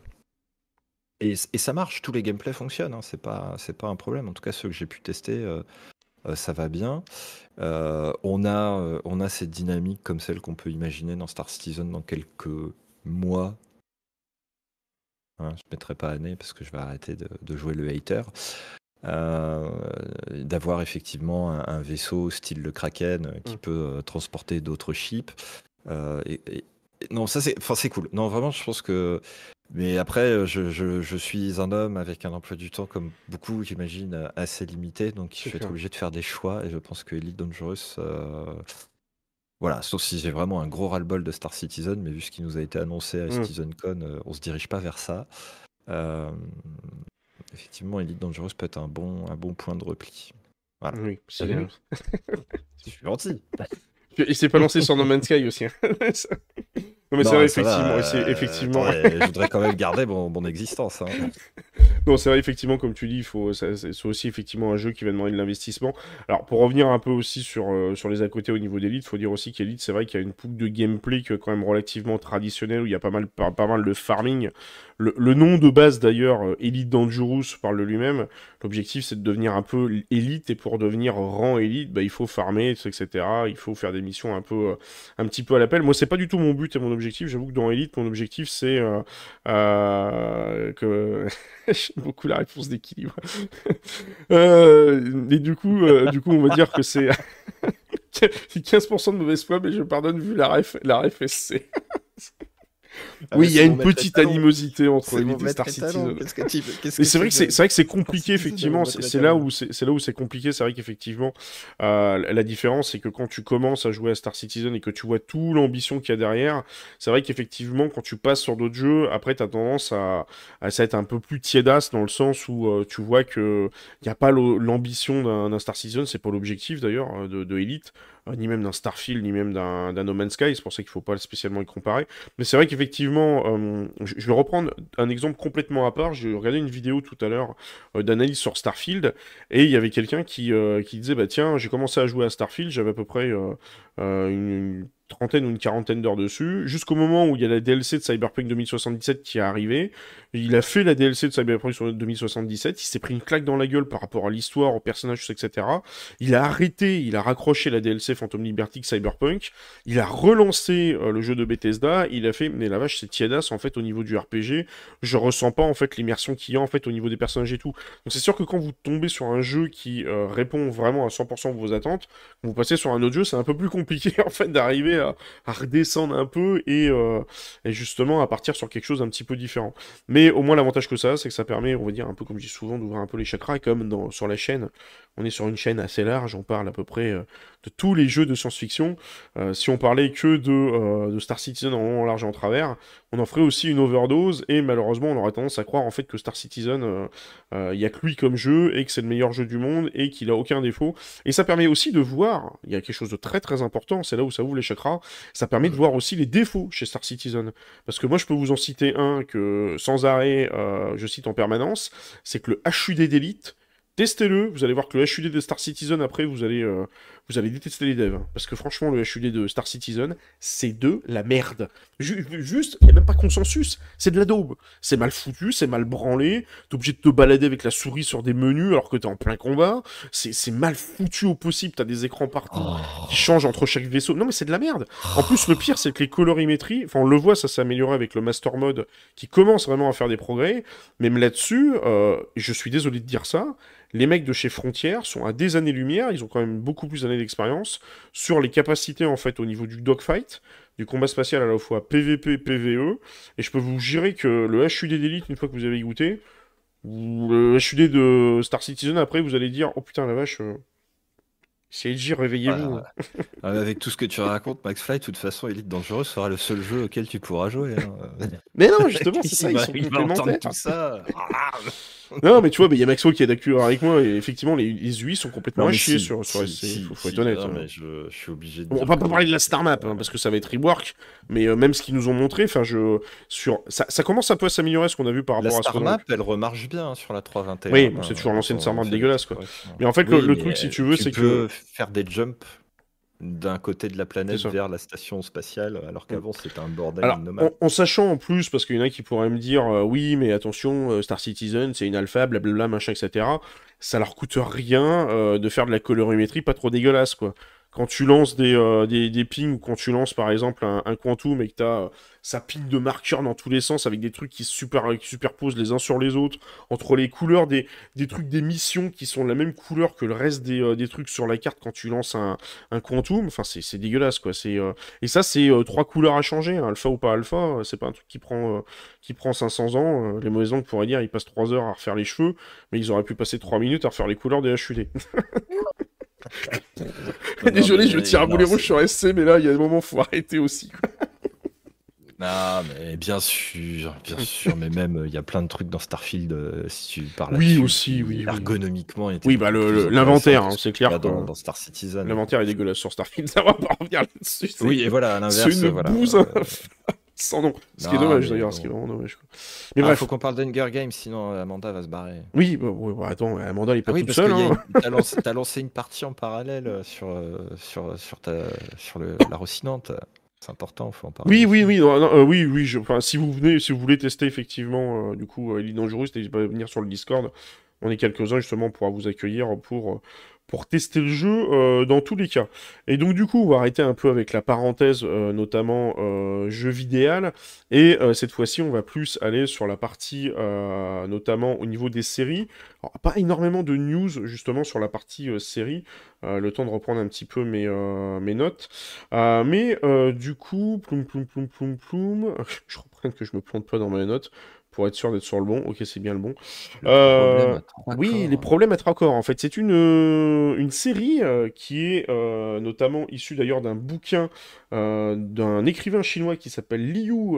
Et, et, ça marche, tous les gameplays fonctionnent, hein, c'est pas, pas un problème. En tout cas, ceux que j'ai pu tester, euh, ça va bien. Euh, on, a, euh, on a cette dynamique comme celle qu'on peut imaginer dans Star Citizen dans quelques mois. Hein, je ne mettrai pas année parce que je vais arrêter de, jouer le hater. D'avoir effectivement un, vaisseau style le Kraken qui mm. peut transporter d'autres ships. non, ça c'est, enfin c'est cool. Non, vraiment, je pense que mais après, euh, je, suis un homme avec un emploi du temps, comme beaucoup, j'imagine, euh, assez limité. Donc, je vais être obligé de faire des choix. Et je pense que Elite Dangerous, euh, voilà, sauf si j'ai vraiment un gros ras-le-bol de Star Citizen. Mais vu ce qui nous a été annoncé à mmh. CitizenCon, on se dirige pas vers ça. effectivement, Elite Dangerous peut être un bon, un bon point de repli.
Voilà. Oui, c'est bien.
je suis gentil.
Il s'est pas lancé sur No Man's Sky aussi. Hein. Non, mais c'est vrai, effectivement.
Euh,
effectivement...
je voudrais quand même garder mon, existence. Hein.
non, c'est vrai, effectivement, comme tu dis, c'est aussi effectivement un jeu qui va demander de l'investissement. Alors, pour revenir un peu aussi sur, euh, sur les à côté au niveau d'Elite, il faut dire aussi qu'Elite, c'est vrai qu'il y a une boucle de gameplay qui est quand même relativement traditionnelle, où il y a pas mal, pas, pas mal de farming. Le, nom de base d'ailleurs, euh, Elite Dangerous parle de lui-même. L'objectif c'est de devenir un peu élite et pour devenir rang élite, bah, il faut farmer, etc. Il faut faire des missions un peu, euh, un petit peu à l'appel. Moi c'est pas du tout mon but et mon objectif. J'avoue que dans Elite, mon objectif c'est euh, que j'aime beaucoup la réponse d'équilibre. et du coup, du coup on va dire que c'est 15% de mauvaise foi, mais je pardonne vu la ref, la ref. Ah, oui, il y a une petite animosité entre Elite et Star Citizen. c'est vrai que c'est vrai que c'est compliqué effectivement. C'est là où c'est là où c'est compliqué. C'est vrai qu'effectivement euh, la différence c'est que quand tu commences à jouer à Star Citizen et que tu vois tout l'ambition qu'il y a derrière, c'est vrai qu'effectivement quand tu passes sur d'autres jeux, après tu as tendance à, à être un peu plus tiédasse dans le sens où euh, tu vois que il y a pas l'ambition d'un Star Citizen, c'est pas l'objectif d'ailleurs euh, de, de Elite. Euh, ni même d'un Starfield, ni même d'un No Man's Sky. C'est pour ça qu'il ne faut pas spécialement y comparer. Mais c'est vrai qu'effectivement, euh, je vais reprendre un exemple complètement à part. J'ai regardé une vidéo tout à l'heure euh, d'analyse sur Starfield, et il y avait quelqu'un qui, qui disait, bah tiens, j'ai commencé à jouer à Starfield, j'avais à peu près une trentaine ou une quarantaine d'heures dessus, jusqu'au moment où il y a la DLC de Cyberpunk 2077 qui est arrivée. Il a fait la DLC de Cyberpunk 2077, il s'est pris une claque dans la gueule par rapport à l'histoire, aux personnages, etc. Il a arrêté, il a raccroché la DLC Phantom Liberty Cyberpunk, il a relancé euh, le jeu de Bethesda, il a fait, mais la vache, c'est tiédas en fait au niveau du RPG, je ressens pas en fait l'immersion qu'il y a en fait au niveau des personnages et tout. Donc c'est sûr que quand vous tombez sur un jeu qui euh, répond vraiment à 100% de vos attentes, vous passez sur un autre jeu, c'est un peu plus compliqué en fait d'arriver à, redescendre un peu euh, et, justement à partir sur quelque chose un petit peu différent. Mais au moins l'avantage que ça, c'est que ça permet, on va dire un peu comme je dis souvent, d'ouvrir un peu les chakras, comme dans, sur la chaîne, on est sur une chaîne assez large, on parle à peu près euh, de tous les jeux de science-fiction. Euh, si on parlait que de, Star Citizen en large et en travers, on en ferait aussi une overdose, et malheureusement on aurait tendance à croire en fait que Star Citizen, il n'y a que lui comme jeu, et que c'est le meilleur jeu du monde, et qu'il a aucun défaut. Et ça permet aussi de voir, il y a quelque chose de très très important, c'est là où ça ouvre les chakras, ça permet de voir aussi les défauts chez Star Citizen. Parce que moi, je peux vous en citer un que sans arrêt, euh, je cite en permanence, c'est que le HUD d'élite, testez-le, vous allez voir que le HUD de Star Citizen, après, vous allez, euh, vous allez détester les devs. hein, parce que franchement, le HUD de Star Citizen, c'est de la merde. Ju- juste, il n'y a même pas consensus. C'est de la daube. C'est mal foutu, c'est mal branlé. T'es obligé de te balader avec la souris sur des menus alors que t'es en plein combat. C'est mal foutu au possible. T'as des écrans partout
Oh.
qui changent entre chaque vaisseau. Non, mais c'est de la merde. En plus, le pire, c'est que les colorimétries, enfin, on le voit, ça s'est amélioré avec le Master Mode qui commence vraiment à faire des progrès. Même là-dessus, euh, je suis désolé de dire ça, les mecs de chez Frontier sont à des années-lumière, ils ont quand même beaucoup plus d'années d'expérience sur les capacités en fait au niveau du dogfight, du combat spatial à la fois PVP et PVE. Et je peux vous jurer que le HUD d'élite, une fois que vous avez goûté, ou le HUD de Star Citizen, après vous allez dire Oh putain la vache, euh, c'est LG, réveillez-vous.
Voilà. Euh, Avec tout ce que tu racontes, Max Fly, de toute façon, Elite Dangerous sera le seul jeu auquel tu pourras jouer. hein.
Mais non, justement, c'est ça,
Il
ils sont
il va entendre
complémentaires.
tout ça.
Non, mais tu vois, il y a Maxwell qui est d'accord avec moi, et effectivement, les, les UI sont complètement à chier
si,
sur, sur
si,
SC,
si,
faut, faut être honnête.
Non,
hein.
mais je, je suis obligé de
Bon, on va pas parler de la Star Map, hein, parce que ça va être rework, mais euh, même ce qu'ils nous ont montré, enfin, je, sur, ça, ça commence un peu à s'améliorer ce qu'on a vu par
La
rapport à ce
Star Map, elle remarche bien hein, sur la 321.
Oui, c'est toujours l'ancienne Star Map dégueulasse, quoi. Mais en fait, le- truc, si tu veux, c'est que-
peux faire des jumps d'un côté de la planète vers la station spatiale, alors qu'avant c'était un bordel
Alors, en, en sachant en plus, parce qu'il y en a qui pourraient me dire, euh, oui, mais attention, euh, Star Citizen, c'est une alpha, blablabla, machin, etc. Ça leur coûte rien euh, de faire de la colorimétrie pas trop dégueulasse, quoi. Quand tu lances des, euh, des, des pings, ou quand tu lances par exemple un, un quantum et que t'as euh, ça ping de marqueurs dans tous les sens avec des trucs qui super, superposent les uns sur les autres, entre les couleurs des, des trucs des missions qui sont de la même couleur que le reste des, euh, des trucs sur la carte quand tu lances un, un quantum, enfin c'est dégueulasse, quoi. C'est... euh, et ça, c'est euh, trois couleurs à changer, hein, alpha ou pas alpha, euh, c'est pas un truc qui prend, qui prend 500 ans. les mauvaises langues pourraient dire ils passent 3 heures à refaire les cheveux, mais ils auraient pu passer 3 minutes à refaire les couleurs des HUD. Désolé, je tire à boulet rouge sur SC, mais là, il y a des moments où faut arrêter aussi. quoi.
Ah, mais bien sûr, bien sûr, mais même euh, il y a plein de trucs dans Starfield, euh, si tu parles
Oui, aussi, oui, oui.
ergonomiquement. étaient
Oui, bah, l'inventaire, hein, c'est clair
a Dans, Star Citizen.
L'inventaire est dégueulasse sur Starfield, ça va pas revenir là-dessus.
Oui, et voilà, à l'inverse.
c'est une
voilà,
bouse
euh,
sans nom. Ce qui est dommage d'ailleurs,
bon.
ce qui est vraiment dommage. quoi. Mais
ah,
bref,
faut qu'on parle d'Hunger Games, sinon euh, Amanda va se barrer.
oui, bah, bah, attends, Amanda, elle est pas
Ah oui,
toute seule. hein.
t'as lancé, une partie en parallèle euh, sur, euh, sur, sur, ta, sur le, la Rocinante. C'est important, faut en parler.
Oui, oui, oui, non, non, euh, oui, oui. je- si vous venez, si vous voulez tester effectivement, euh, du coup, Elite Dangerous, n'hésitez pas à venir sur le Discord. On est quelques-uns justement pour vous accueillir pour tester le jeu euh, dans tous les cas. Et donc du coup, on va arrêter un peu avec la parenthèse, euh, notamment euh, jeu vidéal. Et cette fois-ci, on va plus aller sur la partie, notamment au niveau des séries. Alors, pas énormément de news justement sur la partie série. Le temps de reprendre un petit peu mes, mes notes. Mais du coup, ploum ploum ploum ploum ploum, je reprends que je me plante pas dans mes notes pour être sûr d'être sur le bon. Ok, c'est bien le bon.
Le
Euh, Oui, les problèmes à trois corps. En fait, c'est une, euh, une série euh, qui est euh, notamment issue d'ailleurs d'un bouquin d'un écrivain chinois qui s'appelle Liu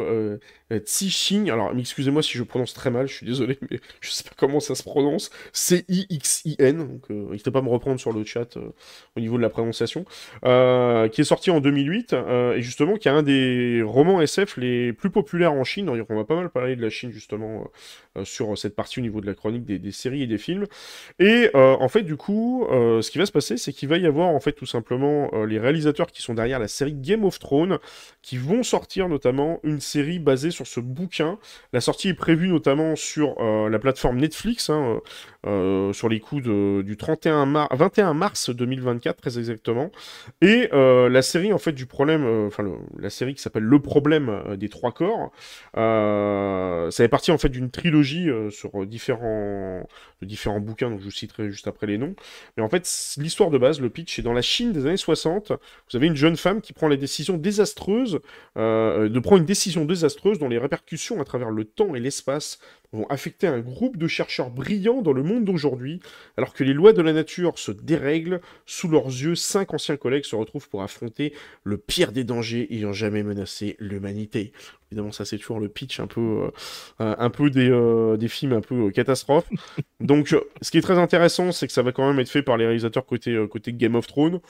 euh, Cixin. Alors, excusez-moi si je prononce très mal, je suis désolé, mais je sais pas comment ça se prononce. C-I-X-I-N. Donc, euh, n'hésitez pas à me reprendre sur le chat euh, au niveau de la prononciation. Euh, qui est sorti en 2008 euh, et justement qui est un des romans SF les plus populaires en Chine. On va pas mal parler de la Chine justement euh, euh, sur cette partie au niveau de la chronique des, séries et des films. Et euh, en fait, du coup, euh, ce qui va se passer, c'est qu'il va y avoir en fait tout simplement euh, les réalisateurs qui sont derrière la série Game of Thrones qui vont sortir notamment une série basée sur ce bouquin. La sortie est prévue notamment sur euh, la plateforme Netflix, hein, euh, sur les coups de- du 31 mar- 21 mars 2024 très exactement. Et euh, la série en fait du problème, euh, enfin la série qui s'appelle Le problème euh, des trois corps, euh, ça fait partie en fait d'une trilogie euh, sur différents, différents bouquins, donc je vous citerai juste après les noms. Mais en fait, l'histoire de base, le pitch, est dans la Chine des années 60. Vous avez une jeune femme qui prend la décision désastreuse, euh, de prendre une décision désastreuse les répercussions à travers le temps et l'espace vont affecter un groupe de chercheurs brillants dans le monde d'aujourd'hui, alors que les lois de la nature se dérèglent sous leurs yeux. Cinq anciens collègues se retrouvent pour affronter le pire des dangers ayant jamais menacé l'humanité. Évidemment, ça c'est toujours le pitch un peu, euh, un peu des, euh, des films un peu euh, catastrophes. Donc, ce qui est très intéressant, c'est que ça va quand même être fait par les réalisateurs côté, côté Game of Thrones.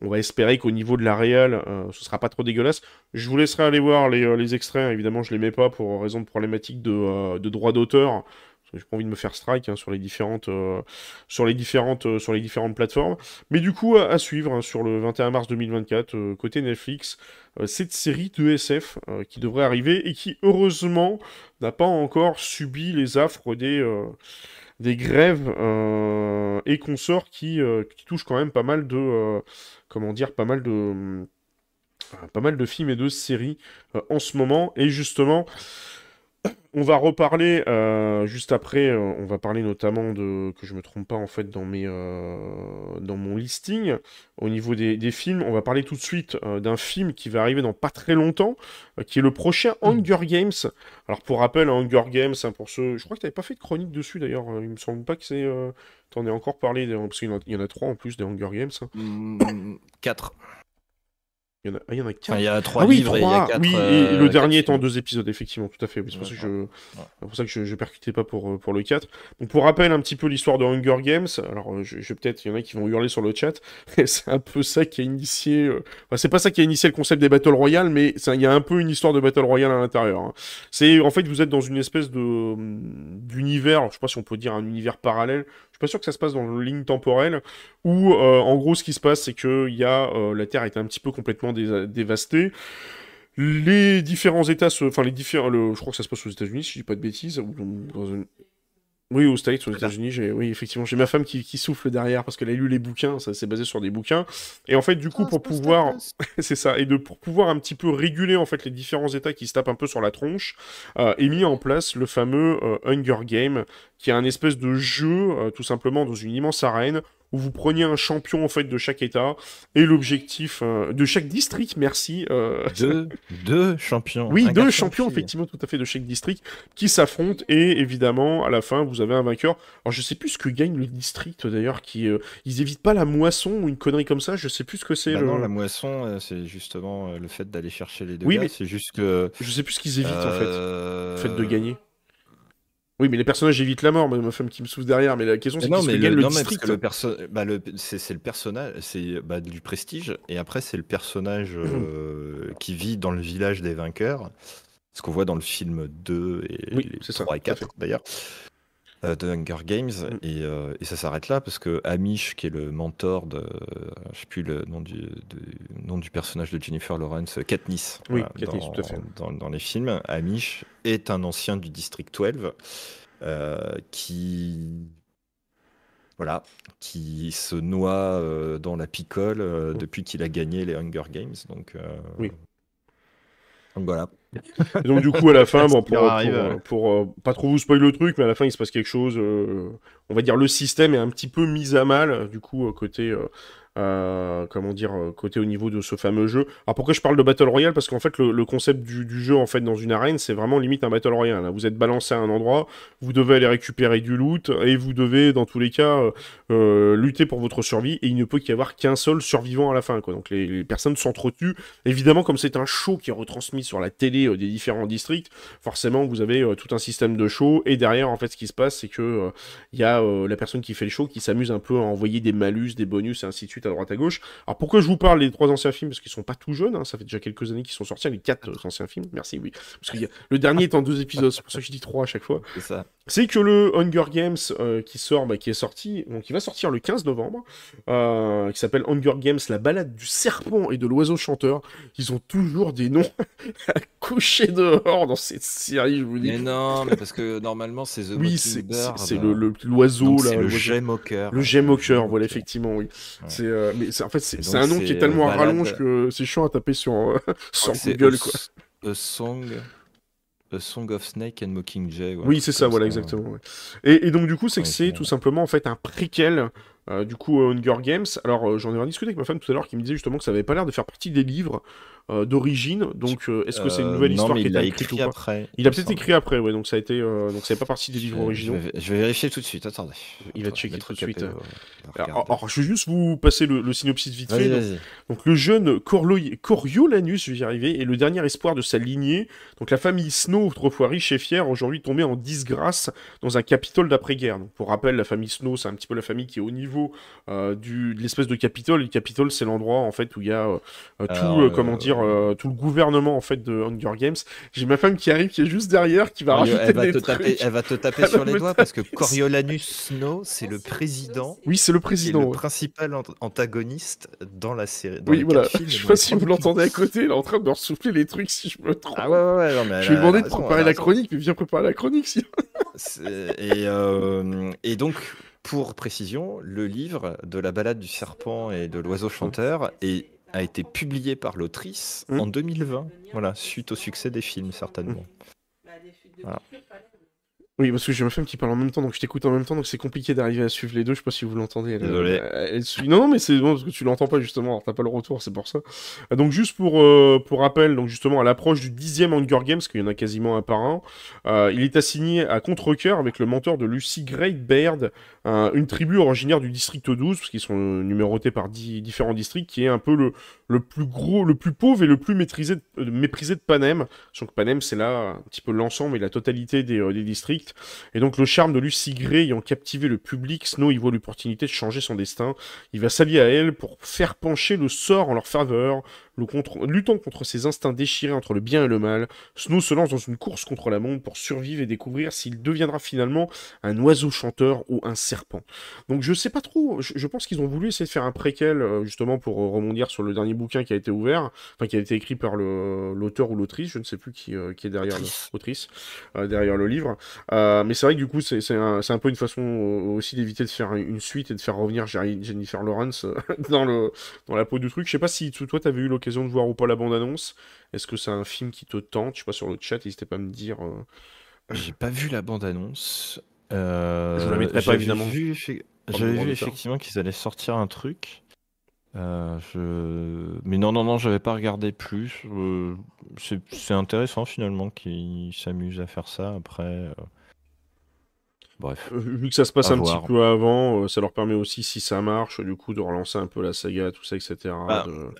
On va espérer qu'au niveau de la réal, euh, ce sera pas trop dégueulasse. Je vous laisserai aller voir les, euh, extraits. Évidemment, je les mets pas pour raison de problématique de, euh, de droit d'auteur. J'ai pas envie de me faire strike hein, sur les différentes, euh, sur les euh, plateformes. Mais du coup, à, suivre hein, sur le 21 mars 2024 euh, côté Netflix, cette série de SF qui devrait arriver et qui heureusement n'a pas encore subi les affres des des grèves et consorts qui, qui touchent quand même pas mal de comment dire pas mal de pas mal de films et de séries en ce moment. Et justement on va reparler euh, juste après. Euh, on va parler notamment de que je me trompe pas en fait dans mes euh, dans mon listing au niveau des, films. On va parler tout de suite d'un film qui va arriver dans pas très longtemps, qui est le prochain hmm. Hunger Games. Alors pour rappel, Hunger Games, hein, pour ceux, je crois que tu n'avais pas fait de chronique dessus d'ailleurs. Il me semble pas que c'est. T'en ai encore parlé parce qu'il y, en a trois en plus des Hunger Games. Hein.
Hmm, quatre.
Il y en a, ah, il y en a
quatre. il y a trois
ah, oui,
livres et il y a quatre,
Oui, et le dernier est en deux épisodes, effectivement, tout à fait. c'est pour, ça que je... pour ça que je, je percutais pas pour, euh, pour le 4. Donc, pour rappel un petit peu l'histoire de Hunger Games, alors euh, je, je peut-être, il y en a qui vont hurler sur le chat, c'est un peu ça qui a initié. Euh, enfin, c'est pas ça qui a initié le concept des Battle Royale, mais il y a un peu une histoire de Battle Royale à l'intérieur. Hein. C'est en fait, vous êtes dans une espèce de d'univers, je sais pas si on peut dire un univers parallèle, pas sûr que ça se passe dans une ligne temporelle, où euh, en gros ce qui se passe c'est que y a, euh, la Terre est un petit peu complètement dévastée. Les différents États, enfin les différents, je crois que ça se passe aux États-Unis si je dis pas de bêtises, oui, aux States, aux États-Unis, j'ai, oui, effectivement, j'ai ma femme qui, souffle derrière parce qu'elle a lu les bouquins, ça s'est basé sur des bouquins. Et en fait, du coup, oh, pour pouvoir, c'est ça, et de pour pouvoir un petit peu réguler en fait les différents États qui se tapent un peu sur la tronche, euh, est mis en place le fameux euh, Hunger Game, qui est un espèce de jeu, euh, tout simplement dans une immense arène où vous preniez un champion en fait de chaque état et l'objectif euh, de chaque district, merci.
Euh, deux, champions.
Oui, deux champions effectivement tout à fait de chaque district qui s'affrontent et évidemment à la fin vous avez un vainqueur. Alors je sais plus ce que gagne le district d'ailleurs, qui euh, ils évitent pas la moisson ou une connerie comme ça. Je sais plus ce que c'est.
Bah non, la moisson c'est justement le fait d'aller chercher les deux. Oui, mais c'est juste que.
Je sais plus ce qu'ils évitent en fait, le fait de gagner. Oui, mais les personnages évitent la mort, ma femme qui me souffle derrière. Mais la question, c'est
qui
se gagne
le,
district.
le perso... bah, le... c'est le personnage, c'est bah, du prestige, et après c'est le personnage mmh. euh, qui vit dans le village des vainqueurs, ce qu'on voit dans le film 2 et oui, 3 et 4 d'ailleurs. Euh, de Hunger Games et, euh, et, ça s'arrête là parce que Amish qui est le mentor de je sais plus le nom du, nom du personnage de Jennifer Lawrence Katniss,
oui, Katniss dans, tout à fait.
Dans, dans, les films Amish est un ancien du District 12 euh, qui voilà, qui se noie dans la picole depuis qu'il a gagné les Hunger Games. Donc,
oui.
donc voilà.
Et donc du coup à la fin, bon, pour, euh, pas trop vous spoiler le truc, mais à la fin il se passe quelque chose. Euh, on va dire le système est un petit peu mis à mal du coup euh, côté euh, comment dire, euh, côté au niveau de ce fameux jeu. Alors pourquoi je parle de Battle Royale? Parce qu'en fait, le, concept du, jeu en fait dans une arène, c'est vraiment limite un Battle Royale. Vous êtes balancé à un endroit, vous devez aller récupérer du loot, et vous devez, dans tous les cas, euh, lutter pour votre survie, et il ne peut qu'y avoir qu'un seul survivant à la fin. Donc les, personnes s'entretuent. Évidemment, comme c'est un show qui est retransmis sur la télé des différents districts, forcément, vous avez tout un système de show, et derrière, en fait, ce qui se passe, c'est que il y a la personne qui fait le show qui s'amuse un peu à envoyer des malus, des bonus, et ainsi de suite à droite à gauche. Alors pourquoi je vous parle des trois anciens films? Parce qu'ils sont pas tout jeunes, hein, ça fait déjà quelques années qu'ils sont sortis, les quatre anciens films, merci, oui. Parce que le dernier est en deux épisodes, c'est pour ça que je dis trois à chaque fois.
C'est ça.
C'est que le Hunger Games euh, qui sort, bah, qui est sorti, donc il va sortir le 15 novembre, euh, qui s'appelle Hunger Games, la balade du serpent et de l'oiseau chanteur. Ils ont toujours des noms à coucher dehors dans cette série, je vous dis.
Mais non, mais parce que normalement c'est The
Oui, c'est l'oiseau,
là. Le gem au cœur.
Le gem au cœur, voilà, effectivement, oui. C'est, euh, mais en fait, c'est un nom qui est tellement à rallonge que c'est chiant à taper sur, sur Google, quoi.
A Song. A Song of Snake and Mockingjay.
oui, c'est ça, voilà, exactement. Et, donc, du coup, c'est que c'est tout simplement en fait un préquel euh, du coup, Hunger Games. Alors, euh, j'en ai discuté avec ma femme tout à l'heure qui me disait justement que ça avait pas l'air de faire partie des livres euh, d'origine. Donc, est-ce que c'est une nouvelle histoire qui a été écrite après Il a peut-être écrit après, ouais. Donc, ça a été, donc ça n'est pas partie des livres originaux.
Je vais, vérifier tout de suite. Attendez.
Il va checker tout de suite. alors, je vais juste vous passer le, synopsis vite fait. Donc, le jeune Coriolanus, je vais y arriver, est le dernier espoir de sa lignée. Donc, la famille Snow, autrefois riche et fière, aujourd'hui tombée en disgrâce dans un Capitole d'après-guerre. pour rappel, la famille Snow, c'est un petit peu la famille qui est au niveau euh, du, de l'espèce de Capitole. Le Capitole, c'est l'endroit en fait où il y a euh, euh, tout, euh,
euh,
comment dire, euh, tout le gouvernement en fait de Hunger Games. J'ai ma femme qui arrive, qui est juste derrière, qui va
elle,
rajouter
va
des
te
trucs.
taper, elle va te taper
Elle
sur les doigts parce que Coriolanus Snow, c'est le président
Oui, c'est le
et
président.
le principal ant- antagoniste dans la série. dans
Oui, voilà.
films
Je sais pas si vous l'entendez à côté, elle est en train de me ressouffler les trucs si je me trompe.
Ah ouais, ouais, ouais, non, mais
je lui ai
elle
demandé
elle
de préparer
elle
la chronique, mais viens préparer la chronique si.
Et, euh, et donc, pour précision, le livre de la balade du serpent et de l'oiseau chanteur est- a été publié par l'autrice en 2020. Voilà, suite au succès des films, certainement. Voilà.
Oui, parce que j'ai ma femme qui parle en même temps, donc je t'écoute en même temps, donc c'est compliqué d'arriver à suivre les deux. Je sais pas si vous l'entendez.
Désolé.
elle- elle suit- Non, non, mais c'est bon parce que tu l'entends pas justement. Alors t'as pas le retour, c'est pour ça. Euh, Donc juste pour euh, pour rappel, donc justement à l'approche du dixième Hunger Games, qu'il y en a quasiment un par an, euh, il est assigné à contre-cœur avec le mentor de Lucy Great Baird, un- une tribu originaire du district 12, parce qu'ils sont euh, numérotés par dix différents districts, qui est un peu le le plus gros, le plus pauvre et le plus maîtrisé de, euh, méprisé de Panem. Donc Panem, c'est là un petit peu l'ensemble et la totalité des, euh, des districts. Et donc le charme de Lucy Gray ayant captivé le public, Snow y voit l'opportunité de changer son destin. Il va s'allier à elle pour faire pencher le sort en leur faveur, contre- luttant contre ses instincts déchirés entre le bien et le mal. Snow se lance dans une course contre la montre pour survivre et découvrir s'il deviendra finalement un oiseau chanteur ou un serpent. Donc je sais pas trop, je, je pense qu'ils ont voulu essayer de faire un préquel euh, justement pour euh, rebondir sur le dernier bouquin qui a été ouvert, enfin qui a été écrit par l'auteur ou l'autrice, je ne sais plus qui, euh, qui est derrière
Autrice.
l'autrice, euh, derrière le livre. Mais c'est vrai que du coup, c'est un, un peu une façon aussi d'éviter de faire une suite et de faire revenir Jennifer Lawrence dans, le, dans la peau du truc. Je sais pas si tu- toi, t'avais eu l'occasion de voir ou pas la bande-annonce. Est-ce que c'est un film qui te tente? Je sais pas, sur le chat, n'hésitez pas à me dire. euh,
J'ai pas vu la bande-annonce. Euh,
Je la mettrai pas, évidemment.
vu J'avais vu effectivement qu'ils allaient sortir un truc. Euh, je... Mais non, non, non, j'avais pas regardé plus. Euh, c'est c'est intéressant finalement qu'ils s'amusent à faire ça après. Bref.
Euh, Vu que ça se passe un
voir.
petit peu avant, euh, ça leur permet aussi, si ça marche, du coup, de relancer un peu la saga, tout ça, etc.
Bah,
de-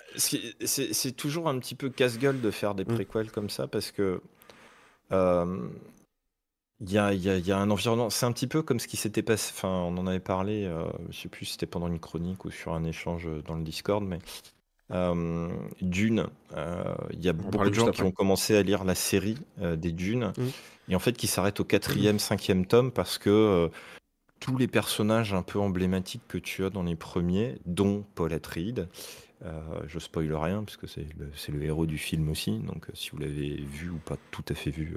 C'est toujours un petit peu casse-gueule de faire des
Mm.
préquels comme ça parce que euh, il y, a, il y a- il y a un environnement. C'est un petit peu comme ce qui s'était passé. Enfin, on en avait parlé. euh, je sais plus si c'était pendant une chronique ou sur un échange dans le Discord, mais euh, Dune. euh, Il y a
On
beaucoup de gens qui ont commencé à lire la série euh, des Dunes
Mm.
et en fait qui s'arrêtent au quatrième, cinquième tome parce que tous les personnages un peu emblématiques que tu as dans les premiers, dont Paul Atreides, je spoil rien puisque c'est le, c'est le héros du film aussi, donc si vous l'avez vu ou pas tout à fait vu,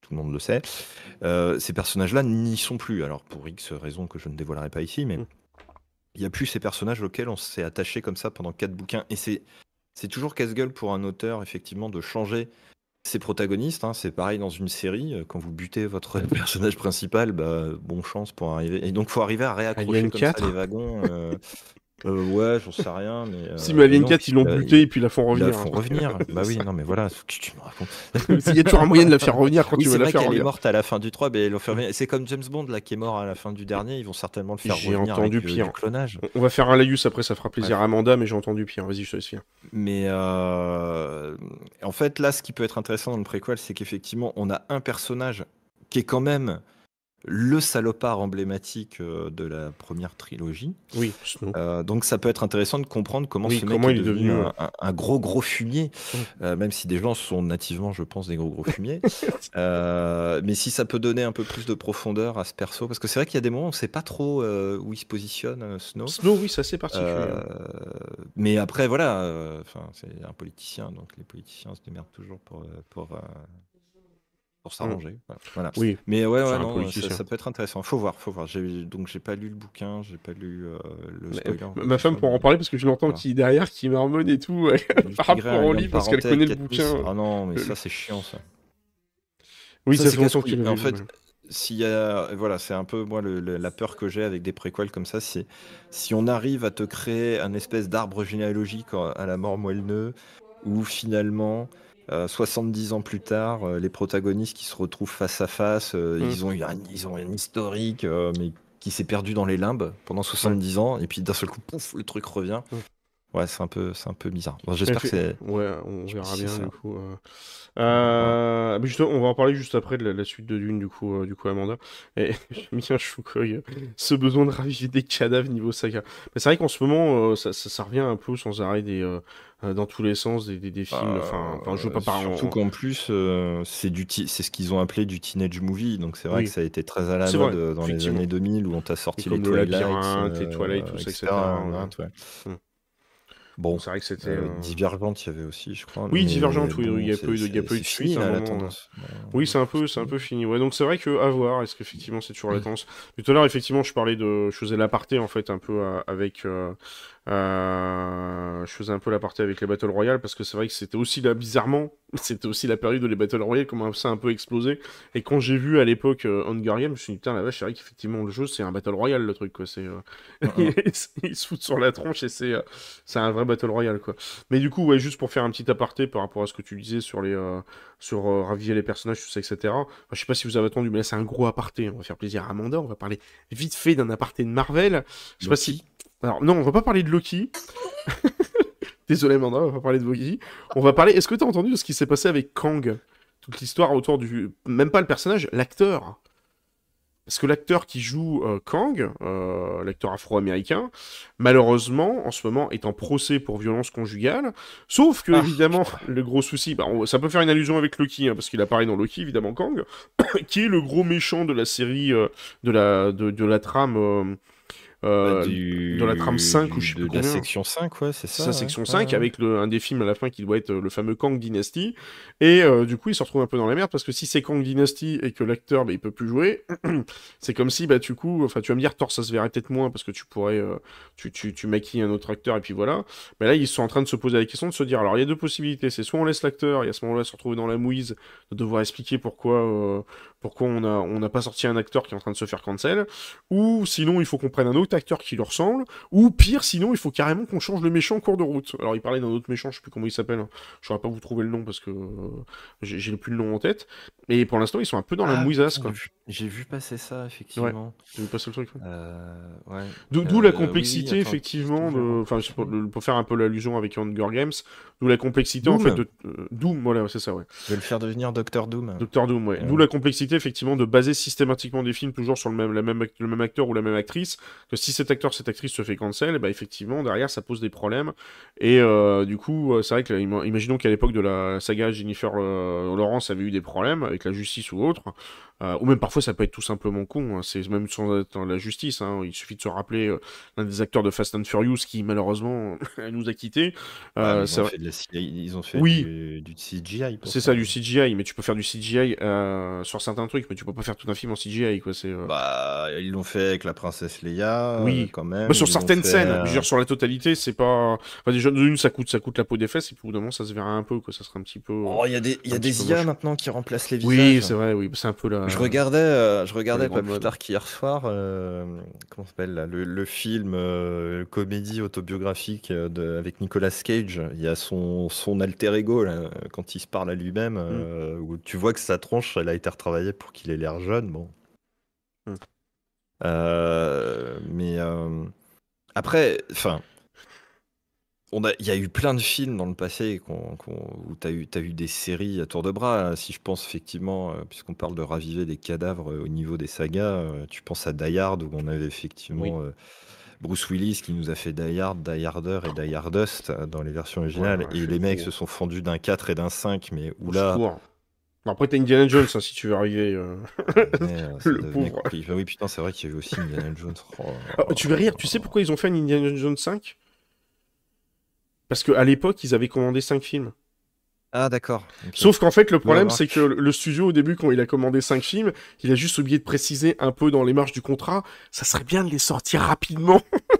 tout le monde le sait. Ces personnages-là n'y sont plus. Alors pour X raisons que je ne dévoilerai pas ici, mais
Mm.
Il n'y a plus ces personnages auxquels on s'est attaché comme ça pendant quatre bouquins. Et c'est c'est toujours casse-gueule pour un auteur effectivement de changer ses protagonistes. hein. C'est pareil dans une série. euh, Quand vous butez votre personnage principal, bah, bon chance pour arriver. Et donc faut arriver à réaccrocher
Alien
comme
4.
ça les wagons. euh, euh, ouais, j'en sais rien, mais. euh,
Si, mais Alien
non,
4, ils l'ont
euh,
buté et puis ils la font
ils la
revenir.
font
hein.
revenir. bah oui, non, mais voilà, que tu me racontes.
Il y a toujours un moyen de la faire revenir quand
Oui,
tu veux
c'est
la
vrai
faire
qu'elle est
revenir.
morte à la fin du 3, mais revenir. C'est comme James Bond là qui est mort à la fin du dernier, ils vont certainement le faire
J'ai
revenir
entendu
avec euh,
pire.
du clonage.
On va faire un laïus après, ça fera plaisir à Amanda, mais j'ai entendu pire. Vas-y, je te laisse faire.
Mais euh, en fait, là, ce qui peut être intéressant dans le préquel, c'est qu'effectivement, on a un personnage qui est quand même le salopard emblématique euh, de la première trilogie.
Oui, Snow.
Euh, donc ça peut être intéressant de comprendre comment
Oui,
ce mec
comment
est
il est
devenu,
devenu,
un, gros gros fumier. Euh, même si des gens sont nativement, je pense, des gros gros fumiers. Euh, mais si ça peut donner un peu plus de profondeur à ce perso, parce que c'est vrai qu'il y a des moments où on ne sait pas trop où il se positionne, Snow.
Snow, oui, c'est assez particulier.
Mais après, voilà, enfin, c'est un politicien, donc les politiciens se démerdent toujours pour, pour, pour s'arranger. Voilà. Voilà.
Oui,
Mais ouais, non, ça, peut être intéressant. Faut voir, faut voir. Donc j'ai pas lu le bouquin, j'ai pas lu euh, le spoiler.
euh, ma femme pour en parler parce que je l'entends
Voilà.
qui derrière, qui marmonne et tout. ouais. par rapport au livre, parce qu'elle connaît le bouquin.
Ah non, mais ça c'est chiant ça.
Oui,
Ça,
ça
c'est
fait longtemps que tu l'as
En fait. S'il y a, voilà, c'est un peu moi le- le- la peur que j'ai avec des préquels comme ça, c'est si on arrive à te créer un espèce d'arbre généalogique à à la mort moelle-neu, où finalement, euh, 70 ans plus tard, euh, les protagonistes qui se retrouvent face à face, euh,
Mm.
ils ont eu un, ils ont un historique, euh, mais qui s'est perdu dans les limbes pendant 70 ans, et puis d'un seul coup, pouf, le truc revient.
Mm.
Ouais, c'est un peu, c'est un peu bizarre. Bon, J'espère que c'est.
Ouais, on verra bien du coup. euh. Euh, mais justement, on va en parler juste après de la, la suite de Dune du coup, euh, du coup Amanda. Et j'aime bien Shukoi, euh, ce besoin de raviver des cadavres niveau saga. Mais c'est vrai qu'en ce moment, ça, ça, ça revient un peu sans arrêt des, dans tous les sens des, des, des films. Enfin, enfin, je veux pas parler. en-
Surtout qu'en plus, c'est du c'est ce qu'ils ont appelé du teenage movie, donc c'est vrai
Oui.
que ça a été très à la mode
vrai,
dans les années 2000 où on t'a sorti les Twilight,
les Twilight, tout ça, etc.,
Labyrinthe, ouais.
Hmm.
Bon,
C'est vrai que c'était.
euh,
euh,
Divergente, il y avait aussi, je crois.
Oui, Divergente, oui,
bon,
il y a pas eu il y a eu de suite
là, la
moment.
tendance.
Oui, c'est un peu, c'est un peu fini. Ouais, donc c'est vrai que à voir. Est-ce qu'effectivement c'est toujours la tendance Tout à l'heure, effectivement, je parlais de, je faisais l'aparté en fait un peu euh, avec, euh, euh, je faisais un peu l'aparté avec les Battle Royale parce que c'est vrai que c'était aussi là, bizarrement, c'était aussi la période où les Battle Royale commençaient un peu explosé. Et quand j'ai vu à l'époque euh, Hunger Games, je me suis dit putain la vache, c'est vrai qu'effectivement le jeu c'est un Battle Royale le truc quoi. C'est, euh, ils se foutent sur la tronche et c'est, euh, c'est un vrai Battle Royale quoi. Mais du coup, ouais, juste pour faire un petit aparté par rapport à ce que tu disais sur les, euh, sur raviver les personnages, tout ça, etc. Enfin, je sais pas si vous avez attendu, mais là c'est un gros aparté. On va faire plaisir à Amanda. On va parler vite fait d'un aparté de Marvel. Je sais pas si. Alors non, on va pas parler de Loki. Désolé Amanda, on va pas parler de Loki. On va parler. Est-ce que tu as entendu de ce qui s'est passé avec Kang? Toute l'histoire autour du. Même pas le personnage, l'acteur. Parce que l'acteur qui joue euh, Kang, euh, l'acteur afro-américain, malheureusement, en ce moment, est en procès pour violence conjugale. Sauf que,
Ah,
évidemment, le gros souci, bah, on- ça peut faire une allusion avec Loki, hein, parce qu'il apparaît dans Loki, évidemment, Kang, qui est le gros méchant de la série, euh, de, la, de, de la trame. Euh,
Bah, du-
de la trame 5 ou je sais
de
plus
la
combien.
section 5, ouais, c'est ça.
sa
ouais.
section
Ouais,
5
ouais.
avec le, un des films à la fin qui doit être euh, le fameux Kang Dynasty et euh, du coup il se retrouve un peu dans la merde parce que si c'est Kang Dynasty et que l'acteur bah, il peut plus jouer c'est comme si bah du coup enfin tu vas me dire Thor ça se verrait peut-être moins parce que tu pourrais euh, tu, tu, tu maquilles un autre acteur et puis voilà mais là ils sont en train de se poser la question de se dire alors il y a deux possibilités c'est soit on laisse l'acteur et à ce moment-là se retrouver dans la mouise de devoir expliquer pourquoi pourquoi on a on n'a pas sorti un acteur qui est en train de se faire cancel ou sinon il faut qu'on prenne un autre acteur qui lui ressemble ou pire, sinon, il faut carrément qu'on change le méchant en cours de route. Alors, il parlait d'un autre méchant, je sais plus comment il s'appelle. hein. Je saurais pas vous trouver le nom parce que euh, j'ai plus le nom en tête. Mais pour l'instant, ils sont un peu dans la
Ah,
mouisasse, quoi.
j'ai vu- passer ça, effectivement.
J'ai vu passer le truc. ouais.
Euh, ouais.
D'où
Euh,
la
oui,
complexité,
attends,
effectivement, de... enfin, pour, faire un peu l'allusion avec Hunger Games, d'où la complexité, en fait, de... euh, Doom, voilà, c'est ça, ouais.
Je vais le faire devenir Docteur Doom.
Doctor Doom. Ouais. D'où la complexité, effectivement, de baser systématiquement des films toujours sur le même, le même acteur ou la même actrice. Que si cet acteur, cette actrice se fait cancel, bah, effectivement, derrière, ça pose des problèmes. Et euh, du coup, euh, c'est vrai que, imaginons qu'à l'époque de la saga Jennifer euh, Lawrence avait eu des problèmes avec la justice ou autre. Euh, ou même parfois, ça peut être tout simplement con. hein. C'est même sans être dans la justice. hein. Il suffit de se rappeler euh, l'un des acteurs de Fast and Furious qui, malheureusement, nous a quittés.
Ah,
Euh,
ils, ont fait de la CGI ils ont fait
Oui.
du, du CGI.
c'est ça, du CGI, mais tu peux faire du CGI euh, sur certains trucs, mais tu peux pas faire tout un film en CGI, quoi. C'est. euh,
Bah, ils l'ont fait avec la princesse Leia,
Oui.
euh, quand même.
bah, sur
Ils
certaines
fait,
scènes, je veux dire, sur la totalité, c'est pas. Enfin, déjà, d'une, ça coûte, ça coûte la peau des fesses, et puis au bout d'un moment, ça se verra un peu, quoi. Ça sera un petit peu.
Oh, il y a des, il y a des IA
moche.
maintenant qui remplacent les
oui,
visages.
c'est vrai, oui, c'est un peu la.
Je regardais, euh, je regardais pas plus tard qu'hier soir, euh, comment s'appelle là, le, le film euh, comédie autobiographique euh, de- avec Nicolas Cage. Il y a son, son alter ego là, quand il se parle à lui-même,
Mm.
euh, où tu vois que sa tronche, elle a été retravaillée pour qu'il ait l'air jeune. Bon.
Mm.
Mais après, enfin. On a, il y a eu plein de films dans le passé qu'on- qu'on- où tu as eu, t'as eu des séries à tour de bras. hein. Si je pense effectivement, euh, puisqu'on parle de raviver des cadavres euh, au niveau des sagas, euh, tu penses à Die Hard où on avait effectivement Bruce Willis qui nous a fait Die Hard, Die Harder et Die Hardest dans les versions originales.
Ouais, ouais,
et les mecs se sont fendus d'un 4 et d'un 5, mais oula.
après, t'as Indiana Jones, hein, si tu veux arriver. euh.
mais,
Le pauvre.
compliqué. Oui, putain, c'est vrai qu'il y avait aussi Indiana Jones. Oh,
Ah, tu veux rire, tu sais pourquoi ils ont fait un Indiana Jones 5 Parce qu'à l'époque, ils avaient commandé 5 films.
Ah, d'accord.
Sauf qu'en fait, le problème, c'est que le studio, au début, quand il a commandé 5 films, il a juste oublié de préciser un peu dans les marges du contrat, ça serait bien de les sortir rapidement.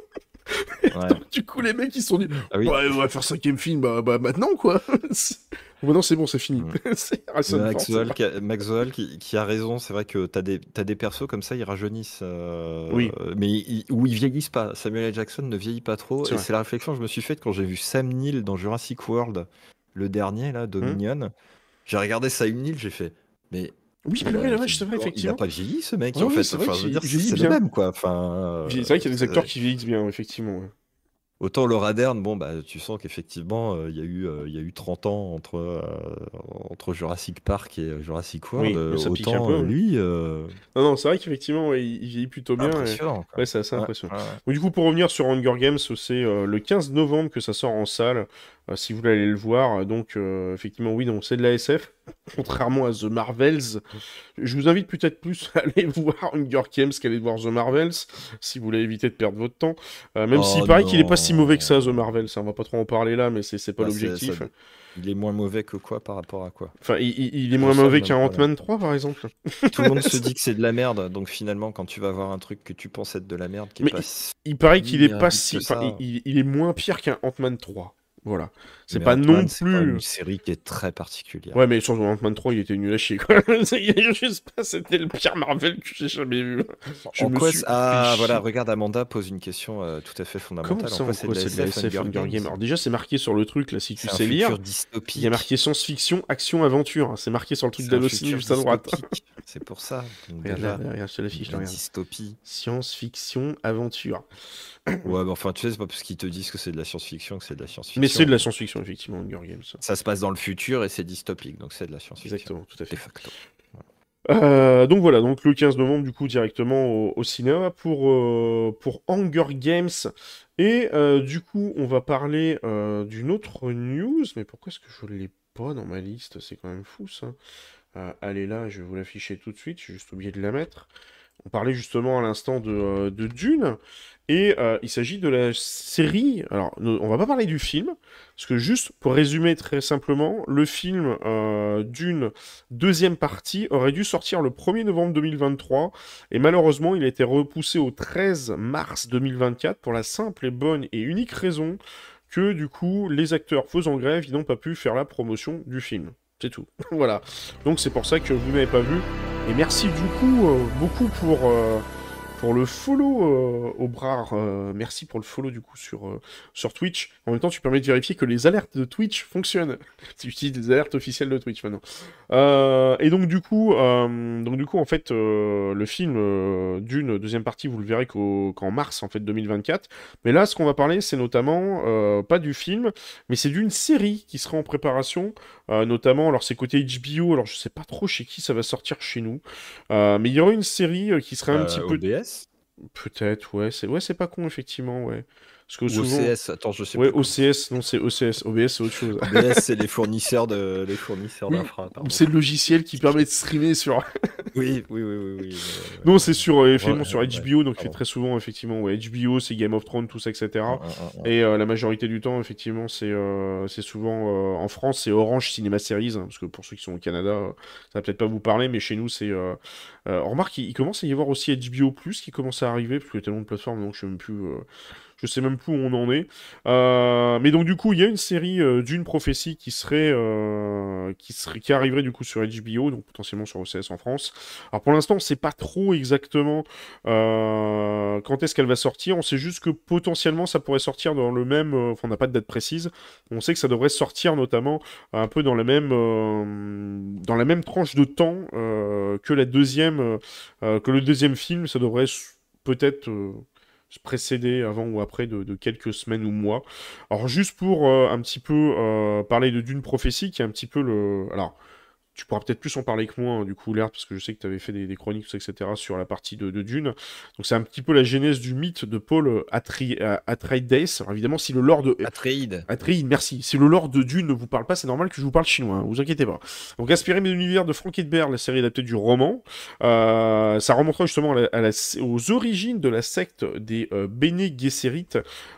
Du coup, les mecs, ils se sont dit,
Ah oui.
ouais, on va faire cinquième film, bah, bah maintenant, quoi. Maintenant, c'est bon, c'est fini.
Mm.
c'est Harrison Ford,
Max
c'est
Zoll,
pas-
qui a, qui, qui a raison, c'est vrai que t'as des, des persos comme ça, ils rajeunissent. euh,
Oui.
Mais ils, où ils vieillissent pas. Samuel L. Jackson ne vieillit pas trop.
C'est
Et c'est la réflexion que je me suis faite quand j'ai vu Sam Neill dans Jurassic World, le dernier, là, Dominion. J'ai regardé Sam Neill, j'ai fait. Mais.
Oui,
il
mais oui,
a-
la vache, c'est vrai,
il a
effectivement.
pas vieilli, ce mec,
Ouais,
en fait.
c'est vrai
Enfin, je veux
qu'il
dire,
vieillit
c'est
bien.
le même, quoi. Enfin,
C'est vrai qu'il y a des
euh,
acteurs qui vieillissent bien, effectivement. ouais.
Autant Laura Dern, bon, bah, tu sens qu'effectivement, euh, il y, a eu, euh, il y a eu 30 ans entre, euh, entre Jurassic Park et Jurassic World.
Oui,
euh,
ça pique un
autant
peu,
euh, lui, euh,
Non, non, c'est vrai qu'effectivement, ouais, il, il vieillit plutôt bien.
impressionnant.
Ouais, c'est assez
Ouais,
impressionnant.
ouais.
Du coup, pour revenir sur Hunger Games, c'est euh, le 15 novembre que ça sort en salle, euh, si vous voulez aller le voir. Donc, euh, effectivement, oui, donc c'est de la SF, contrairement à The Marvels. Je vous invite peut-être plus à aller voir Hunger Games qu'à aller voir The Marvels, si vous voulez éviter de perdre votre temps. Euh, même
Oh
s'il paraît qu'il est pas si mauvais que ça, The Marvels. hein, On va pas trop en parler là, mais c'est pas
Bah,
l'objectif.
ça- Il est moins mauvais que quoi par rapport à quoi?
Enfin, il, est moins mauvais qu'un Ant-Man 3, par exemple.
Tout le monde se dit que c'est de la merde, donc finalement, quand tu vas voir un truc que tu penses être de la merde, qui est
Mais
pas si-
Il paraît qu'il est pas si. Enfin, il est moins pire qu'un Ant-Man 3. Voilà. C'est pas
Ant-Man,
non plus.
même une série qui est très particulière.
Ouais, mais sur Ant-Man 3, il était nul à chier, quoi. je sais pas, c'était le pire Marvel que j'ai jamais vu. Je
en
me
quoi
suis
Ah, voilà, regarde, Amanda pose une question euh, tout à fait fondamentale.
Comment ça,
en quoi
c'est de la SF
Hunger
Hunger
Games
Games Alors, déjà, c'est marqué sur le truc, là, si tu
C'est un
sais lire. Il y a marqué science-fiction, action, aventure. hein. C'est marqué sur le truc d'Allociné juste à droite.
C'est pour ça.
Regarde, là, regarde, je te l'affiche, regarde.
dystopie.
Science-fiction, aventure.
Ouais, mais enfin, tu sais, c'est pas parce qu'ils te disent que c'est de la science-fiction que c'est de la science-fiction.
Mais c'est de la science-fiction, effectivement, Hunger Games.
Ça se passe dans le futur et c'est dystopique, donc c'est de la science-fiction.
Exactement, tout à fait. Euh, donc voilà, donc le 15 novembre, du coup, directement au, au cinéma pour, euh, pour Hunger Games. Et euh, du coup, on va parler d'une autre news. Mais pourquoi est-ce que je l'ai pas dans ma liste? C'est quand même fou ça. Elle est là, je vais vous l'afficher tout de suite. J'ai juste oublié de la mettre. On parlait justement à l'instant de, de Dune. Et euh, il s'agit de la série. Alors, on va pas parler du film. Parce que juste pour résumer très simplement, le film euh, Dune deuxième partie aurait dû sortir le 1er novembre 2023 et malheureusement il a été repoussé au 13 mars 2024 pour la simple et bonne et unique raison que du coup les acteurs faisant grève ils n'ont pas pu faire la promotion du film. C'est tout. voilà. Donc c'est pour ça que vous n'avez pas vu. Et merci du coup euh, beaucoup pour, pour le follow euh, au bras. euh, merci pour le follow du coup sur, euh, sur Twitch. En même temps tu permets de vérifier que les alertes de Twitch fonctionnent. tu utilises des alertes officielles de Twitch maintenant. Et donc du coup, donc du coup en fait, le film d'une deuxième partie, vous le verrez qu'en mars en fait 2024. Mais là, ce qu'on va parler, c'est notamment pas du film, mais c'est d'une série qui sera en préparation, notamment. Alors c'est côté HBO. Alors je sais pas trop chez qui ça va sortir chez nous, mais il y aura une série qui sera un petit peu,
OBS
peut-être, ouais, c'est ouais, c'est pas con effectivement, ouais. Parce que
ou
souvent,
OCS Attends, je sais
ouais,
plus.
OCS, non c'est OCS, OBS c'est autre chose.
OBS, c'est les fournisseurs de les fournisseurs
Oui,
d'infra.
C'est le logiciel qui permet de streamer sur.
Oui, oui, oui, oui. oui,
Non, c'est sur, euh, effectivement,
Ouais,
sur
ouais,
HBO, donc c'est très souvent, effectivement, ouais, HBO, c'est Game of Thrones, tout ça, etc.
ouais.
Et euh, la majorité du temps, effectivement, c'est euh, c'est souvent en France, c'est Orange Cinema Series, hein, parce que pour ceux qui sont au Canada, ça va peut-être pas vous parler, mais chez nous, c'est. Remarque, il, il commence à y avoir aussi HBO Plus qui commence à arriver, parce qu'il y a tellement de plateformes, donc je sais même plus. Je sais même plus où on en est. Euh, mais donc du coup, il y a une série euh, d'une prophétie qui serait, euh, qui serait, qui arriverait du coup sur HBO, donc potentiellement sur OCS en France. Alors pour l'instant, on sait pas trop exactement quand est-ce qu'elle va sortir. On sait juste que potentiellement, ça pourrait sortir dans le même. Enfin, on n'a pas de date précise. On sait que ça devrait sortir notamment un peu dans la même, dans la même tranche de temps que la deuxième, que le deuxième film. Ça devrait peut-être. Précéder avant ou après de, de quelques semaines ou mois. Alors juste pour euh, un petit peu euh, parler de Dune Prophétie, qui est un petit peu le... Alors, tu pourras peut-être plus en parler que moi, hein, du coup, Laird, parce que je sais que tu avais fait des, des chroniques, tout ça, etc., sur la partie de, de Dune. Donc c'est un petit peu la genèse du mythe de Paul euh, Atri- euh, Atreides. Alors évidemment, si le lore de...
Atreides.
Atreides, merci. Si le lore de Dune ne vous parle pas, c'est normal que je vous parle chinois, hein, vous inquiétez pas. Donc inspiré de l'univers de Frank Edbert, la série adaptée du roman, euh, ça remontera justement à la- à la- aux origines de la secte des euh, Bene Gesserit,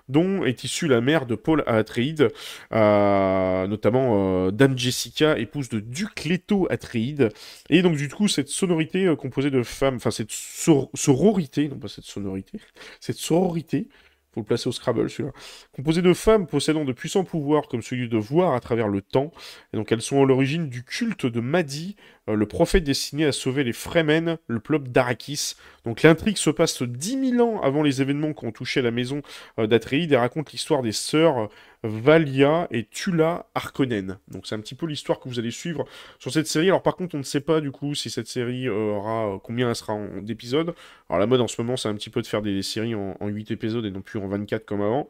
dont est issue la mère de Paul Atreides, euh, notamment euh, Dame Jessica, épouse de Duc Leto Atreides. Et donc du coup, cette sonorité euh, composée de femmes, enfin cette sor- sororité, non pas cette sonorité, cette sororité, faut le placer au Scrabble celui-là, composée de femmes possédant de puissants pouvoirs comme celui de voir à travers le temps. Et donc elles sont à l'origine du culte de Mahdi, euh, le prophète destiné à sauver les Fremen, le peuple d'Arakis. Donc l'intrigue se passe 10 000 ans avant les événements qui ont touché la maison euh, d'Atreides et raconte l'histoire des sœurs Valia et Tula Harkonnen. Donc c'est un petit peu l'histoire que vous allez suivre sur cette série. Alors par contre, on ne sait pas du coup si cette série euh, aura euh, combien elle sera d'épisodes. Alors la mode en ce moment, c'est un petit peu de faire des séries en, en 8 épisodes et non plus en 24 comme avant.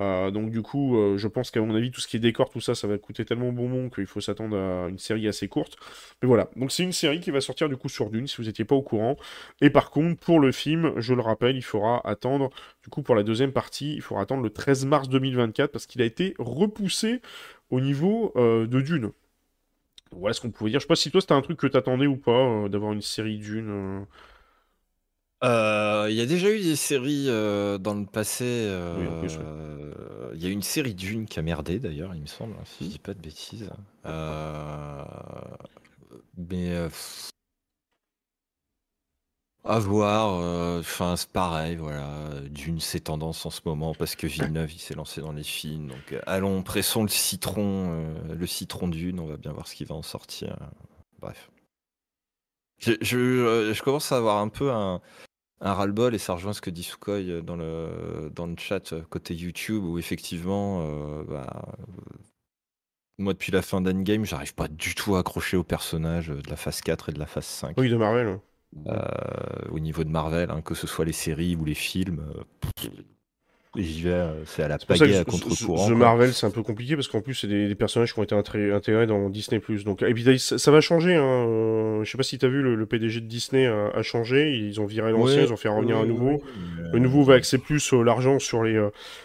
Euh, donc du coup, euh, je pense qu'à mon avis, tout ce qui est décor, tout ça, ça va coûter tellement bonbon qu'il faut s'attendre à une série assez courte. Mais voilà, donc c'est une série qui va sortir du coup sur Dune, si vous n'étiez pas au courant. Et par contre, pour le film, je le rappelle, il faudra attendre, du coup pour la deuxième partie, il faudra attendre le 13 mars 2024 parce qu'il a été repoussé au niveau euh, de Dune. Voilà ce qu'on pouvait dire. Je sais pas si toi c'était un truc que t'attendais ou pas, d'avoir une série Dune.
Euh, il y a déjà eu des séries euh, dans le passé. Euh, il y a une série Dune qui a merdé d'ailleurs, il me semble, hein, si je dis pas de bêtises. mais à voir. Enfin, c'est pareil, voilà. Dune, c'est tendance en ce moment parce que Villeneuve, il s'est lancé dans les films. Donc, allons, pressons le citron, le citron Dune. On va bien voir ce qui va en sortir. Bref. Je, je commence à avoir un peu un, un ras-le-bol et ça rejoint ce que dit Sukhoi euh, dans le, dans le chat euh, côté YouTube où effectivement, euh, bah, moi depuis la fin d'Endgame, j'arrive pas du tout à accrocher au personnage de la phase 4 et de la phase 5.
Oui, de Marvel.
au niveau de Marvel, hein, que ce soit les séries ou les films, j'y vais, euh, c'est à la pagaie à contre-courant.
The Marvel, c'est un peu compliqué parce qu'en plus, c'est des, personnages qui ont été intégrés dans Disney. Donc, et puis, ça, va changer. Hein. Euh, je sais pas si tu as vu, le, PDG de Disney a, changé. Ils ont viré l'ancien, ils ont fait revenir un nouveau. le nouveau va axer plus euh, l'argent sur les,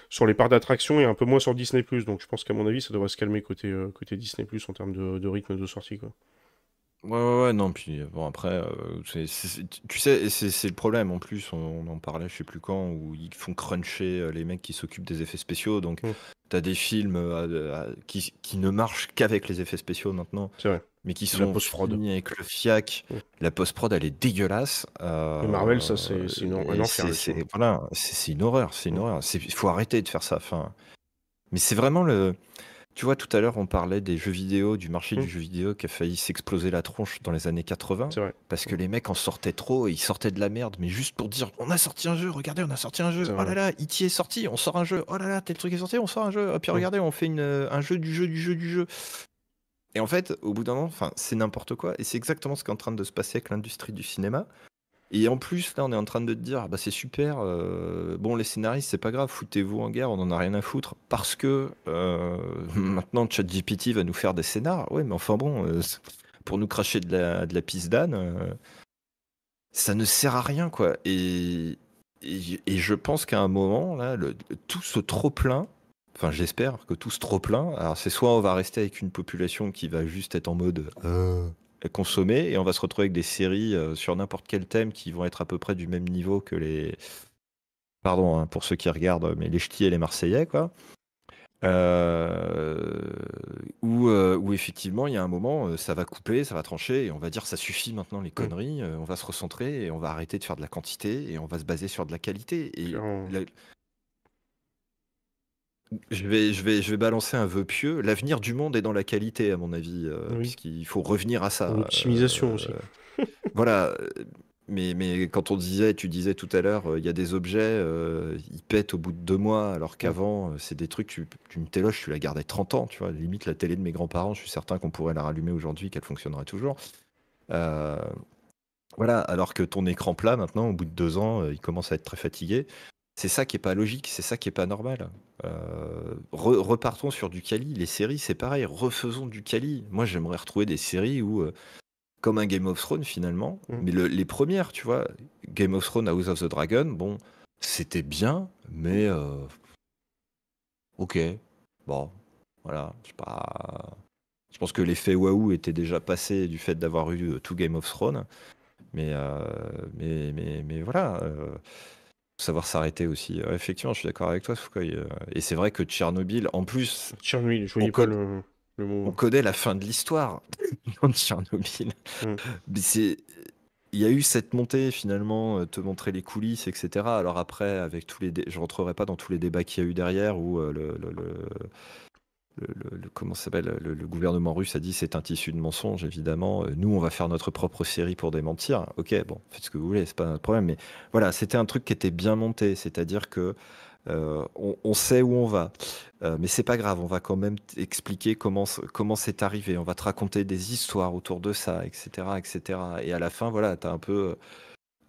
sur les parts d'attraction et un peu moins sur Disney. Donc, je pense qu'à mon avis, ça devrait se calmer côté, côté Disney en termes de, de rythme de sortie. Quoi.
Ouais, ouais, ouais, non, puis bon, après, euh, tu sais, c'est le problème en plus, on, en parlait, je sais plus quand, où ils font cruncher euh, les mecs qui s'occupent des effets spéciaux. Donc, mmh. tu as des films euh, qui, qui ne marchent qu'avec les effets spéciaux maintenant,
C'est vrai.
mais qui sont finis avec le fiac. Mmh. La post-prod, elle est dégueulasse.
Marvel, ça, c'est c'est une un enfer
c'est voilà, c'est une horreur, c'est une mmh. horreur. Il faut arrêter de faire ça. Enfin, mais c'est vraiment le. Tu vois, tout à l'heure, on parlait des jeux vidéo, du marché du mmh. jeu vidéo qui a failli s'exploser la tronche dans les années 80.
C'est vrai.
Parce que les mecs en sortaient trop et ils sortaient de la merde, mais juste pour dire on a sorti un jeu, regardez, on a sorti un jeu. Oh là là, E.T. est sorti, on sort un jeu. Oh là là, tel truc est sorti, on sort un jeu. Et puis mmh. regardez, on fait une, un jeu du jeu du jeu du jeu. Et en fait, au bout d'un moment, c'est n'importe quoi. Et c'est exactement ce qui est en train de se passer avec l'industrie du cinéma. Et en plus, là, on est en train de te dire, bah, c'est super, euh, bon, les scénaristes, c'est pas grave, foutez-vous en guerre, on en a rien à foutre, parce que euh, maintenant, ChatGPT va nous faire des scénars. Ouais, mais enfin bon, euh, pour nous cracher de la, de la pisse d'âne, ça ne sert à rien, quoi. Et, et, je pense qu'à un moment, là, tout ce trop-plein, enfin, j'espère que tout ce trop-plein, alors c'est soit on va rester avec une population qui va juste être en mode consommer et on va se retrouver avec des séries euh, sur n'importe quel thème qui vont être à peu près du même niveau que les. Pardon hein, pour ceux qui regardent, mais les ch'tis et les Marseillais, quoi. Euh, où, euh, où, effectivement il y a un moment ça va couper, ça va trancher et on va dire ça suffit maintenant les mmh. conneries, on va se recentrer et on va arrêter de faire de la quantité et on va se baser sur de la qualité. Et je vais, je, vais, je vais balancer un vœu pieux. L'avenir du monde est dans la qualité, à mon avis, euh, puisqu'il faut revenir à ça.
L'optimisation aussi.
Euh, voilà. Mais, mais quand on disait, tu disais tout à l'heure, il y a des objets, ils pètent au bout de deux mois, alors qu'avant, c'est des trucs, tu, tu une téloche, tu la gardais 30 ans, tu vois. Limite, la télé de mes grands-parents, je suis certain qu'on pourrait la rallumer aujourd'hui, qu'elle fonctionnerait toujours. Euh, voilà, alors que ton écran plat, maintenant, au bout de deux ans, il commence à être très fatigué. C'est ça qui est pas logique, c'est ça qui est pas normal. Euh, repartons sur du Kali. Les séries, c'est pareil. Refaisons du Kali. Moi, j'aimerais retrouver des séries où, euh, comme un Game of Thrones finalement, mmh. mais les premières, tu vois, Game of Thrones, House of the Dragon, bon, c'était bien, mais euh, ok, bon, voilà, je pas. Je pense que l'effet waouh était déjà passé du fait d'avoir eu tout Game of Thrones, mais mais, mais, mais voilà savoir s'arrêter aussi. effectivement, je suis d'accord avec toi, Foucault. Euh, et c'est vrai que Tchernobyl, en plus.
Tchernobyl, je voyais pas le, mot.
On connaît la fin de l'histoire de Tchernobyl. Mm. c'est. Il y a eu cette montée finalement, euh, te montrer les coulisses, etc. Alors après, avec tous les, je rentrerai pas dans tous les débats qu'il y a eu derrière où euh, le, le, comment s'appelle le, gouvernement russe a dit c'est un tissu de mensonges évidemment euh, nous on va faire notre propre série pour démentir. Ok bon faites ce que vous voulez c'est pas notre problème mais voilà c'était un truc qui était bien monté c'est-à-dire que euh, on, sait où on va. Euh, mais c'est pas grave on va quand même expliquer comment comment c'est arrivé on va te raconter des histoires autour de ça etc etc et à la fin voilà tu as un peu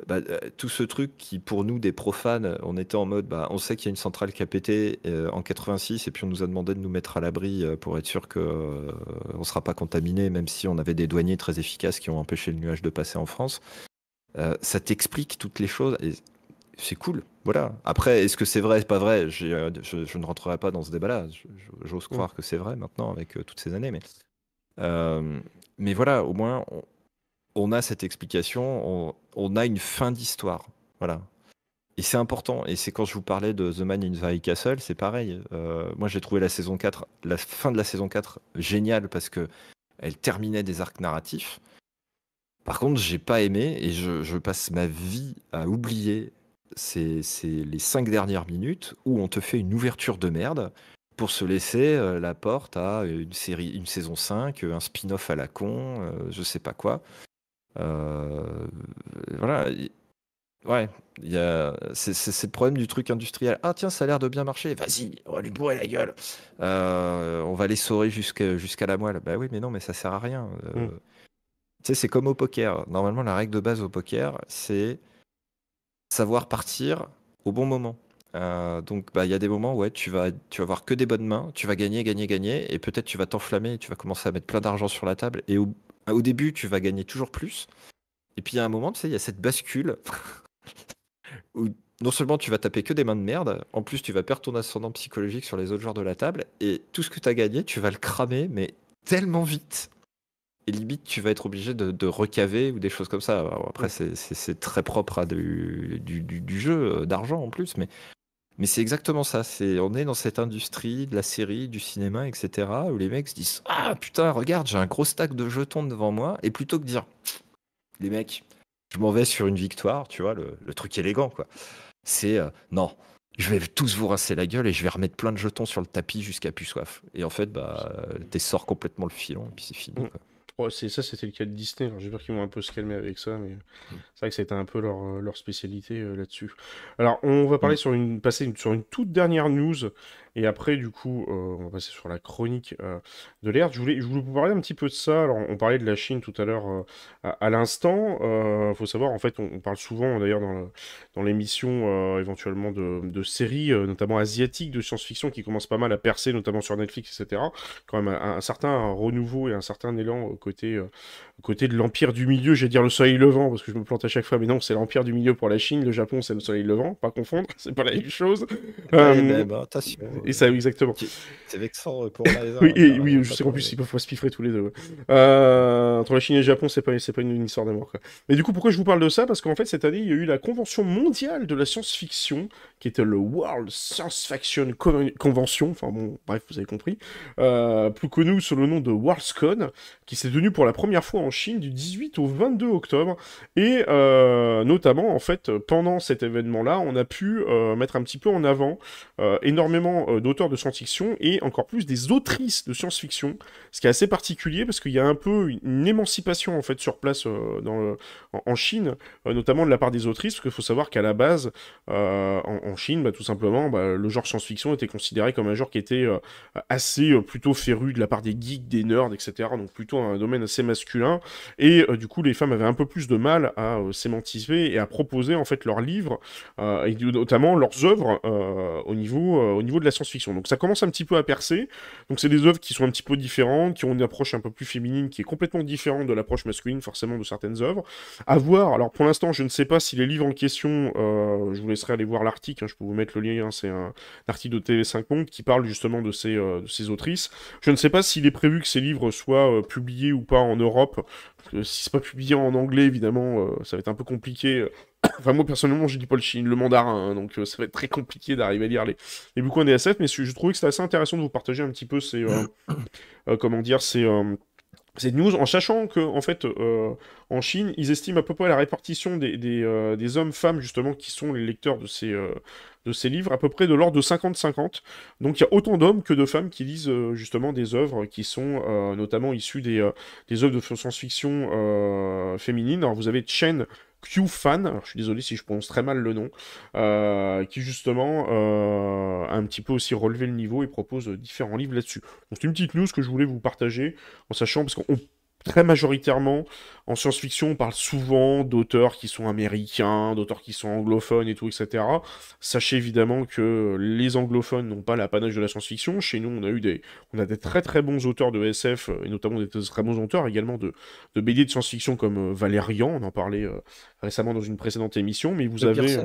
bah, euh, tout ce truc qui, pour nous, des profanes, on était en mode, bah, on sait qu'il y a une centrale qui a pété euh, en 86, et puis on nous a demandé de nous mettre à l'abri euh, pour être sûr qu'on ne sera pas contaminé, même si on avait des douaniers très efficaces qui ont empêché le nuage de passer en France. ça t'explique toutes les choses, et c'est cool. Voilà. Après, est-ce que c'est vrai, pas vrai? Je, je, ne rentrerai pas dans ce débat-là. J'ose mm. croire que c'est vrai maintenant avec toutes ces années, mais, mais voilà, au moins, on a cette explication, on, a une fin d'histoire. Voilà. Et c'est important. Et c'est quand je vous parlais de The Man in the High Castle, c'est pareil. Euh, moi, j'ai trouvé la saison 4, la fin de la saison 4 géniale parce que elle terminait des arcs narratifs. Par contre, j'ai pas aimé et je, passe ma vie à oublier c'est les cinq dernières minutes où on te fait une ouverture de merde pour se laisser euh, la porte à une série, une saison 5, un spin-off à la con, euh, je sais pas quoi. Euh, voilà. Ouais, il y a... c'est le problème du truc industriel. Ah tiens, ça a l'air de bien marcher. Vas-y, on va lui bourrer la gueule. Euh, on va les saurer jusqu'à jusqu'à la moelle. Bah oui, mais non, mais ça sert à rien. Euh, mm. Tu sais, c'est comme au poker. Normalement, la règle de base au poker, c'est savoir partir au bon moment. donc, bah, il y a des moments où ouais, tu vas, tu vas avoir que des bonnes mains, tu vas gagner, gagner, gagner, et peut-être tu vas t'enflammer, tu vas commencer à mettre plein d'argent sur la table, et au, au début, tu vas gagner toujours plus. Et puis, il y a un moment, tu sais, il y a cette bascule où non seulement tu vas taper que des mains de merde, en plus, tu vas perdre ton ascendant psychologique sur les autres joueurs de la table. Et tout ce que tu as gagné, tu vas le cramer, mais tellement vite. Et limite, tu vas être obligé de, recaver ou des choses comme ça. après, c'est très propre à du, du jeu euh, d'argent en plus, mais mais c'est exactement ça. C'est, on est dans cette industrie de la série, du cinéma, etc. où les mecs se disent Ah putain, regarde, j'ai un gros stack de jetons devant moi. Et plutôt que dire Les mecs, je m'en vais sur une victoire, tu vois, le, truc élégant, quoi. C'est euh, Non, je vais tous vous rincer la gueule et je vais remettre plein de jetons sur le tapis jusqu'à plus soif. Et en fait, bah, t'es sors complètement le filon et puis c'est fini. Mm. Quoi
c'est ça, c'était le cas de Disney. J'espère qu'ils vont un peu se calmer avec ça, mais c'est vrai que c'était un peu leur, euh, leur spécialité euh, là-dessus. Alors, on va parler mm. sur une, passer sur une toute dernière news et après, du coup, euh, on va passer sur la chronique euh, de l'air. Je voulais, je voulais vous parler un petit peu de ça. Alors, on parlait de la Chine tout à l'heure euh, à, l'instant. Il faut savoir, en fait, on, parle souvent d'ailleurs dans, l'émission éventuellement de, de séries, notamment asiatiques de science-fiction, qui commencent pas mal à percer, notamment sur Netflix, etc. Quand même un, certain renouveau et un certain élan côté, côté de l'Empire du Milieu. J'ai dire le soleil levant, parce que je me plante à chaque fois, mais non, c'est l'Empire du Milieu pour la Chine. Le Japon, c'est le soleil levant, pas confondre, c'est pas la même chose.
ben, attention.
Et ça, exactement.
C'est vexant pour les
Oui, et, oui je sais qu'en plus, ils peuvent se piffrer tous les deux. Euh, entre la Chine et le Japon, c'est pas, pas une, une histoire d'amour. Mais du coup, pourquoi je vous parle de ça? Parce qu'en fait, cette année, il y a eu la convention mondiale de la science-fiction, qui était le World Science Fiction Convention. Enfin bon, bref, vous avez compris. Euh, plus connu sous le nom de WorldScon, qui s'est tenu pour la première fois en Chine du 18 au 22 octobre. Et euh, notamment, en fait, pendant cet événement-là, on a pu mettre un petit peu en avant énormément euh, d'auteurs de science-fiction et encore plus des autrices de science-fiction, ce qui est assez particulier parce qu'il y a un peu une émancipation en fait sur place euh, en, Chine, euh, notamment de la part des autrices, parce qu'il faut savoir qu'à la base, en, Chine, bah, tout simplement, bah, le genre science-fiction était considéré comme un genre qui était assez plutôt féru de la part des geeks, des nerds, etc. Donc plutôt un domaine assez masculin. Et du coup, les femmes avaient un peu plus de mal à s'émanciper et à proposer en fait leurs livres et notamment leurs œuvres au niveau au niveau de la science-fiction. Donc ça commence un petit peu à percer. Donc c'est des œuvres qui sont un petit peu différentes, qui ont une approche un peu plus féminine, qui est complètement différente de l'approche masculine, forcément, de certaines œuvres. À voir, alors pour l'instant, je ne sais pas si les livres en question, euh, je vous laisserai aller voir l'article, hein, je peux vous mettre le lien, c'est un, article de TV5 Monde qui parle justement de ces, euh, de ces autrices. Je ne sais pas s'il est prévu que ces livres soient euh, publiés ou pas en Europe. si c'est pas publié en anglais, évidemment, ça va être un peu compliqué enfin, moi personnellement, j'ai dit pas le, le mandarin, hein, donc euh, ça va être très compliqué d'arriver à lire les, bouquins des SF, mais je trouvais que c'était assez intéressant de vous partager un petit peu ces. Euh, euh, comment dire, ces. Cette news, en sachant que en fait, en Chine, ils estiment à peu près la répartition des, des, des hommes-femmes justement qui sont les lecteurs de ces, de ces livres à peu près de l'ordre de 50-50. Donc il y a autant d'hommes que de femmes qui lisent justement des œuvres qui sont notamment issues des, des œuvres de science-fiction féminines. Alors vous avez Chen Q-Fan, je suis désolé si je prononce très mal le nom, euh, qui justement euh, a un petit peu aussi relevé le niveau et propose différents livres là-dessus. C'est une petite news que je voulais vous partager, en sachant, parce qu'on très majoritairement, en science-fiction, on parle souvent d'auteurs qui sont américains, d'auteurs qui sont anglophones et tout, etc. Sachez évidemment que les anglophones n'ont pas l'apanage de la science-fiction. Chez nous, on a eu des, on a des très très bons auteurs de SF, et notamment des très bons auteurs également de, de BD de science-fiction comme euh, Valérian, on en parlait euh, récemment dans une précédente émission, mais vous avez...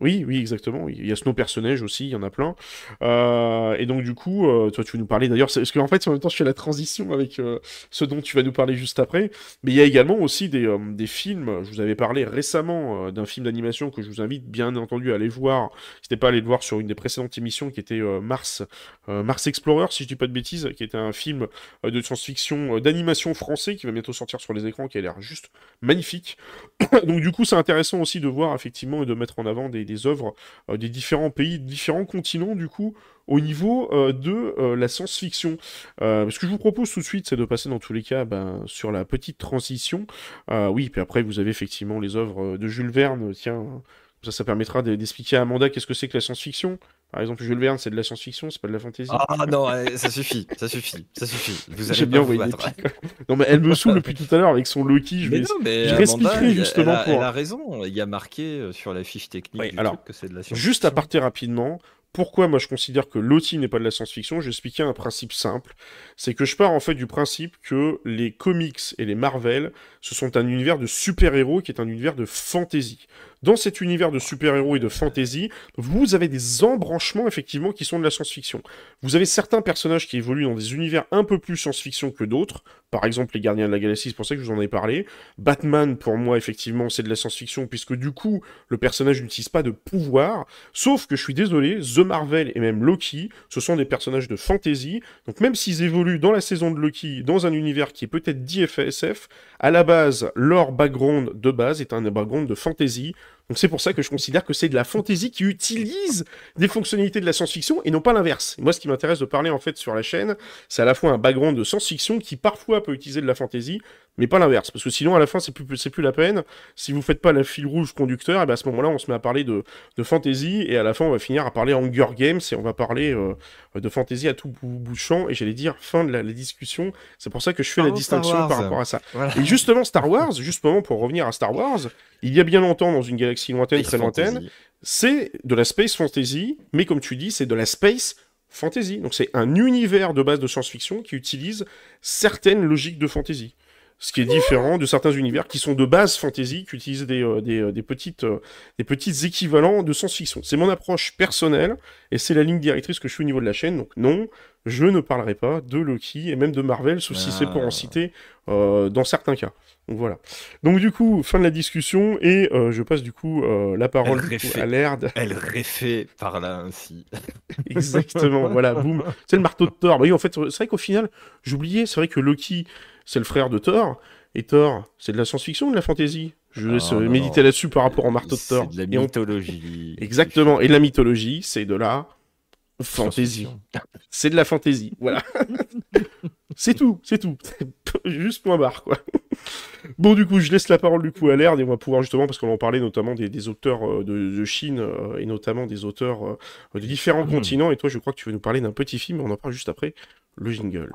Oui, oui, exactement. Il y a Snow personnage aussi, il y en a plein. Euh, et donc, du coup, euh, toi, tu veux nous parler d'ailleurs, parce qu'en fait, en même temps, je fais la transition avec euh, ce dont tu vas nous parler juste après. Mais il y a également aussi des, des films. Je vous avais parlé récemment d'un film d'animation que je vous invite bien entendu à aller voir. N'hésitez pas aller le voir sur une des précédentes émissions qui était Mars, Mars Explorer, si je dis pas de bêtises, qui était un film de science-fiction d'animation français qui va bientôt sortir sur les écrans, qui a l'air juste magnifique. donc, du coup, c'est intéressant aussi de voir effectivement et de mettre en avant des des œuvres euh, des différents pays, différents continents, du coup, au niveau euh, de euh, la science-fiction. ce que je vous propose tout de suite, c'est de passer dans tous les cas ben, sur la petite transition. oui, puis après, vous avez effectivement les œuvres de Jules Verne. Tiens, ça, ça permettra d'expliquer à Amanda qu'est-ce que c'est que la science-fiction. Par exemple, Jules Verne, c'est de la science-fiction, c'est pas de la fantasy.
Ah non, ça suffit, ça suffit, ça suffit.
Vous allez bien vous Non, mais elle me saoule depuis tout à l'heure avec son Loki. Je vais, non, mais je justement
elle a,
pour.
Elle a raison, il y a marqué euh, sur la fiche technique du
alors,
truc que c'est de la science-fiction.
Juste à partir rapidement, pourquoi moi je considère que Loki n'est pas de la science-fiction J'ai expliqué un principe simple. C'est que je pars en fait du principe que les comics et les Marvel, ce sont un univers de super-héros qui est un univers de fantasy dans cet univers de super-héros et de fantasy, vous avez des embranchements effectivement qui sont de la science-fiction. Vous avez certains personnages qui évoluent dans des univers un peu plus science-fiction que d'autres, par exemple les Gardiens de la Galaxie, c'est pour ça que je vous en ai parlé. Batman, pour moi, effectivement, c'est de la science-fiction, puisque du coup, le personnage n'utilise pas de pouvoir, sauf que je suis désolé, The Marvel et même Loki, ce sont des personnages de fantasy, donc même s'ils évoluent dans la saison de Loki, dans un univers qui est peut-être dit FSF, à la base, leur background de base est un background de fantasy, donc c'est pour ça que je considère que c'est de la fantasy qui utilise des fonctionnalités de la science-fiction et non pas l'inverse. Moi, ce qui m'intéresse de parler en fait sur la chaîne, c'est à la fois un background de science-fiction qui parfois peut utiliser de la fantasy, mais pas l'inverse, parce que sinon à la fin c'est plus c'est plus la peine. Si vous faites pas la fil rouge conducteur, et ben à ce moment-là on se met à parler de, de fantasy et à la fin on va finir à parler Hunger Games et on va parler euh, de fantasy à tout bout, de champ et j'allais dire fin de la, discussion. C'est pour ça que je fais la distinction par rapport à ça. Et justement Star Wars, justement pour revenir à Star Wars, il y a bien longtemps dans une galaxie lointaine, très lointaine, c'est de la space fantasy, mais comme tu dis, c'est de la space fantasy. Donc c'est un univers de base de science-fiction qui utilise certaines logiques de fantasy ce qui est différent de certains univers qui sont de base fantasy, qui utilisent des, euh, des, euh, des petites, euh, des petites équivalents de science-fiction. C'est mon approche personnelle, et c'est la ligne directrice que je suis au niveau de la chaîne, donc non, je ne parlerai pas de Loki, et même de Marvel, sauf si c'est pour en ah. citer dans certains cas. Donc voilà. Donc du coup, fin de la discussion, et je passe du coup la parole à l'Erd.
Elle réfait par là ainsi.
Exactement, voilà, boum. C'est le marteau de Thor. Bah oui, en fait, c'est vrai qu'au final, j'oubliais, c'est vrai que Loki c'est le frère de Thor. Et Thor, c'est de la science-fiction ou de la fantasy? Je laisse ah, méditer là-dessus par rapport au marteau de Thor.
C'est de la mythologie.
Exactement. Et la mythologie, c'est de la fantasy. C'est de la fantasy. Voilà. c'est tout, c'est tout. Juste point barre, quoi. Bon, du coup, je laisse la parole du coup à l'air et on va pouvoir justement, parce qu'on en parlait notamment des, auteurs euh, de, Chine euh, et notamment des auteurs de différents hmm. continents. Et toi, je crois que tu veux nous parler d'un petit film, on en parle juste après le jingle.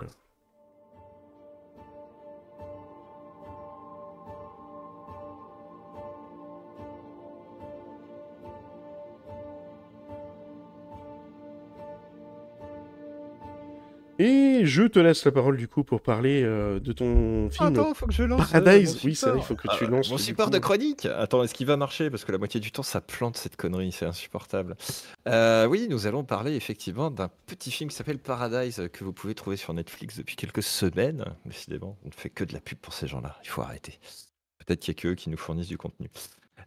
Et je te laisse la parole du coup pour parler euh, de ton film
Attends, faut que je lance.
Paradise. oui, ça, il faut que tu ah, lances.
Mon support de chronique. Attends, est-ce qu'il va marcher? Parce que la moitié du temps, ça plante cette connerie, c'est insupportable. Euh, oui, nous allons parler effectivement d'un petit film qui s'appelle Paradise que vous pouvez trouver sur Netflix depuis quelques semaines. Décidément, on ne fait que de la pub pour ces gens-là. Il faut arrêter. Peut-être qu'il y a que eux qui nous fournissent du contenu.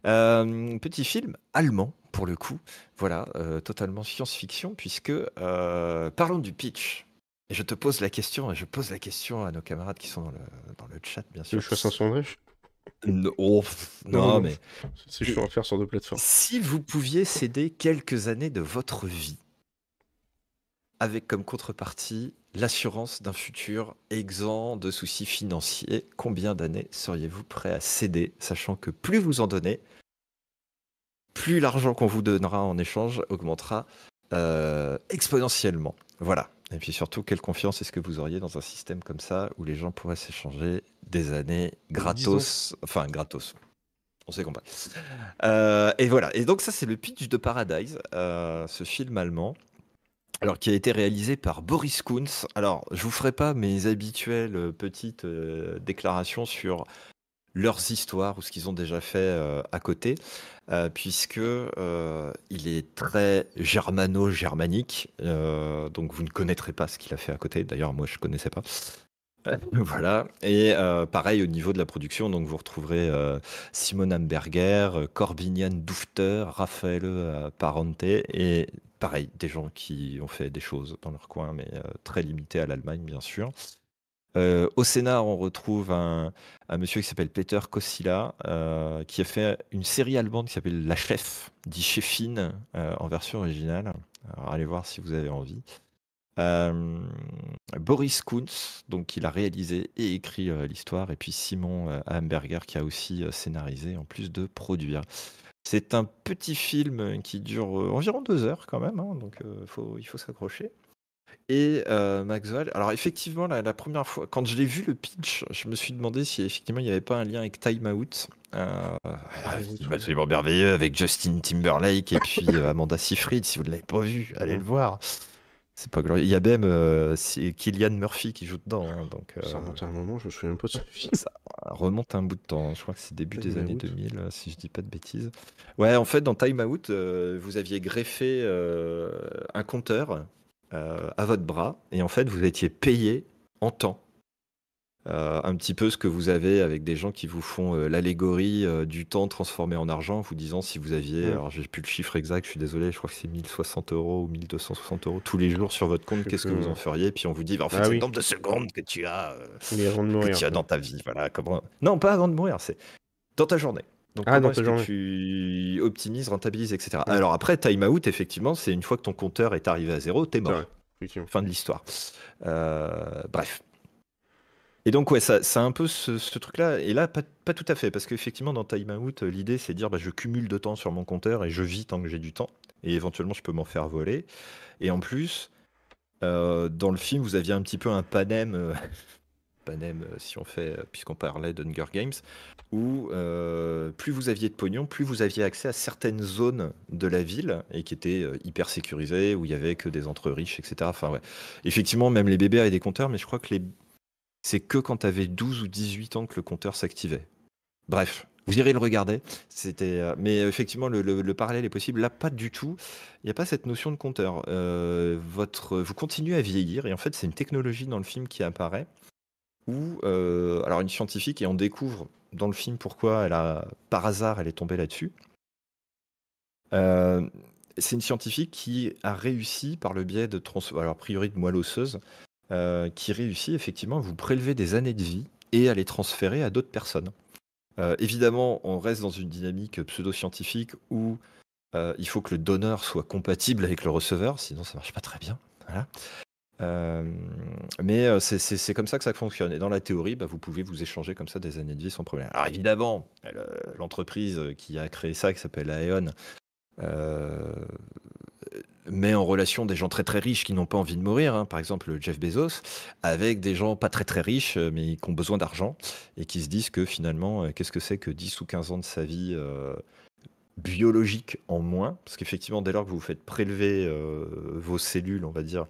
Euh, petit film allemand pour le coup, voilà, totalement science-fiction puisque parlons du pitch. Et je te pose la question, et je pose la question à nos camarades qui sont dans le, dans le chat, bien sûr.
Je fasse un sondage
non, oh, non, mais.
C'est chiant à faire sur deux plateformes.
Si vous pouviez céder quelques années de votre vie, avec comme contrepartie l'assurance d'un futur exempt de soucis financiers, combien d'années seriez-vous prêt à céder, sachant que plus vous en donnez, plus l'argent qu'on vous donnera en échange augmentera euh, exponentiellement? Voilà. Et puis surtout, quelle confiance est-ce que vous auriez dans un système comme ça où les gens pourraient s'échanger des années gratos, enfin gratos. On s'est compris. Euh, et voilà. Et donc ça, c'est le pitch de Paradise, euh, ce film allemand. Alors, qui a été réalisé par Boris Kunz. Alors, je vous ferai pas mes habituelles euh, petites déclarations sur leurs histoires ou ce qu'ils ont déjà fait à côté, puisque il est très germano-germanique. donc, vous ne connaîtrez pas ce qu'il a fait à côté. D'ailleurs, moi, je connaissais pas. Voilà. Et euh, pareil au niveau de la production, donc vous retrouverez euh, Simon Amberger, euh, Corbinian Dufter, Raphaël Parente et pareil, des gens qui ont fait des choses dans leur coin, mais très limitées à l'Allemagne, bien sûr. Au Sénat, on retrouve un, monsieur qui s'appelle Peter Kosila, qui a fait une série allemande qui s'appelle La Chef, dit Chefine en version originale. Allez voir si vous avez envie. Boris Kuntz, donc il a réalisé et écrit l'histoire, et puis Simon Hamburger qui a aussi scénarisé en plus de produire. C'est un petit film qui dure environ deux heures quand même, hein, donc il faut s'accrocher. Et Maxwell, alors effectivement, la, première fois, quand je l'ai vu le pitch, je me suis demandé si effectivement il n'y avait pas un lien avec Time Out. Euh, absolument merveilleux avec Justin Timberlake et puis Amanda Seyfried. Si vous ne l'avez pas vu, allez le voir. C'est pas glorieux. Il y a même euh, Kylian Murphy qui joue dedans. Hein, donc,
Ça
euh,
remonte à un moment, je me souviens pas de ce film.
ça remonte un bout de temps. Je crois que c'est début des années 2000, si je dis pas de bêtises. Ouais, en fait, dans Time Out, euh, vous aviez greffé un compteur à votre bras et en fait, vous étiez payé en temps. Euh, un petit peu ce que vous avez avec des gens qui vous font euh, l'allégorie euh, du temps transformé en argent, vous disant si vous aviez, alors j'ai plus le chiffre exact, je suis désolé, je crois que c'est 1060 euros ou 1260 euros tous les jours sur votre compte, qu'est-ce que vous en feriez? Puis on vous dit, bah, en fait, ah c'est le nombre de secondes que tu as, que tu as dans ta vie. Voilà, comment... Non, pas avant de mourir, c'est dans ta journée. Donc, ah, comment est-ce que tu optimises, rentabilises, etc. Alors après, time out, effectivement, c'est une fois que ton compteur est arrivé à zéro, t'es mort. Fin de l'histoire. bref. Et donc, ouais, ça, ça a un peu ce, truc-là. Et là, pas, tout à fait, parce qu'effectivement, dans Time Out, l'idée, c'est de dire bah, je cumule de temps sur mon compteur et je vis tant que j'ai du temps. Et éventuellement, je peux m'en faire voler. Et en plus, euh, dans le film, vous aviez un petit peu un panem, euh, panem euh, si on fait, puisqu'on parlait d'Hunger Games, où plus vous aviez de pognon, plus vous aviez accès à certaines zones de la ville et qui étaient hyper sécurisées, où il y avait que des entre riches, etc. Enfin, ouais. Effectivement, même les bébés avaient des compteurs, mais je crois que les c'est que quand tu avais 12 ou 18 ans que le compteur s'activait. Bref, vous irez le regarder. C'était, euh, mais effectivement, le, parallèle est possible. Là, pas du tout. Il n'y a pas cette notion de compteur. Euh, votre, vous continuez à vieillir et en fait, c'est une technologie dans le film qui apparaît où, euh, alors, une scientifique et on découvre dans le film pourquoi elle a, par hasard, elle est tombée là-dessus. c'est une scientifique qui a réussi par le biais de alors a priori de moelle osseuse, euh, qui réussit effectivement à vous prélever des années de vie et à les transférer à d'autres personnes. Euh, évidemment, on reste dans une dynamique pseudo-scientifique où euh, il faut que le donneur soit compatible avec le receveur, sinon ça marche pas très bien. Mais c'est comme ça que ça fonctionne. Et dans la théorie, bah, vous pouvez vous échanger comme ça des années de vie sans problème. Alors évidemment, l'entreprise qui a créé ça, qui s'appelle Aeon, met en relation des gens très très riches qui n'ont pas envie de mourir, hein. par exemple Jeff Bezos, avec des gens pas très très riches euh, mais qui ont besoin d'argent et qui se disent que finalement, euh, qu'est-ce que c'est que 10 ou 15 ans de sa vie euh, biologique en moins? Parce qu'effectivement, dès lors que vous faites prélever vos cellules, on va dire,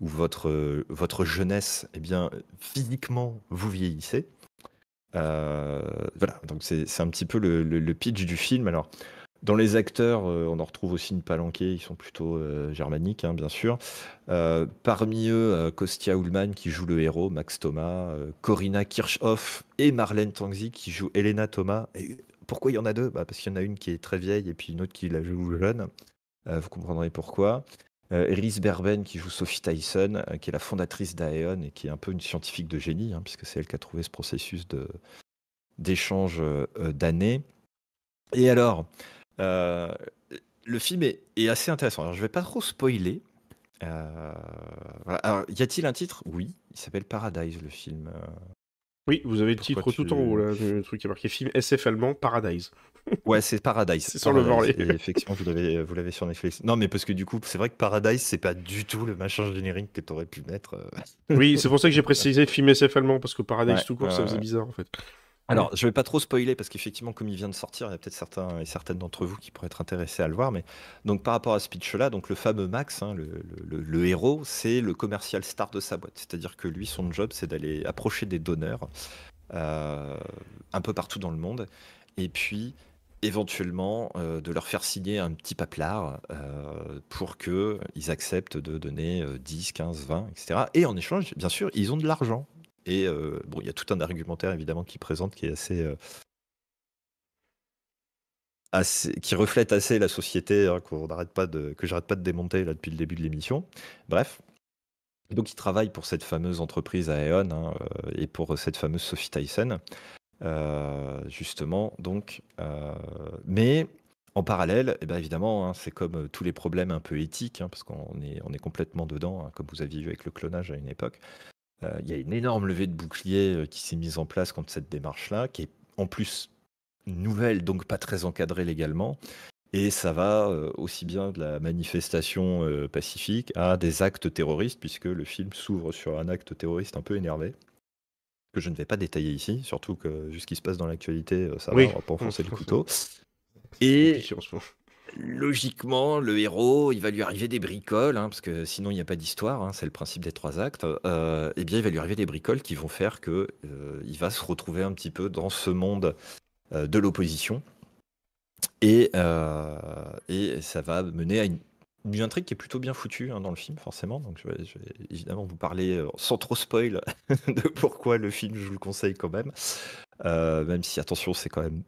ou votre, votre jeunesse, eh bien, physiquement, vous vieillissez. voilà, donc c'est un petit peu le, le, pitch du film. Alors, dans les acteurs, euh, on en retrouve aussi une palanquée, ils sont plutôt euh, germaniques, hein, bien sûr. Euh, parmi eux, Kostia Ullmann qui joue le héros, Max Thomas, Corinna Kirchhoff et Marlène Tangzi qui joue Elena Thomas. Et pourquoi il y en a deux? Bah, Parce qu'il y en a une qui est très vieille et puis une autre qui la joue jeune. vous comprendrez pourquoi. Eris Berben qui joue Sophie Tyson, qui est la fondatrice d'Aeon et qui est un peu une scientifique de génie, hein, puisque c'est elle qui a trouvé ce processus d'échange d'années. Et alors, euh, le film est, assez intéressant. Je vais pas trop spoiler. Euh, y a-t-il un titre? Oui, il s'appelle Paradise, le film.
Oui, vous avez le
Pourquoi
titre tout en haut, là, le truc qui est marqué film SF allemand, Paradise.
Ouais, c'est Paradise.
C'est sur le volet.
Effectivement, vous l'avez, vous l'avez sur Netflix. Non, mais parce que du coup, c'est vrai que Paradise, c'est pas du tout le machin générique que t'aurais pu mettre. euh.
Oui, c'est pour ça que j'ai précisé film SF allemand, parce que Paradise
Ouais,
tout court, ça faisait bizarre en fait.
Alors, je vais pas trop spoiler parce qu'effectivement, comme il vient de sortir, il y a peut-être certains et certaines d'entre vous qui pourraient être intéressés à le voir. Mais donc, par rapport à ce pitch-là, donc le fameux Max, hein, le, héros, c'est le commercial star de sa boîte. C'est-à-dire que lui, son job, c'est d'aller approcher des donneurs euh, un peu partout dans le monde, et puis éventuellement euh, de leur faire signer un petit paplard euh, pour que ils acceptent de donner euh, 10, 15, 20, etc. Et en échange, bien sûr, ils ont de l'argent. Et euh, bon, il y a tout un argumentaire évidemment qui présente qui est assez, euh, qui reflète assez la société hein, qu'on n'arrête pas de, démonter là depuis le début de l'émission. Bref. Donc, il travaille pour cette fameuse entreprise Aeon hein, euh, et pour cette fameuse Sophie Tyson, justement. Donc, mais en parallèle, eh ben, évidemment, hein, c'est comme tous les problèmes un peu éthiques, hein, parce qu'on est, on est complètement dedans, hein, comme vous aviez vu avec le clonage à une époque. Euh, Il y a une énorme levée de bouclier euh, qui s'est mise en place contre cette démarche-là, qui est en plus nouvelle, donc pas très encadrée légalement. Et ça va euh, aussi bien de la manifestation euh, pacifique à des actes terroristes, puisque le film s'ouvre sur un acte terroriste un peu énervé, que je ne vais pas détailler ici, surtout que vu ce qui se passe dans l'actualité, euh, ça
Oui.
va, on va pas enfoncer le couteau. Et Logiquement, le héros, il va lui arriver des bricoles, hein, parce que sinon il n'y a pas d'histoire, hein, c'est le principe des trois actes. euh, eh bien, il va lui arriver des bricoles qui vont faire que euh, il va se retrouver un petit peu dans ce monde euh, de l'opposition. Et, euh, et ça va mener à une, intrigue qui est plutôt bien foutue hein, dans le film, forcément. Donc je vais, je vais évidemment vous parler sans trop spoil de pourquoi le film, je vous le conseille quand même. Même si, attention, c'est quand même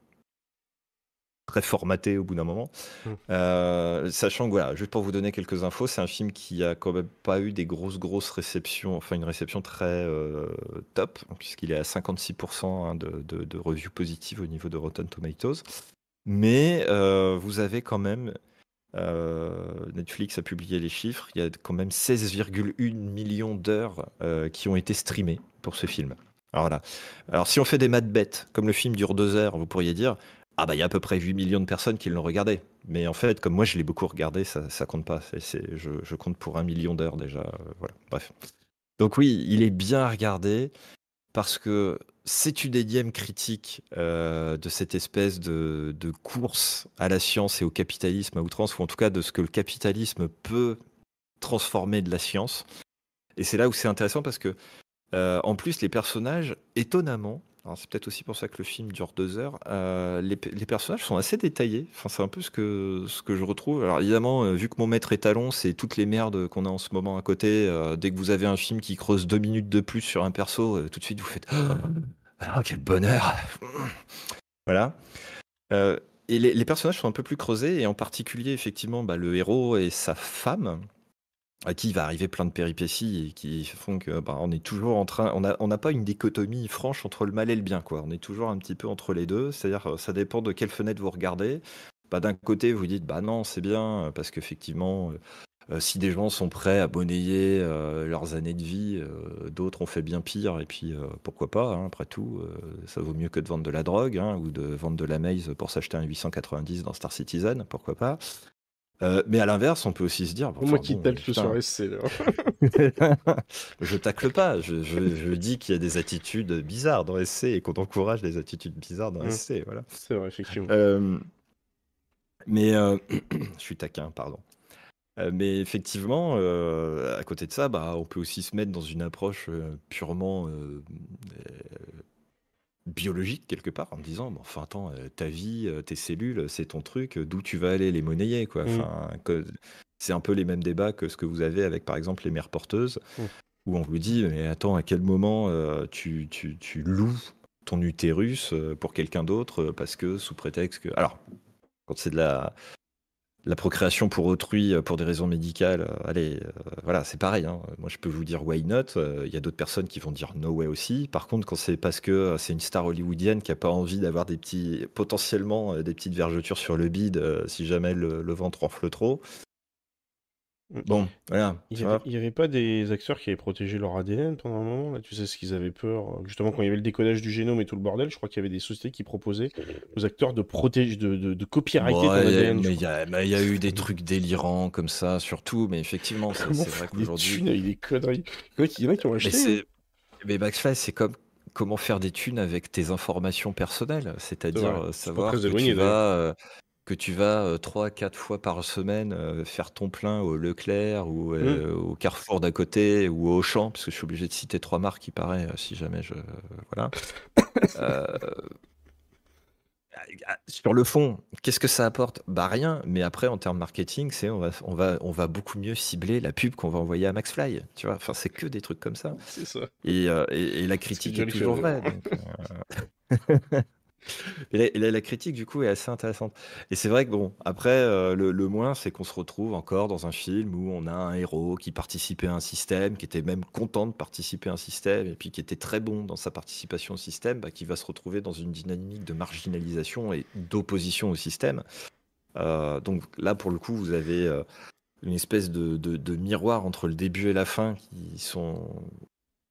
très formaté au bout d'un moment.
Mm.
Euh, sachant que, voilà, juste pour vous donner quelques infos, c'est un film qui a quand même pas eu des grosses, grosses réceptions, enfin une réception très euh, top, puisqu'il est à 56% hein, de, de, de reviews positives au niveau de Rotten Tomatoes. Mais euh, vous avez quand même, Netflix a publié les chiffres, il y a quand même 16,1 millions d'heures qui ont été streamées pour ce film. Alors voilà. Alors si on fait des maths bêtes, comme le film dure deux heures, vous pourriez dire, ah bah il y a à peu près 8 millions de personnes qui l'ont regardé. Mais en fait, comme moi je l'ai beaucoup regardé, ça, ça compte pas. Je, compte pour un million d'heures déjà. euh, bref. Donc oui, il est bien à regarder parce que c'est une énième critique euh, de cette espèce de, de course à la science et au capitalisme à outrance, ou en tout cas de ce que le capitalisme peut transformer de la science. Et c'est là où c'est intéressant parce que, euh, en plus, les personnages, étonnamment, c'est peut-être aussi pour ça que le film dure deux heures, euh, les, pe- les personnages sont assez détaillés. Enfin, c'est un peu ce que, ce que je retrouve. Alors évidemment, euh, vu que mon maître étalon, c'est toutes les merdes qu'on a en ce moment à côté, euh, dès que vous avez un film qui creuse deux minutes de plus sur un perso, tout de suite vous faites Ah, quel bonheur Voilà. Et les, les personnages sont un peu plus creusés, et en particulier, effectivement, bah, le héros et sa femme, à qui va arriver plein de péripéties et qui font que bah, est toujours en train, on n'a on pas une dichotomie franche entre le mal et le bien, quoi. On est toujours un petit peu entre les deux, c'est-à-dire euh, ça dépend de quelle fenêtre vous regardez. Bah, D'un côté, vous dites bah non, c'est bien, euh, parce qu'effectivement, euh, si des gens sont prêts à monnayer euh, leurs années de vie, d'autres ont fait bien pire, et puis pourquoi pas, hein, après tout, ça vaut mieux que de vendre de la drogue, hein, ou de vendre de la maïs pour s'acheter un 890 dans Star Citizen, pourquoi pas. Euh, mais à l'inverse, on peut aussi se dire. bon,
Moi qui
bon, putain,
sur SC là.
je tacle pas, je, je- je dis qu'il y a des attitudes bizarres dans SC et qu'on encourage les attitudes bizarres dans
Mm.
SC, voilà.
C'est vrai, effectivement.
Euh, mais euh, je suis taquin, pardon. Mais effectivement, à côté de ça, bah, on peut aussi se mettre dans une approche purement biologique quelque part, en me disant, bon, enfin attends, euh, ta vie, euh, tes cellules, c'est ton truc, euh, d'où tu vas aller les monnayer, quoi.
Mm.
Enfin, que- c'est un peu les mêmes débats que ce que vous avez avec, par exemple, les mères porteuses,
Mm.
où on vous dit, mais attends, à quel moment euh, tu, tu, tu loues ton utérus euh, pour quelqu'un d'autre euh, parce que sous prétexte que... Alors, quand c'est de la, la procréation pour autrui, euh, pour des raisons médicales, euh, allez, euh, voilà, c'est pareil. hein. Moi, je peux vous dire why not. Il y a d'autres personnes qui vont dire no way aussi. Par contre, quand c'est parce que c'est une star hollywoodienne qui a pas envie d'avoir des petits, potentiellement des petites vergetures sur le bide si jamais le, le ventre enfle trop, Bon, voilà.
Il
tu
y
vois.
avait, pas des acteurs qui avaient protégé leur ADN pendant un moment, là, tu sais ce qu'ils avaient peur, euh, justement quand il y avait le décodage du génome et tout le bordel, je crois qu'il y avait des sociétés qui proposaient aux acteurs de protéger, de, de, de copyrighter ton ADN.
mais il y a, mais il y a eu des trucs délirants comme ça, surtout, mais effectivement, c'est vrai
faire des
qu'aujourd'hui.
thunes avec des conneries? Il y en a qui- ont
Mais
acheté.
c'est. Mais McFly, c'est comme comment faire des thunes avec tes informations personnelles,
C'est
c'est-à-dire euh, savoir que tu vas, que tu vas euh, trois, quatre fois par semaine euh, faire ton plein au Leclerc ou euh, au Carrefour d'à côté ou au Auchan, parce que je suis obligé de citer trois marques, il paraît, euh, si jamais je. Voilà. Euh, Sur le fond, qu'est-ce que ça apporte? Bah rien, mais après en termes marketing, c'est on va, on va, on va beaucoup mieux cibler la pub qu'on va envoyer à MaxFly. Tu vois, enfin c'est que des trucs comme ça.
C'est ça.
Et, euh, et- et la
C'est
critique est toujours vraie. donc, euh, et la, critique, du coup, est assez intéressante. Et c'est vrai que, bon, après, euh, le, moins, c'est qu'on se retrouve encore dans un film où on a un héros qui participait à un système, qui était même content de participer à un système, et puis qui était très bon dans sa participation au système, bah, qui va se retrouver dans une dynamique de marginalisation et d'opposition au système. Euh, donc là, pour le coup, vous avez euh, une espèce de miroir entre le début et la fin qui sont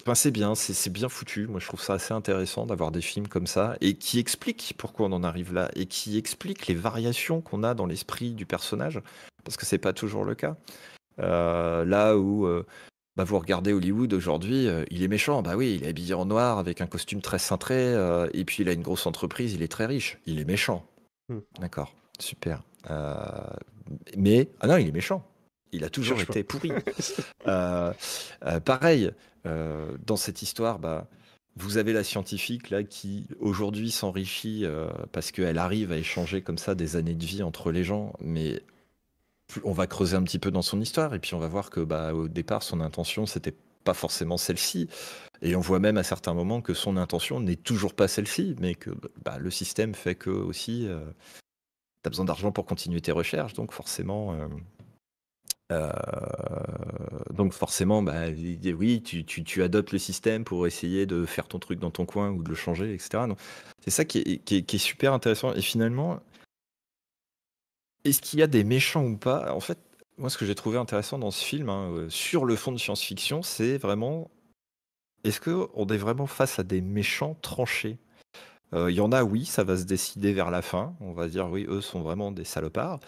Enfin, c'est bien, c'est bien foutu. Moi, je trouve ça assez intéressant d'avoir des films comme ça et qui expliquent pourquoi on en arrive là et qui expliquent les variations qu'on a dans l'esprit du personnage, parce que c'est pas toujours le cas. Euh, là où euh, bah, vous regardez Hollywood aujourd'hui, euh, il est méchant. Bah oui, il est habillé en noir avec un costume très cintré et puis il a une grosse entreprise, il est très riche. Il est méchant.
Hmm.
D'accord, super. Mais ah non, il est méchant. Il a toujours
Cherche pas.
été pourri. Euh, euh, pareil, euh, dans cette histoire, bah, vous avez la scientifique là qui aujourd'hui s'enrichit parce qu'elle arrive à échanger comme ça des années de vie entre les gens, mais on va creuser un petit peu dans son histoire et puis on va voir que bah, au départ son intention c'était pas forcément celle-ci et on voit même à certains moments que son intention n'est toujours pas celle-ci, mais que bah, le système fait que aussi tu as besoin d'argent pour continuer tes recherches, donc forcément. Euh, donc forcément, bah, oui, tu, adoptes le système pour essayer de faire ton truc dans ton coin ou de le changer, etc. C'est ça qui est super intéressant. Et finalement, est-ce qu'il y a des méchants ou pas? En fait, moi, ce que j'ai trouvé intéressant dans ce film, hein, euh, sur le fond de science-fiction, c'est vraiment, est-ce qu'on est vraiment face à des méchants tranchés? Euh, Il y en a, oui, ça va se décider vers la fin. On va dire, oui, eux sont vraiment des salopards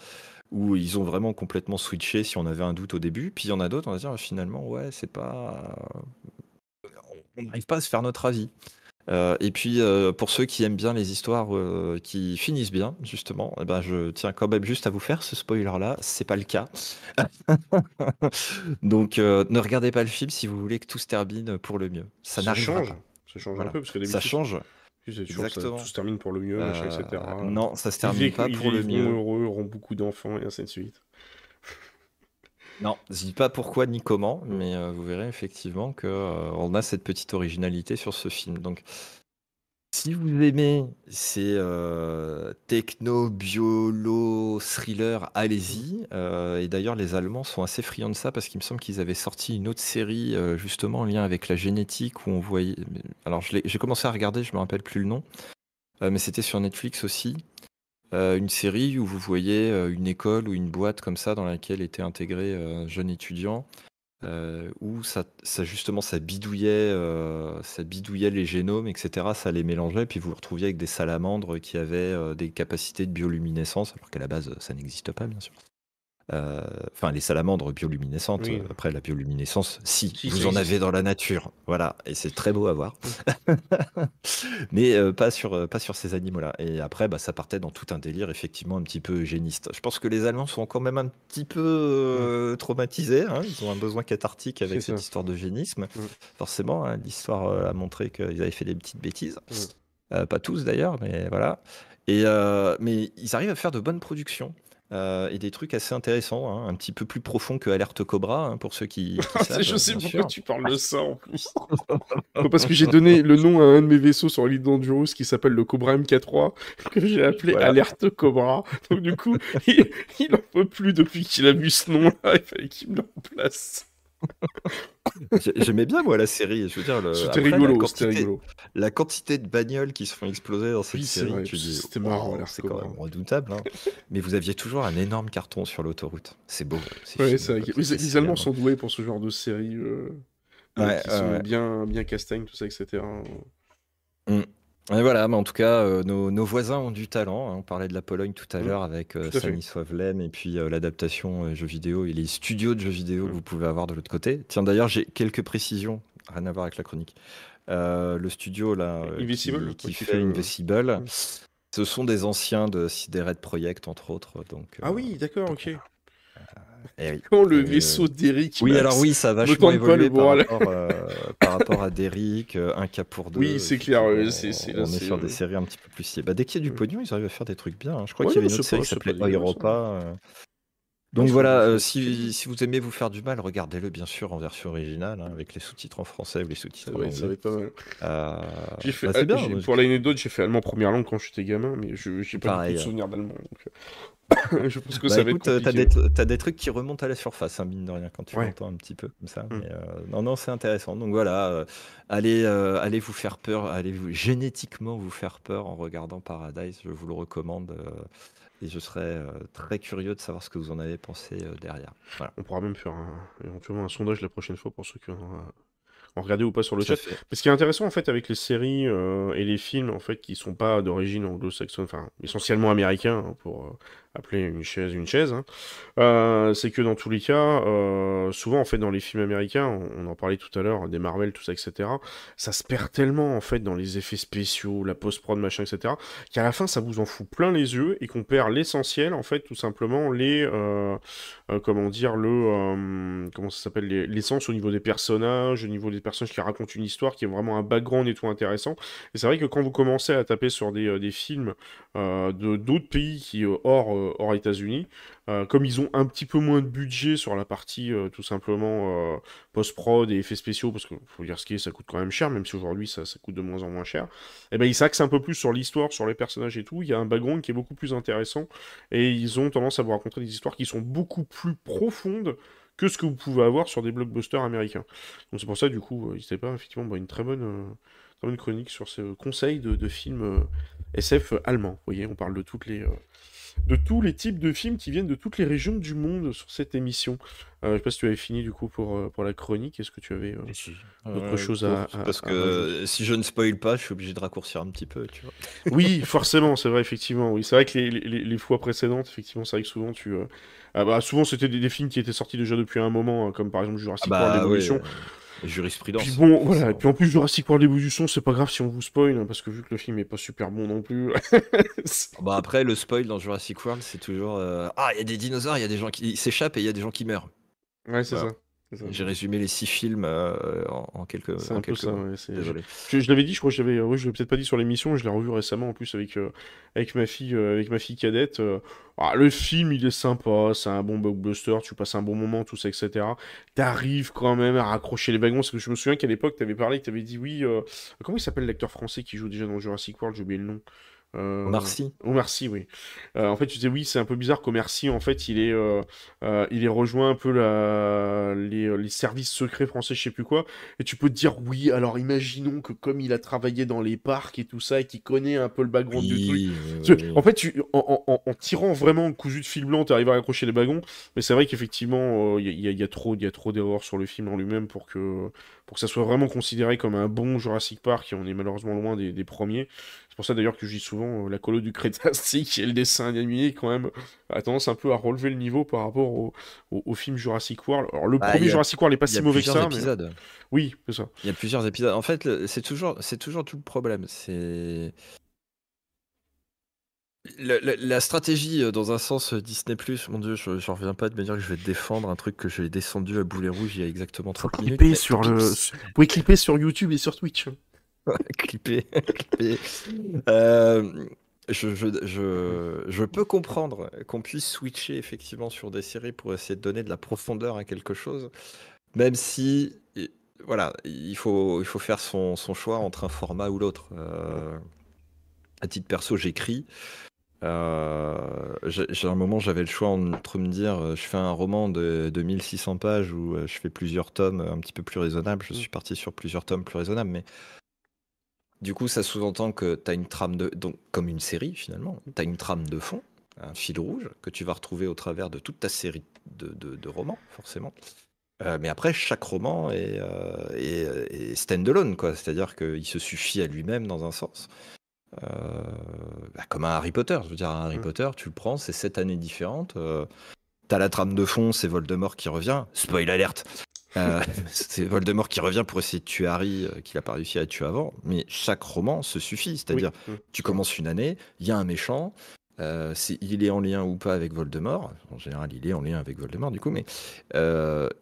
où ils ont vraiment complètement switché si on avait un doute au début. Puis il y en a d'autres, on va dire finalement, ouais, c'est pas. On n'arrive pas à se faire notre avis. Euh, et puis euh, pour ceux qui aiment bien les histoires euh, qui finissent bien, justement, eh ben, je tiens quand même juste à vous faire ce spoiler-là. C'est pas le cas. Donc ne regardez pas le film si vous voulez que tout se termine pour le mieux. Ça,
Ça
n'arrivera
change.
pas.
Ça change
Voilà.
un peu parce que
Ça change.
Toujours, ça- tout se termine pour le mieux, machin,
Euh,
etc.
non, ça se termine pas pour le mieux.
heureux, auront beaucoup d'enfants et ainsi de suite.
Non, je dis pas pourquoi ni comment, mais euh, vous verrez effectivement que euh, on a cette petite originalité sur ce film. Donc, si vous aimez ces euh, techno, biolo, thriller, allez-y. Euh, et d'ailleurs, les Allemands sont assez friands de ça parce qu'il me semble qu'ils avaient sorti une autre série euh, justement en lien avec la génétique où on voyait. Alors, j'ai commencé à regarder, je me rappelle plus le nom, mais c'était sur Netflix aussi. Une série où vous voyez une école ou une boîte comme ça dans laquelle était intégré un jeune étudiant euh, où ça, justement ça bidouillait, euh, ça bidouillait les génomes, etc. Ça les mélangeait, puis vous vous retrouviez avec des salamandres qui avaient euh, des capacités de bioluminescence, alors qu'à la base ça n'existe pas bien sûr. Euh, Enfin, les salamandres bioluminescentes.
Oui.
euh, Après, la bioluminescence, si,
Si,
vous en
existe.
avez dans la nature. Voilà, et c'est très beau à voir. Mais euh, pas, sur, pas sur ces animaux-là. Et après, bah, ça partait dans tout un délire, effectivement, un petit peu eugéniste. Je pense que les Allemands sont quand même un petit peu euh, traumatisés. hein. Ils ont un besoin cathartique avec cette
ça.
histoire d'eugénisme.
Mm.
Forcément, hein, l'histoire a montré qu'ils avaient fait des petites bêtises.
Mm.
Pas tous d'ailleurs, mais voilà. Et, euh, mais ils arrivent à faire de bonnes productions. Euh, et des trucs assez intéressants, hein, un petit peu plus profonds que Alerte Cobra, hein, pour ceux qui, qui savent.
je sais
bien
pourquoi
sûr.
tu parles de ça en plus. Non, parce que j'ai donné le nom à un de mes vaisseaux sur l'île Dangerous qui s'appelle le Cobra MK3, que j'ai appelé
Voilà.
Alerte Cobra. Donc du coup, il, il en peut plus depuis qu'il a vu ce nom-là, il fallait qu'il me le remplace.
J'aimais bien moi la série. Je veux dire, le... Après,
rigolo, c'était
quantité,
rigolo.
la quantité de bagnoles qui se font exploser dans cette
Oui,
série,
vrai,
tu dis,
c'était marrant,
c'est quand même redoutable. hein. Mais vous aviez toujours un énorme carton sur l'autoroute. C'est beau.
Ouais, vrai. Les, Allemands sont doués pour ce genre de séries euh,
Ouais,
qui
ouais,
sont
ouais.
bien, bien castagnes, tout ça, etc.
Et voilà, mais en tout cas, euh, nos, nos voisins ont du talent. hein. On parlait de la Pologne tout à
Mm,
l'heure avec euh,
tout à fait.
Et puis euh, l'adaptation euh, jeux vidéo et les studios de jeux vidéo que vous pouvez avoir de l'autre côté. Tiens, d'ailleurs, j'ai quelques précisions, rien à voir avec la chronique. Euh, le studio là, euh,
Invisible,
qui, qui fait
fait le-
Invisible,
Mm.
ce sont des anciens de Sideret Project, entre autres. Donc,
Ah
euh,
oui, d'accord,
donc,
ok.
Oui.
Quand le
Euh,
vaisseau d'Eric.
Oui,
Max.
alors oui, ça a
me
vachement
tente pas le
évolué par rapport, euh, par rapport à Derrick, euh, un cas pour deux.
Oui, c'est clair,
on est sur des séries un petit peu plus. Bah, dès qu'il y a du
Ouais.
pognon, ils arrivent à faire des trucs bien. hein. Je crois
Ouais,
qu'il y avait une autre série qui s'appelait Europa. euh. Donc voilà, euh, si, si vous aimez vous faire du mal, regardez-le bien sûr en version originale, hein, avec les sous-titres en français ou les sous-titres en
va, ça va
anglais.
être pas mal.
Euh,
J'ai fait,
bah,
ah,
bien.
pour l'anecdote, j'ai fait allemand première langue quand j'étais gamin, mais je j'ai pas de souvenirs d'allemand. donc, je pense que
Bah
ça va être
euh, t'as
compliqué.
des, t'as des trucs qui remontent à la surface, hein, mine de rien, quand tu
Ouais.
l'entends un petit peu comme ça.
Mm.
Mais, euh, non, non, c'est intéressant. Donc voilà, euh, allez, euh, allez vous faire peur, allez vous génétiquement vous faire peur en regardant Paradise. Je vous le recommande et je serais très curieux de savoir ce que vous en avez pensé derrière. Voilà.
On pourra même faire un- éventuellement un sondage la prochaine fois pour ceux qui ont, ont regardé ou pas sur le chat.
fait.
Mais ce qui est intéressant en fait avec les séries euh, et les films en fait qui sont pas d'origine anglo-saxonne, enfin essentiellement américains hein, pour euh, appeler une chaise une chaise, hein, euh, c'est que dans tous les cas, euh, souvent en fait dans les films américains, on, en parlait tout à l'heure, des Marvel, tout ça, etc. Ça se perd tellement en fait dans les effets spéciaux, la post-prod, machin, etc. Qu'à la fin ça vous en fout plein les yeux et qu'on perd l'essentiel en fait tout simplement les euh, comment dire le comment ça s'appelle les- l'essence au niveau des personnages, au niveau des personnages qui racontent une histoire qui est vraiment un background et tout intéressant. Et c'est vrai que quand vous commencez à taper sur des, des films de d'autres pays qui hors hors États-Unis, euh, comme ils ont un petit peu moins de budget sur la partie euh, tout simplement euh, post-prod et effets spéciaux, parce qu'il faut dire ce qui est, ça coûte quand même cher, même si aujourd'hui ça, coûte de moins en moins cher, et ben ils s'axent un peu plus sur l'histoire, sur les personnages et tout. Il y a un background qui est beaucoup plus intéressant, et ils ont tendance à vous raconter des histoires qui sont beaucoup plus profondes que ce que vous pouvez avoir sur des blockbusters américains. Donc c'est pour ça, du coup, euh, n'hésitez pas, effectivement, une très bonne, euh, chronique sur ce conseil de, de films euh, SF allemands. Vous voyez, on parle de toutes les, euh, de tous les types de films qui viennent de toutes les régions du monde sur cette émission. Euh, je sais pas si tu avais fini du coup pour, euh, pour la chronique. Est-ce que tu avais euh, d'autres
Euh,
choses à, à-
Parce que si je ne spoil pas, je suis obligé de raccourcir un petit peu, tu vois.
Oui, forcément, c'est vrai, effectivement. Oui, c'est vrai que les, les- les fois précédentes, effectivement, c'est vrai que souvent tu. ah bah, souvent, c'était des, des films qui étaient sortis déjà depuis un moment, hein, comme par exemple Jurassic World
Ah bah ouais,
Evolution.
Jurisprudence.
Puis bon, voilà. Et puis en plus, Jurassic World Evolution, c'est pas grave si on vous spoil, hein, parce que vu que le film est pas super bon non plus. c'est-
Bah après, le spoil dans Jurassic World, c'est toujours euh, Ah, il y a des dinosaures, il y a des gens qui s'échappent et il y a des gens qui meurent.
ouais, c'est
Voilà.
ça.
J'ai résumé les six films euh, en, en quelques,
C'est un peu ça, ouais,
Désolé.
Je, je l'avais dit, je crois que j'avais, oui, je l'avais peut-être pas dit sur l'émission, je l'ai revu récemment en plus avec, euh, avec ma fille, euh, avec ma fille cadette. ah, le film, il est sympa, c'est un bon blockbuster, tu passes un bon moment, tout ça, etc. T'arrives quand même à raccrocher les wagons, parce que je me souviens qu'à l'époque, t'avais parlé, t'avais dit oui. comment il s'appelle l'acteur français qui joue déjà dans Jurassic World, j'ai oublié le nom. Euh.
Omar Sy,
oui. Euh, en fait, tu disais oui, c'est un peu bizarre qu'Omar Sy, en fait, il est, euh, euh, il est rejoint un peu la, les, les services secrets français, je sais plus quoi. Et tu peux te dire oui, alors imaginons que comme il a travaillé dans les parcs et tout ça, et qu'il connaît un peu le background du truc.
Oui,
Tu-
oui, oui.
En fait, tu, en, en- en- tirant vraiment cousu de fil blanc, tu arrives à accrocher les wagons. Mais c'est vrai qu'effectivement, il y, a- y a trop, y a trop d'erreurs sur le film en lui-même pour que, pour que ça soit vraiment considéré comme un bon Jurassic Park. Et on est malheureusement loin des, des premiers. C'est pour ça d'ailleurs que je dis souvent euh, la colo du Crétacé et le dessin animé quand même a tendance un peu à relever le niveau par rapport au, au, au film Jurassic World. Alors le
Bah,
premier
y a-
Jurassic World est pas
Il y a
si mauvais que
plusieurs
ça, mais
épisodes.
oui, c'est ça.
Il y a plusieurs épisodes. En fait, c'est toujours, c'est toujours tout le problème. C'est la, la- la stratégie euh, dans un sens euh, Disney Mon Dieu, je j'en reviens pas de me dire que je vais défendre un truc que j'ai descendu à boulet rouge il y a exactement 30 minutes.
Sur le, vous pouvez clipper sur YouTube et sur Twitch.
clipper, clipper. Euh, je, peux comprendre qu'on puisse switcher effectivement sur des séries pour essayer de donner de la profondeur à quelque chose, même si voilà, il faut, faire son, choix entre un format ou l'autre. Euh, à titre perso, j'écris. Euh, j'ai un moment, j'avais le choix entre me dire, euh, je fais un roman de, de 1600 pages ou je fais plusieurs tomes un petit peu plus raisonnables. Je suis parti sur plusieurs tomes plus raisonnables, mais du coup, ça sous-entend que tu as une trame de, donc comme une série finalement, tu as une trame de fond, un fil rouge que tu vas retrouver au travers de toute ta série de, de- de romans, forcément. Euh, mais après, chaque roman est, euh, est, est stand-alone, quoi. C'est-à-dire qu'il se suffit à lui-même dans un sens. Euh, bah, comme un Harry Potter. Je veux dire, un Harry
Mm.
Potter, tu le prends, c'est sept années différentes. euh, T'as la trame de fond, c'est Voldemort qui revient. Spoil alerte Euh, C'est Voldemort qui revient pour essayer de tuer Harry, euh, qu'il a pas réussi à tuer avant. Mais chaque roman se suffit. C'est-à-dire,
Oui. Mm.
tu commences une année, il y a un méchant, euh, il est en lien ou pas avec Voldemort. En général, il est en lien avec Voldemort, du coup, mais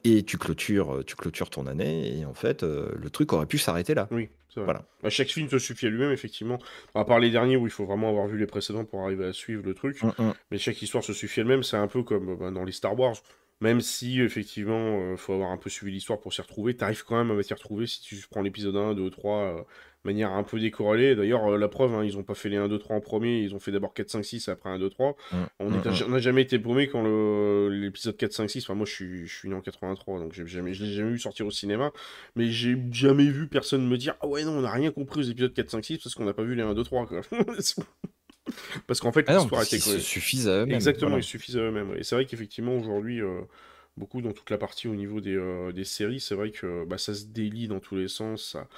et tu clôtures, tu clôtures ton année, et en fait, le truc aurait pu s'arrêter là.
Oui.
Voilà.
Bah, chaque film se suffit à lui-même, effectivement. À part les derniers où il faut vraiment avoir vu les précédents pour arriver à suivre le truc.
Mm, mm.
Mais chaque histoire se suffit elle-même. C'est un peu comme bah, dans les Star Wars. Même si, effectivement, euh, faut avoir un peu suivi l'histoire pour s'y retrouver, t'arrives quand même à t'y retrouver si tu prends l'épisode 1, 2, 3, euh, de manière un peu décorrélée. D'ailleurs, euh, la preuve, hein, ils ont pas fait les 1, 2, 3 en premier, ils ont fait d'abord 4, 5, 6, après 1, 2, 3.
Mm,
On
mm,
est-
mm.
n'a jamais été paumé quand l'épisode 4, 5, 6, enfin moi je suis, je suis né en 83, donc jamais, je l'ai jamais vu sortir au cinéma, mais j'ai jamais vu personne me dire « Ah ouais non, on n'a rien compris aux épisodes 4, 5, 6 parce qu'on n'a pas vu les 1, 2, 3 quoi. » Parce qu'en fait,
Ah
l'histoire était cohérente.
suffisent à eux-mêmes.
Exactement,
voilà.
ils suffisent à eux-mêmes. Et c'est vrai qu'effectivement, aujourd'hui, euh, beaucoup dans toute la partie au niveau des, euh, des séries, c'est vrai que bah, ça se délie dans tous les sens. ça-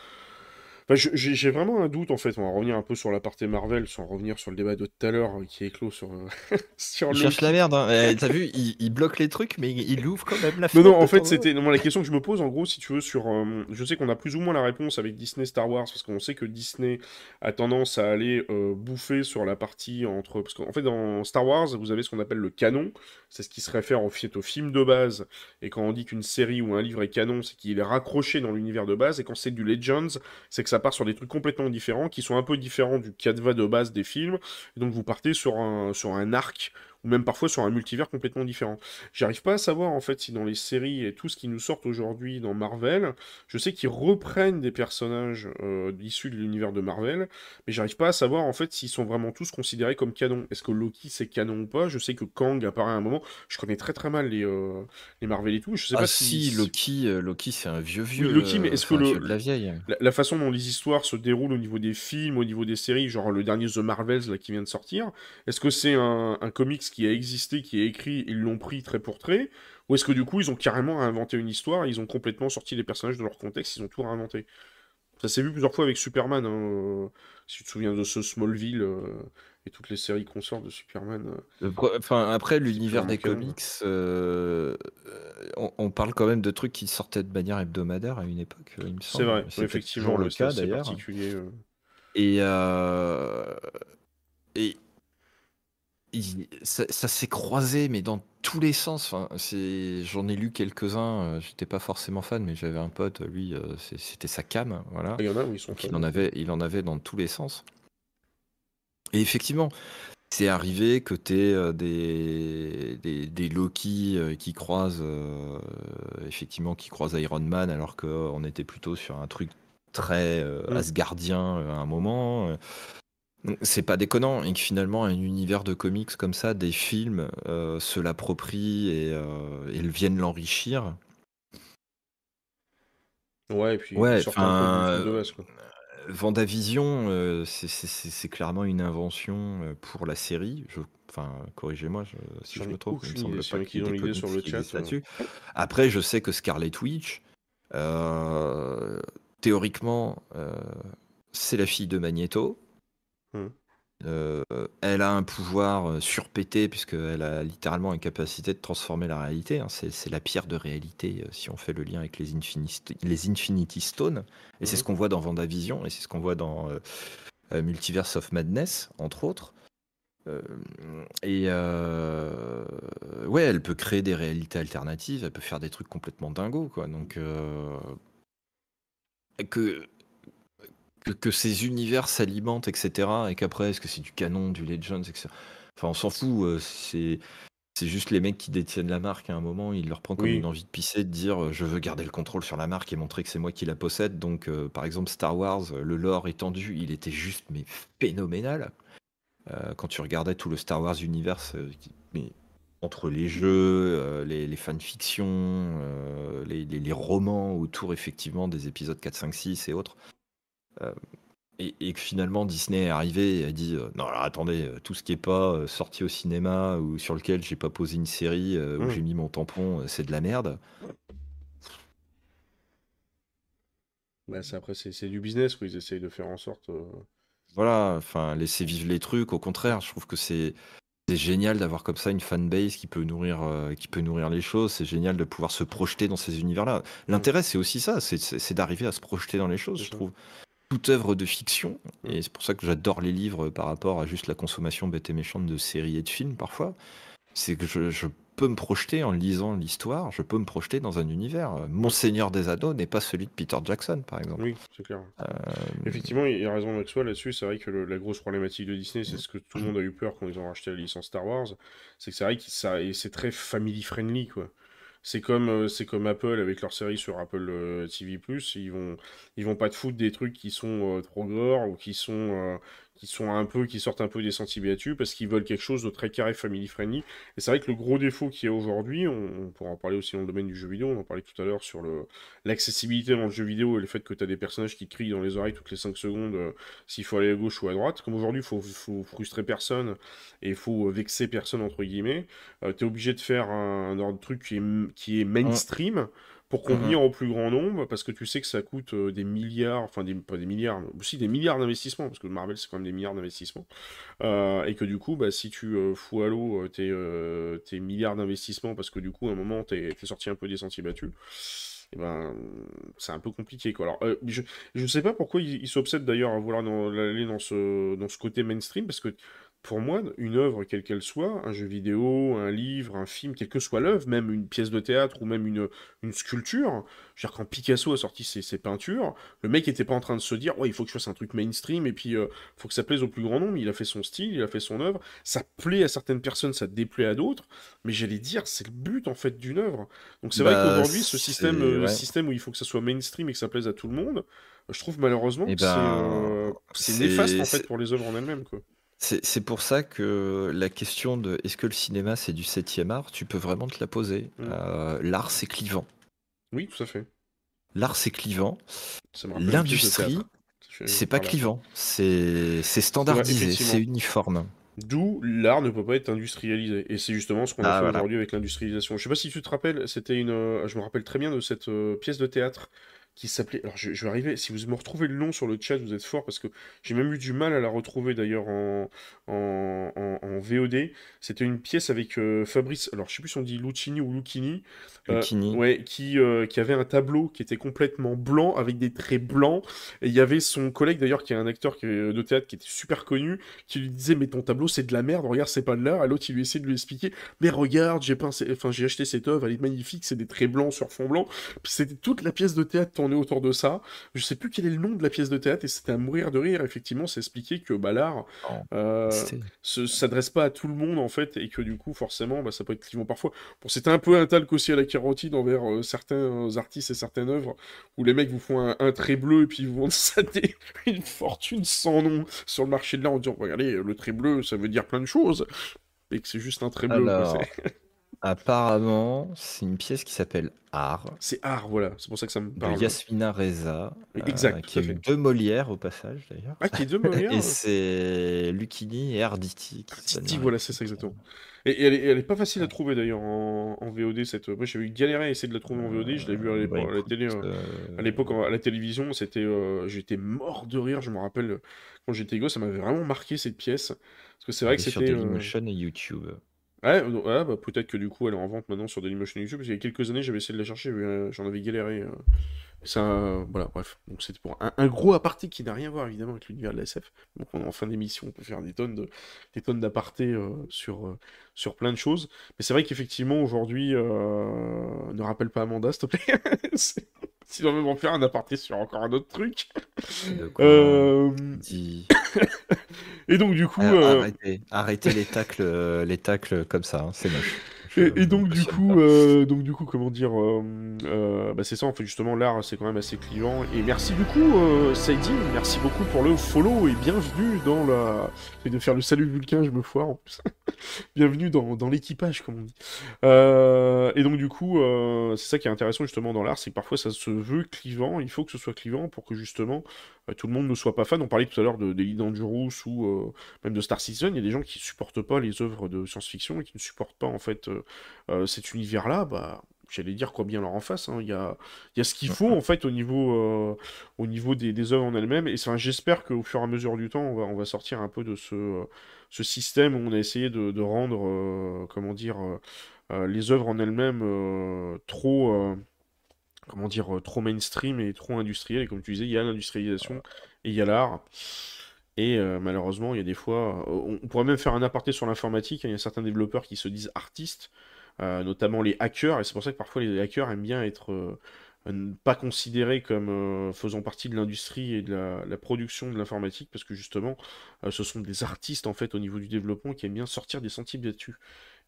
Enfin, je- j'ai vraiment un doute, en fait. On va revenir un peu sur la partie Marvel, sans revenir sur le débat de tout à l'heure euh, qui est clos sur, euh, sur le...
cherchent la merde. Hein. Eh, T'as vu, ils, ils bloquent les trucs, mais ils ils ouvrent quand même la
Non,
fenêtre.
non, en fait, c'était. la question que je me pose, en gros, si tu veux, sur. euh, je sais qu'on a plus ou moins la réponse avec Disney Star Wars, parce qu'on sait que Disney a tendance à aller euh, bouffer sur la partie entre. Parce qu'en fait, dans Star Wars, vous avez ce qu'on appelle le canon, c'est ce qui se réfère au, au film de base. Et quand on dit qu'une série ou un livre est canon, c'est qu'il est raccroché dans l'univers de base. Et quand c'est du Legends, c'est que part sur des trucs complètement différents, qui sont un peu différents du cadre de base des films. Donc, vous partez sur un, sur un arc ou même parfois sur un multivers complètement différent. J'arrive pas à savoir en fait si dans les séries et tout ce qui nous sort aujourd'hui dans Marvel, je sais qu'ils reprennent des personnages euh, issus de l'univers de Marvel, mais j'arrive pas à savoir en fait s'ils sont vraiment tous considérés comme canon. Est-ce que Loki c'est canon ou pas? Je sais que Kang apparaît à un moment. Je connais très très mal les, euh, les Marvel et tout. Je sais
Ah
pas
si, Loki, euh, Loki c'est un vieux vieux.
Loki, mais est-ce que le-
de la vieille
la, la façon dont les histoires se déroulent au niveau des films, au niveau des séries, genre le dernier The Marvels là, qui vient de sortir, est-ce que c'est un, un comics qui a existé, qui est écrit, ils l'ont pris trait pour trait, ou est-ce que du coup ils ont carrément inventé une histoire, ils ont complètement sorti les personnages de leur contexte, ils ont tout réinventé Ça s'est vu plusieurs fois avec Superman, hein, euh, si tu te souviens de ce Smallville euh, et toutes les séries consorts de Superman. euh.
Enfin, après, l'univers des comics, euh, on, on parle quand même de trucs qui sortaient de manière hebdomadaire à une époque, il me semble.
C'est vrai,
peut-être
effectivement,
le cas d'ailleurs.
particulier.
Et, et il- ça, ça s'est croisé, mais dans tous les sens. Enfin, c'est, j'en ai lu quelques-uns. euh, J'étais pas forcément fan, mais j'avais un pote, lui, euh, c'est- c'était sa cam, voilà.
Il y en a où ils sont
Donc il
fans.
en avait, il en avait dans tous les sens. Et effectivement, c'est arrivé que tu aies des, des, des Loki euh, qui croisent euh, effectivement qui croisent Iron Man alors qu'on était plutôt sur un truc très euh,
Mm.
asgardien euh, à un moment. Euh. C'est pas déconnant et que finalement un univers de comics comme ça, des films euh, se l'approprient et, euh, et viennent l'enrichir.
Ouais, et puis
Ouais,
un peu de quoi.
Vendavision, euh, c'est- clairement une invention euh, pour la série. Je, enfin, corrigez-moi si je me trompe. Il me semble pas qu'il y ait des
sur le chat, euh.
là-dessus. Après, je sais que Scarlet Witch, euh, théoriquement, euh, c'est la fille de Magneto.
Hmm.
Euh, elle a un pouvoir euh, surpété puisqu'elle a littéralement une capacité de transformer la réalité. hein. C'est la pierre de réalité euh, si on fait le lien avec les, Infinity, les Infinity Stones. Et c'est
Mhm.
ce qu'on voit dans Vendavision et c'est ce qu'on voit dans euh, Multiverse of Madness, entre autres. Euh, et euh, ouais, elle peut créer des réalités alternatives, elle peut faire des trucs complètement dingos, quoi. Donc euh, que, que que ces univers s'alimentent, etc. Et qu'après, est-ce que c'est du canon, du Legends, etc. Enfin, on s'en fout. euh, C'est c'est juste les mecs qui détiennent la marque à un moment, il leur prend comme
Oui.
une envie de pisser, de dire euh, je veux garder le contrôle sur la marque et montrer que c'est moi qui la possède. Donc, euh, par exemple, Star Wars, le lore étendu, il était juste mais phénoménal. euh, quand tu regardais tout le Star Wars Universe, euh, qui- mais entre les jeux, les, les fanfictions, les, les- les romans autour effectivement des épisodes 4, 5, 6 et autres, et, et que finalement Disney est arrivé et a dit euh, non alors attendez, euh, tout ce qui est pas euh, sorti au cinéma ou sur lequel j'ai pas posé une série euh, où
Mm.
j'ai mis mon tampon, euh, c'est de la merde.
Bah, c'est- après, c'est du business, quoi. Ils essayent de faire en sorte. euh,
Voilà, enfin, laisser vivre les trucs. Au contraire, je trouve que c'est c'est génial d'avoir comme ça une fanbase qui peut nourrir, euh, qui peut nourrir les choses. C'est génial de pouvoir se projeter dans ces univers-là. L'intérêt, c'est aussi ça, c'est- d'arriver à se projeter dans les choses, je
ça.
trouve. Toute œuvre de fiction, et c'est pour ça que j'adore les livres par rapport à juste la consommation bête et méchante de séries et de films parfois, c'est que je, je peux me projeter en lisant l'histoire, je peux me projeter dans un univers. Mon Seigneur des Anneaux n'est pas celui de Peter Jackson, par exemple.
Oui, c'est clair.
Euh,
Effectivement, il y a raison Maxwell là-dessus. C'est vrai que le- la grosse problématique de Disney, c'est ce que tout le monde a eu peur quand ils ont racheté la licence Star Wars, c'est que c'est vrai que ça, et c'est très family friendly quoi. C'est comme, euh, c'est comme Apple avec leur série sur Apple euh, TV+. Ils vont, ils vont pas te foutre des trucs qui sont euh, trop gore ou qui sont, qui sont un peu, qui sortent un peu des sentiers battus parce qu'ils veulent quelque chose de très carré family friendly. Et c'est vrai que le gros défaut qu'il y a aujourd'hui, on, pourra en parler aussi dans le domaine du jeu vidéo, on en parlait tout à l'heure sur le, l'accessibilité dans le jeu vidéo et le fait que tu as des personnages qui crient dans les oreilles toutes les 5 secondes euh, s'il faut aller à gauche ou à droite. Comme aujourd'hui, il faut, faut frustrer personne et il faut vexer personne, entre guillemets. tu es obligé de faire un, un de truc qui est, qui est mainstream. Pour convenir au plus grand nombre, parce que tu sais que ça coûte euh, des milliards, enfin des, pas des milliards, mais aussi des milliards d'investissements, parce que Marvel c'est quand même des milliards d'investissements, Euh, et que du coup, bah, si tu euh, fous à l'eau tes, euh, tes milliards d'investissements, parce que du coup, à un moment, t'es es sorti un peu des sentiers battus, et ben, c'est un peu compliqué quoi. Alors, je, je sais pas pourquoi ils il s'obsèdent d'ailleurs à vouloir dans- aller dans ce, dans ce côté mainstream, parce que pour moi, une œuvre, quelle qu'elle soit, un jeu vidéo, un livre, un film, quelle que soit l'œuvre, même une pièce de théâtre ou même une, une sculpture, je veux dire, quand Picasso a sorti ses, ses peintures, le mec était pas en train de se dire, ouais, il faut que je fasse un truc mainstream et puis il faut que ça plaise au plus grand nombre. Il a fait son style, il a fait son œuvre. Ça plaît à certaines personnes, ça déplaît à d'autres, mais j'allais dire, c'est le but en fait d'une œuvre. Donc c'est
Bah,
vrai qu'aujourd'hui, ce système, euh,
ouais.
système où il faut que ça soit mainstream et que ça plaise à tout le monde, je trouve malheureusement
Eh
que c'est
ben,
euh, c'est néfaste en fait pour les œuvres en elles-mêmes.
C'est pour ça que la question de est-ce que le cinéma c'est du 7 art, tu peux vraiment te la poser.
Mm.
Euh, L'art c'est clivant.
Oui, tout à fait.
L'art c'est clivant. L'industrie, c'est pas clivant. C'est standardisé, c'est uniforme.
D'où l'art ne peut pas être industrialisé. Et c'est justement ce qu'on a
Ah,
fait
voilà.
aujourd'hui avec l'industrialisation. Je sais pas si tu te rappelles, c'était une. euh, Je me rappelle très bien de cette euh, pièce de théâtre qui s'appelait. Alors je, je vais arriver. Si vous me retrouvez le nom sur le chat, vous êtes fort parce que j'ai même eu du mal à la retrouver d'ailleurs en, en, en- en VOD. C'était une pièce avec euh, Fabrice. Alors je sais plus si on dit Lucchini ou Lucchini. Euh,
Lucchini.
ouais, qui, euh, qui avait un tableau qui était complètement blanc avec des traits blancs. Et il y avait son collègue d'ailleurs qui est un acteur qui est de théâtre qui était super connu, qui lui disait mais ton tableau c'est de la merde, regarde c'est pas de l'art. Et l'autre il lui essayait de lui expliquer mais regarde j'ai enfin j'ai acheté cette œuvre, elle est magnifique, c'est des traits blancs sur fond blanc. Puis c'était toute la pièce de théâtre tournée autour de ça. Je sais plus quel est le nom de la pièce de théâtre et c'était à mourir de rire. Effectivement, c'est expliqué que bah, l'art
Oh,
euh, s'adresse pas à tout le monde en fait et que du coup forcément bah, ça peut être clivant parfois. Bon, c'était un peu un talc aussi à la carotide envers euh, certains artistes et certaines œuvres où les mecs vous font un, un trait bleu et puis ils vous vendent ça des- une fortune sans nom sur le marché de l'art en disant regardez le trait bleu ça veut dire plein de choses et que c'est juste un trait bleu.
Alors, apparemment, c'est une pièce qui s'appelle Art
C'est art voilà, c'est pour ça que ça me
de
parle.
Yasmina Reza, euh,
exact,
qui
tout
a eu deux Molières au passage d'ailleurs.
Ah qui est de Molière
Et c'est Lucchini et Arditi. qui la
voilà, c'est ça exactement. Et, et elle, est, elle est pas facile à trouver d'ailleurs en, en VOD. Cette... Moi j'avais galéré à essayer de la trouver en VOD, je l'ai vu à l'époque
Bah,
à la
écoute,
télé. euh,
euh,
À l'époque, à la télévision, c'était, euh, j'étais mort de rire. Je me rappelle euh, quand j'étais gosse, ça m'avait vraiment marqué cette pièce. Parce que c'est vrai que
sur
c'était. euh,
Dailymotion et YouTube.
Ouais, euh, ouais, bah, peut-être que du coup, elle est en vente maintenant sur Dailymotion YouTube. Parce qu'il y a quelques années, j'avais essayé de la chercher, euh, j'en avais galéré. euh. Ça, voilà, bref. Donc c'était pour un, gros aparté qui n'a rien à voir évidemment avec l'univers de la SF. Donc on- en fin d'émission, on peut faire des tonnes de, des tonnes d'apartés sur, sur plein de choses. Mais c'est vrai qu'effectivement aujourd'hui, euh, ne rappelle pas Amanda, s'il te plaît. Si on veut m'en faire un aparté sur encore un autre truc.
De quoi
Euh,
dit-
Et donc du coup,
Ah,
euh,
Arrêtez, arrêtez les tacles, euh, les tacles comme ça, hein, c'est moche.
Et, donc du coup, euh, donc du coup, comment dire, euh, euh, bah, c'est ça en fait justement l'art, c'est quand même assez clivant. Et merci du coup, Saïdine, merci beaucoup pour le follow et bienvenue dans la. Je de faire le salut vulcain, je me foire en plus. bienvenue dans, dans l'équipage, comme on dit. et donc du coup, c'est ça qui est intéressant justement dans l'art, c'est que parfois ça se veut clivant. Il faut que ce soit clivant pour que justement tout le monde ne soit pas fan. On parlait tout à l'heure de d'Elite Dangerous ou même de Star Citizen. Il y a des gens qui supportent pas les œuvres de science-fiction et qui ne supportent pas en fait euh, cet univers-là, bah, j'allais dire quoi bien leur en face. Hein. Il y, a, y, a, ce qu'il faut en fait au niveau, euh, au niveau des, des œuvres en elles-mêmes. Et j'espère qu'au fur et à mesure du temps, on va, on va sortir un peu de ce, ce système où on a essayé de, de rendre, euh, comment dire, les œuvres en elles-mêmes trop, comment dire, trop mainstream et trop industriel. Et comme tu disais, il y a l'industrialisation et il y a l'art. Et malheureusement, il y a des fois, on pourrait même faire un aparté sur l'informatique. Hein. Il y a certains développeurs qui se disent artistes, euh, notamment les hackers, et c'est pour ça que parfois les hackers aiment bien être euh, pas considérés comme euh, faisant partie de l'industrie et de la, production de l'informatique, parce que justement, ce sont des artistes en fait au niveau du développement qui aiment bien sortir des sentiers battus.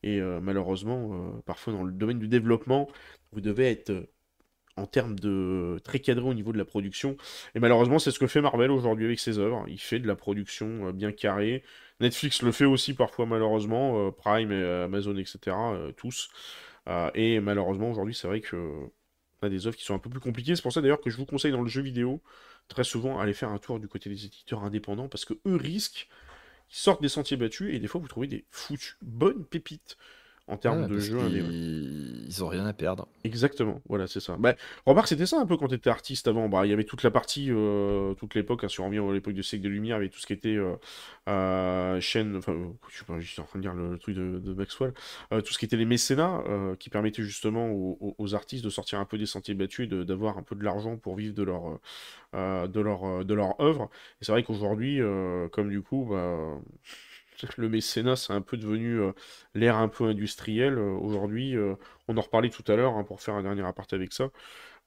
Et malheureusement, parfois dans le domaine du développement, vous devez être en termes de très cadré au niveau de la production. Et malheureusement, c'est ce que fait Marvel aujourd'hui avec ses œuvres. Il fait de la production bien carrée, Netflix le fait aussi parfois malheureusement, euh, Prime et Amazon, etc. Euh, tous. Euh, et malheureusement aujourd'hui c'est vrai que on a des offres qui sont un peu plus compliquées. C'est pour ça d'ailleurs que je vous conseille dans le jeu vidéo très souvent aller faire un tour du côté des éditeurs indépendants parce que eux risquent, ils sortent des sentiers battus et des fois vous trouvez des foutues bonnes pépites en termes de jeu
Ils... ont rien à perdre.
Exactement, voilà, c'est ça. Bah, remarque, c'était ça un peu quand tu étais artiste avant. Bah, il y avait toute la partie, euh, toute l'époque, hein, si on revient à l'époque de siècle de lumière, avec tout ce qui était euh, euh, chaîne, enfin, je sais pas, je suis en train de dire le, truc de, Maxwell, tout ce qui était les mécénats, qui permettaient justement aux, artistes de sortir un peu des sentiers battus et d'avoir un peu de l'argent pour vivre de leur, de leur, de leur œuvre. Et c'est vrai qu'aujourd'hui, comme du coup, bah le mécénat, c'est un peu devenu euh, l'ère un peu industrielle. Euh, aujourd'hui, euh, on en reparlait tout à l'heure hein, pour faire un dernier aparté avec ça.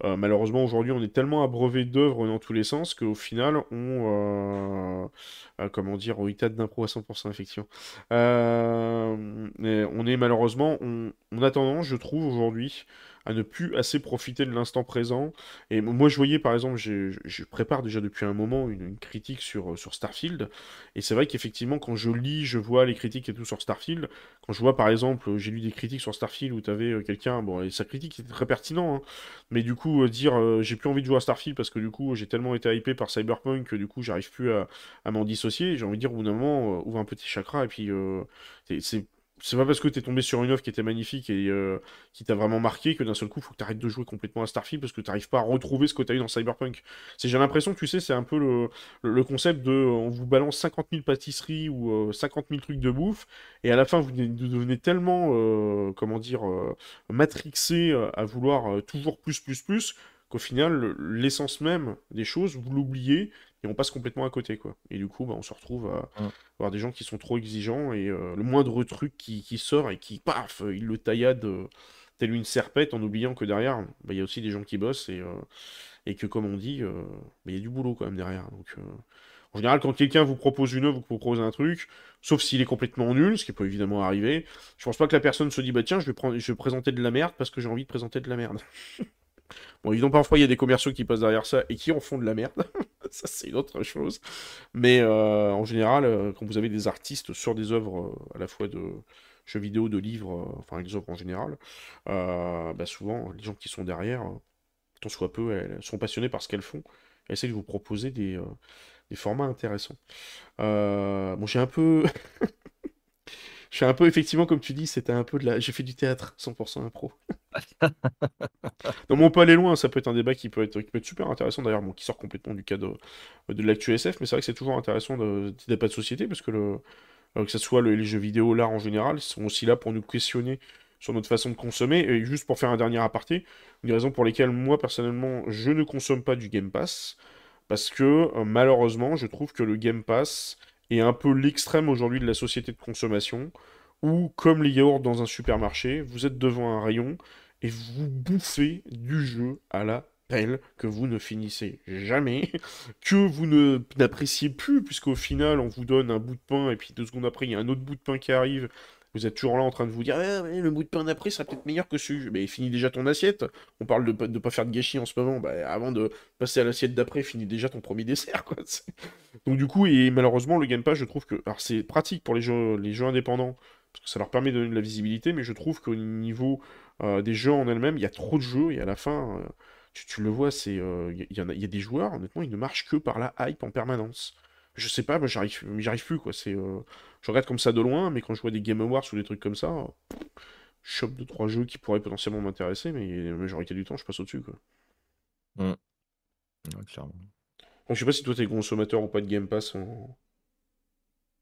malheureusement, aujourd'hui, on est tellement abreuvé d'œuvres dans tous les sens qu'au final, on. comment dire, au ITAD d'impro à 100%, effectivement. on est malheureusement. On, on a tendance, je trouve, aujourd'hui, à ne plus assez profiter de l'instant présent. Et moi, je voyais, par exemple, je prépare déjà depuis un moment une, critique sur, euh, sur Starfield. Et c'est vrai qu'effectivement, quand je lis, je vois les critiques et tout sur Starfield. Quand je vois, par exemple, j'ai lu des critiques sur Starfield où tu avais euh, quelqu'un, bon, et sa critique était très pertinent, hein, mais du coup, euh, dire j'ai plus envie de jouer à Starfield parce que du coup, j'ai tellement été hypé par Cyberpunk que du coup, j'arrive plus à, à m'en dissocier. J'ai envie de dire, au bout d'un moment, ouvre un petit chakra et puis c'est c'est pas parce que t'es tombé sur une offre qui était magnifique et euh, qui t'a vraiment marqué que d'un seul coup, faut que t'arrêtes de jouer complètement à Starfield parce que t'arrives pas à retrouver ce que t'as eu dans Cyberpunk. J'ai l'impression que tu sais, c'est un peu le, concept de on vous balance 50 000 pâtisseries ou 50 euh, 000 trucs de bouffe et à la fin, vous devenez tellement, euh, comment dire, matrixé à vouloir toujours plus, plus, plus qu'au final, l'essence même des choses, vous l'oubliez et on passe complètement à côté, quoi. Et du coup, bah, on se retrouve à avoir des gens qui sont trop exigeants et euh, le moindre truc qui, sort et qui, paf, il le taillade euh, tel une serpette en oubliant que derrière, bah, il y a aussi des gens qui bossent et, euh, et que, comme on dit, bah, il y a du boulot quand même derrière. Donc, en général, quand quelqu'un vous propose une œuvre, vous propose un truc, sauf s'il est complètement nul, ce qui peut évidemment arriver, je pense pas que la personne se dit, bah tiens, je vais, prendre, je vais présenter de la merde parce que j'ai envie de présenter de la merde. Bon, évidemment, parfois, il y a des commerciaux qui passent derrière ça et qui en font de la merde. ça, c'est une autre chose. Mais euh, en général, euh, quand vous avez des artistes sur des œuvres euh, à la fois de jeux vidéo, de livres, enfin, les œuvres en général, bah, souvent, les gens qui sont derrière, tant soit peu, elles sont passionnées par ce qu'elles font. Elles essaient de vous proposer des, des formats intéressants. bon, j'ai un peu. Je suis un peu, effectivement, comme tu dis, c'était un peu de la. J'ai fait du théâtre, 100% impro. Donc, on peut aller loin, ça peut être un débat qui peut être, qui peut être super intéressant d'ailleurs, bon, qui sort complètement du cadre de l'actu SF, mais c'est vrai que c'est toujours intéressant de pas de société parce que le, euh, que ce soit les jeux vidéo, l'art en général, ils sont aussi là pour nous questionner sur notre façon de consommer. Et juste pour faire un dernier aparté, une des raisons pour lesquelles moi personnellement je ne consomme pas du Game Pass, parce que euh, malheureusement je trouve que le Game Pass est un peu l'extrême aujourd'hui de la société de consommation, où, comme les yaourts dans un supermarché, vous êtes devant un rayon et vous bouffez du jeu à la pelle que vous ne finissez jamais, que vous n'appréciez plus, puisqu'au final, on vous donne un bout de pain et puis deux secondes après, il y a un autre bout de pain qui arrive vous êtes toujours là en train de vous dire ah, le bout de pain d'après sera peut-être meilleur que celui. Mais finis déjà ton assiette. On parle de ne pas faire de gâchis en ce moment. Bah, avant de passer à l'assiette d'après, finis déjà ton premier dessert. Quoi. Donc du coup, et malheureusement, le Game Pass, je trouve que. Alors c'est pratique pour les jeux, indépendants, parce que ça leur permet de donner de la visibilité, mais je trouve qu'au niveau euh, des jeux en elles-mêmes, il y a trop de jeux, et à la fin, euh, tu, le vois, c'est il y, y, a des joueurs, honnêtement, ils ne marchent que par la hype en permanence. Je sais pas, j'arrive, j'arrive plus, quoi. C'est, euh, je regarde comme ça de loin, mais quand je vois des Game Awards ou des trucs comme ça, je chope deux trois jeux qui pourraient potentiellement m'intéresser, mais la majorité du temps, je passe au-dessus, quoi.
Mmh. clairement.
Donc, je sais pas si toi t'es consommateur ou pas de Game Pass.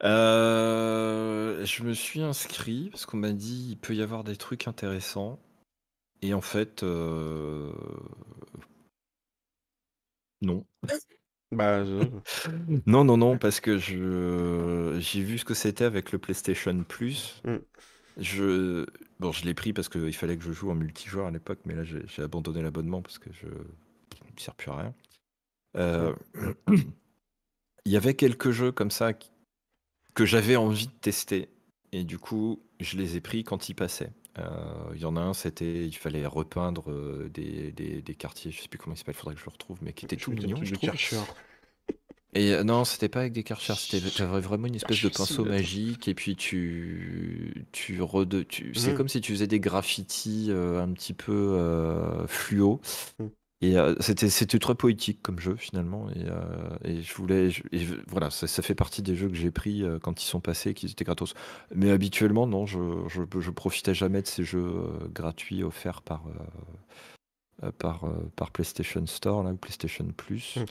Euh, je me suis inscrit parce qu'on m'a dit il peut y avoir des trucs intéressants. Et en fait, euh, non.
Bah,
Non, non, non, parce que je j'ai vu ce que c'était avec le PlayStation Plus.
Mmh.
Je bon, je l'ai pris parce qu'il fallait que je joue en multijoueur à l'époque, mais là j'ai abandonné l'abonnement parce que je il me sert plus à rien. Euh, il y avait quelques jeux comme ça que j'avais envie de tester et du coup, je les ai pris quand ils passaient. Euh, il y en a un, c'était il fallait repeindre euh, des, des, quartiers, je sais plus comment il s'appelle, faudrait que je le retrouve, mais qui était tout mignon, je trouve. Et euh, non, c'était pas avec des karchers, c'était vraiment une espèce de pinceau magique et puis tu tu, tu c'est mmh. comme si tu faisais des graffitis un petit peu fluo. Mmh. Et c'était c'était très poétique comme jeu finalement et et je voulais voilà, ça ça fait partie des jeux que j'ai pris, quand ils sont passés qu'ils étaient gratos. Mais habituellement non, je je je profitais jamais de ces jeux, gratuits offerts par, par, par PlayStation Store là ou PlayStation Plus. Mmh.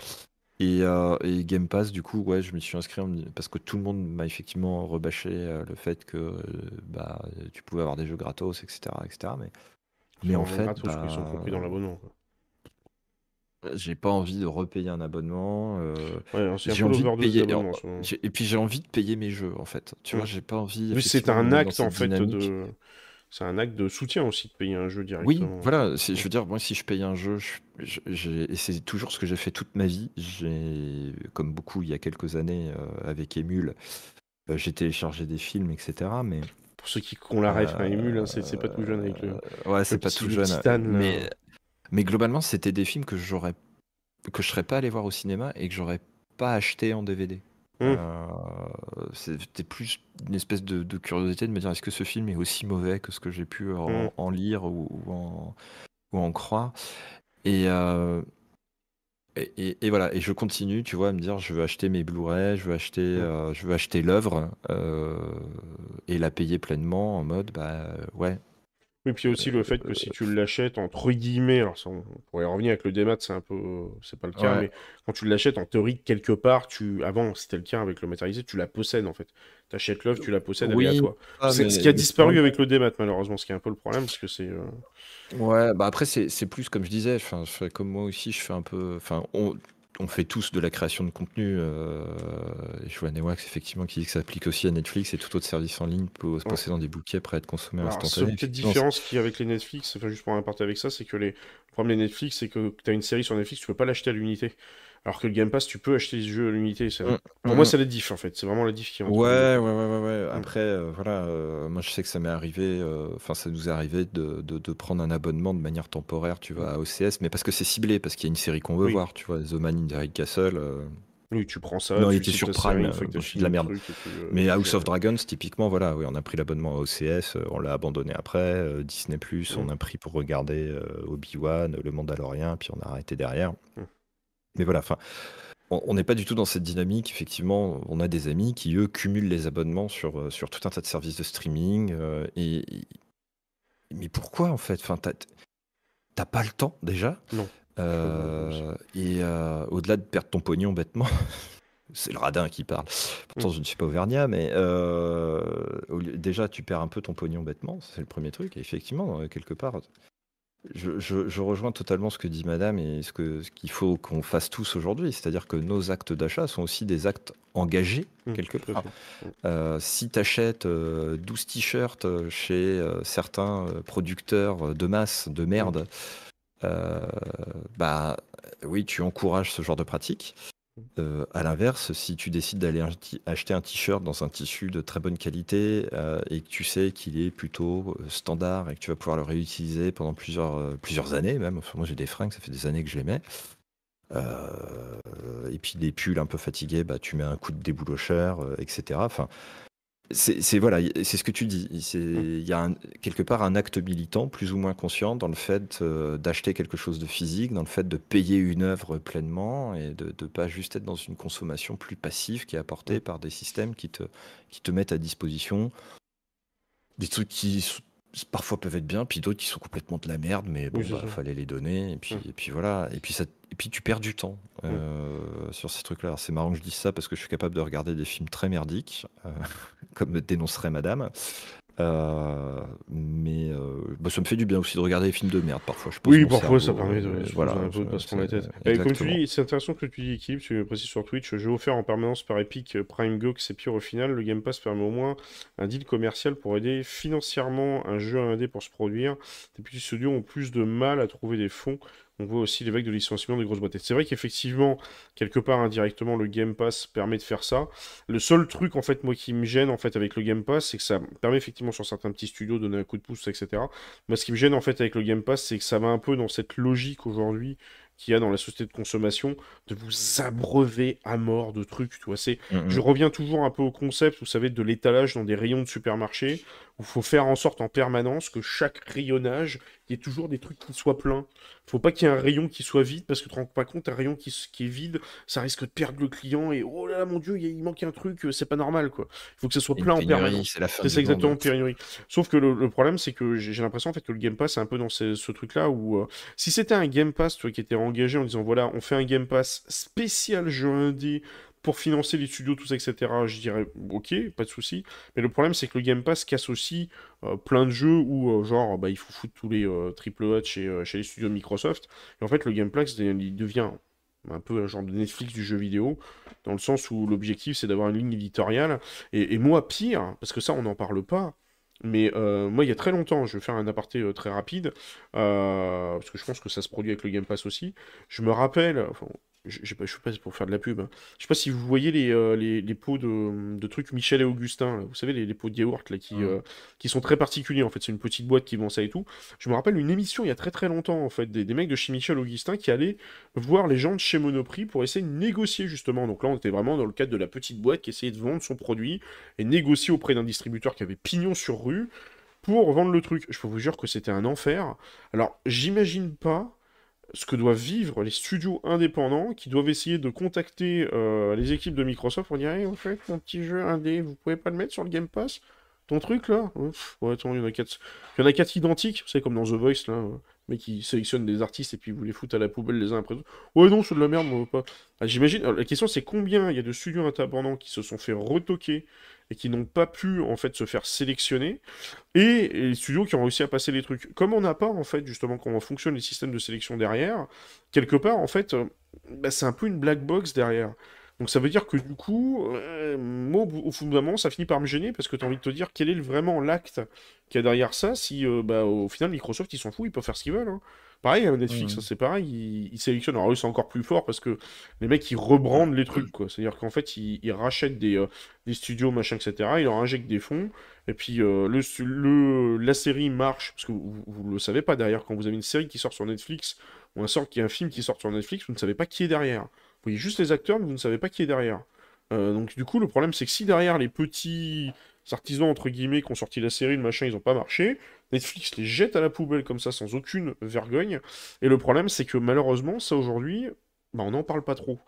Et et Game Pass du coup, ouais, je me suis inscrit parce que tout le monde m'a effectivement rebâché, le fait que, bah, tu pouvais avoir des jeux gratos et cetera mais mais en fait,
ils sont compris dans bah l'abonnement,
j'ai pas envie de repayer un abonnement. Euh,
ouais, j'ai envie de payer.
Et puis j'ai envie de payer mes jeux en fait. Tu vois, j'ai pas envie.
c'est un acte en fait de. C'est un acte de soutien aussi de payer un jeu directement.
Oui, voilà. Je veux dire, moi, si je paye un jeu, et c'est toujours ce que j'ai fait toute ma vie. J'ai, comme beaucoup il y a quelques années euh, avec Emule, euh, j'ai téléchargé des films, etc. Mais
pour ceux qui ont la ref, euh, Emule, hein, c'est pas tout jeune avec le.
Ouais, c'est pas tout jeune. mais mais globalement, c'était des films que j'aurais que je serais pas allé voir au cinéma et que j'aurais pas acheté en DVD. Mmh. Euh, c'était plus une espèce de, curiosité de me dire est-ce que ce film est aussi mauvais que ce que j'ai pu en, mmh. lire ou, en, ou, en, croire? Euh, et, et, voilà, et je continue, tu vois, à me dire je veux acheter mes Blu-ray, je veux acheter, mmh. euh, je veux acheter l'œuvre et la payer pleinement en mode bah ouais,
et puis aussi le fait que si tu l'achètes entre guillemets, alors ça, on pourrait revenir avec le démat, c'est un peu, c'est pas le cas, mais quand tu l'achètes en théorie quelque part, tu, avant c'était le cas avec le matérialisé, tu la possèdes en fait. Tu achètes l'œuvre, tu la possèdes, elle est à toi. Ah, c'est ce qui a disparu avec le démat malheureusement, ce qui est un peu le problème parce que c'est. Euh,
ouais, bah après c'est plus comme je disais, enfin, comme moi aussi, je fais un peu, enfin, on, on fait tous de la création de contenu. Euh, et je vois Newax effectivement qui dit que ça s'applique aussi à Netflix et tout autre service en ligne peut se passer dans des bouquets prêts à être consommé instantanément.
La petite différence qu'il y a avec les Netflix, enfin juste pour un partie avec ça, c'est que les... le problème des Netflix, c'est que tu as une série sur Netflix, tu peux pas l'acheter à l'unité. Alors que le Game Pass, tu peux acheter les jeux à l'unité. Mm, Pour moi, mm. c'est la diff en fait. C'est vraiment la diff qui
est Ouais, ouais, ouais, ouais, ouais. Mm. Après, euh, voilà, euh, moi je sais que ça m'est arrivé, euh, enfin, ça nous est arrivé de, de, prendre un abonnement de manière temporaire, tu vois, à OCS, mais parce que c'est ciblé, parce qu'il y a une série qu'on veut voir, tu vois, The Man in the Castle.
Oui, tu prends ça.
Non, il était sur Prime, de la merde. mais House of Dragons, typiquement, voilà, oui, on a pris l'abonnement à OCS, on l'a abandonné après. Disney, on a pris pour regarder Obi-Wan, Le Mandalorian, puis on a arrêté derrière. Mais voilà, enfin, on n'est pas du tout dans cette dynamique. Effectivement, on a des amis qui, eux, cumulent les abonnements sur, euh, sur tout un tas de services de streaming. Euh, et, mais pourquoi, en fait? Enfin, T'as pas le temps, déjà?
Non.
Euh, et au-delà de perdre ton pognon bêtement, c'est le radin qui parle. Pourtant, mm. je ne suis pas auvergnat, mais déjà, tu perds un peu ton pognon bêtement. C'est le premier truc. Et effectivement, quelque part, je, rejoins totalement ce que dit Madame et ce qu'il faut qu'on fasse tous aujourd'hui, c'est-à-dire que nos actes d'achat sont aussi des actes engagés mmh, quelque part. Euh, si tu achètes 12 t-shirts euh, chez euh, certains producteurs de masse de merde, bah oui, tu encourages ce genre de pratique. Euh, à l'inverse, si tu décides d'aller acheter un t-shirt dans un tissu de très bonne qualité euh, et que tu sais qu'il est plutôt euh, standard et que tu vas pouvoir le réutiliser pendant plusieurs, plusieurs années même, moi j'ai des fringues, ça fait des années que je les mets. et puis des pulls un peu fatigués, bah, tu mets un coup de déboulocheur, etc. Enfin, c'est voilà, c'est ce que tu dis. Il y a quelque part un acte militant, plus ou moins conscient, dans le fait euh, d'acheter quelque chose de physique, dans le fait de payer une œuvre pleinement et de ne pas juste être dans une consommation plus passive qui est apportée mmh. par des systèmes qui te, qui te mettent à disposition des trucs qui parfois peuvent être bien, puis d'autres qui sont complètement de la merde, mais bon, bah, fallait les donner, et puis, mmh. et puis voilà, et puis, ça, et puis tu perds du temps euh, sur ces trucs-là. C'est marrant que je dise ça parce que je suis capable de regarder des films très merdiques, euh, comme me dénoncerait madame, euh, mais euh, bah, ça me fait du bien aussi de regarder des films de merde parfois. Je
oui, parfois ça permet de, voilà, un peu de la tête. Et comme tu dis, c'est intéressant que tu dis équipe, tu précises sur Twitch, jeu offert en permanence par Epic Prime Go, c'est pire au final. Le Game Pass permet au moins un deal commercial pour aider financièrement un jeu indé pour se produire. Les petits studios ont plus de mal à trouver des fonds on voit aussi l'évêque de licenciement des grosses boîtes. C'est vrai qu'effectivement, quelque part indirectement, le Game Pass permet de faire ça. Le seul truc, en fait, moi, qui me gêne, en fait, avec le Game Pass, c'est que ça permet effectivement sur certains petits studios de donner un coup de pouce, etc. Mais ce qui me gêne, en fait, avec le Game Pass, c'est que ça va un peu dans cette logique aujourd'hui qu'il y a dans la société de consommation de vous abreuver à mort de trucs. Tu vois, c'est, mm, mm. je reviens toujours un peu au concept, vous savez, de l'étalage dans des rayons de supermarché où il faut faire en sorte en permanence que chaque rayonnage, il y ait toujours des trucs qui soient pleins. Il faut pas qu'il y ait un rayon qui soit vide parce que tu te rends pas compte, un rayon qui, est vide, ça risque de perdre le client et oh là là, mon dieu, il manque un truc, euh, c'est pas normal quoi. Il faut que ça soit plein en permanence. C'est ça exactement pénurie. Sauf que le, problème, c'est que j'ai l'impression en fait que le Game Pass c'est un peu dans ce, truc là où euh, si c'était un Game Pass tu qui était engagé en disant voilà, on fait un Game Pass spécial jeu indé pour financer les studios, tout ça, etc., je dirais ok, pas de souci. Mais le problème, c'est que le Game Pass casse aussi euh, plein de jeux où, euh, genre, bah, il faut foutre tous les euh, triple A chez, chez les studios de Microsoft. Et en fait, le Game Pass, il devient un peu un genre de Netflix du jeu vidéo, dans le sens où l'objectif, c'est d'avoir une ligne éditoriale. Et, moi, pire, parce que ça, on n'en parle pas, mais moi, il y a très longtemps, je vais faire un aparté très rapide, parce que je pense que ça se produit avec le Game Pass aussi. Je me rappelle, je, je, sais pas pour faire de la pub. Hein. Je sais pas si vous voyez les, euh, les, les, pots de, de, trucs Michel et Augustin, vous savez, les, les, pots de yaourt là, qui, euh, qui sont très particuliers en fait. C'est une petite boîte qui vend ça et tout. Je me rappelle une émission il y a très très longtemps en fait, des, des mecs de chez Michel et Augustin qui allaient voir les gens de chez Monoprix pour essayer de négocier justement. Donc là, on était vraiment dans le cadre de la petite boîte qui essayait de vendre son produit et négocier auprès d'un distributeur qui avait pignon sur rue pour vendre le truc. Je peux vous dire que c'était un enfer. Alors, j'imagine pas ce que doivent vivre les studios indépendants qui doivent essayer de contacter euh, les équipes de Microsoft pour dire hey, en fait, mon petit jeu indé, vous pouvez pas le mettre sur le Game Pass? Ton truc là? Ouais, attends, il y en a quatre. Il y en a quatre identiques, vous savez, comme dans The Voice là. Mais qui sélectionne des artistes et puis vous les foutent à la poubelle les uns après les autres. Ouais, non, c'est de la merde, moi, pas. Ah, j'imagine. La question, c'est combien il y a de studios indépendants qui se sont fait retoquer et qui n'ont pas pu en fait se faire sélectionner, et, les studios qui ont réussi à passer les trucs. Comme on n'a pas en fait justement comment fonctionnent les systèmes de sélection derrière, quelque part en fait, euh, bah, c'est un peu une black box derrière. Donc ça veut dire que du coup, euh, moi, au fond d'un moment, ça finit par me gêner parce que tu as envie de te dire quel est vraiment l'acte qu'il y a derrière ça si euh, bah, au final Microsoft ils s'en foutent, ils peuvent faire ce qu'ils veulent. Hein. Pareil, hein, Netflix, c'est pareil, ils, sélectionnent. Alors eux, c'est encore plus fort parce que les mecs, ils rebrandent les trucs, quoi. C'est-à-dire qu'en fait, ils, rachètent des, euh, des, studios, machin, etc. Ils leur injectent des fonds. Et puis, euh, le, le, la série marche. Parce que vous, ne le savez pas derrière, quand vous avez une série qui sort sur Netflix, ou un, sort, qui un film qui sort sur Netflix, vous ne savez pas qui est derrière. Vous voyez juste les acteurs, mais vous ne savez pas qui est derrière. Euh, donc, du coup, le problème, c'est que si derrière les petits artisans, entre guillemets, qui ont sorti la série, le machin, ils n'ont pas marché, Netflix les jette à la poubelle comme ça sans aucune vergogne. Et le problème, c'est que malheureusement, ça aujourd'hui, bah, on n'en parle pas trop.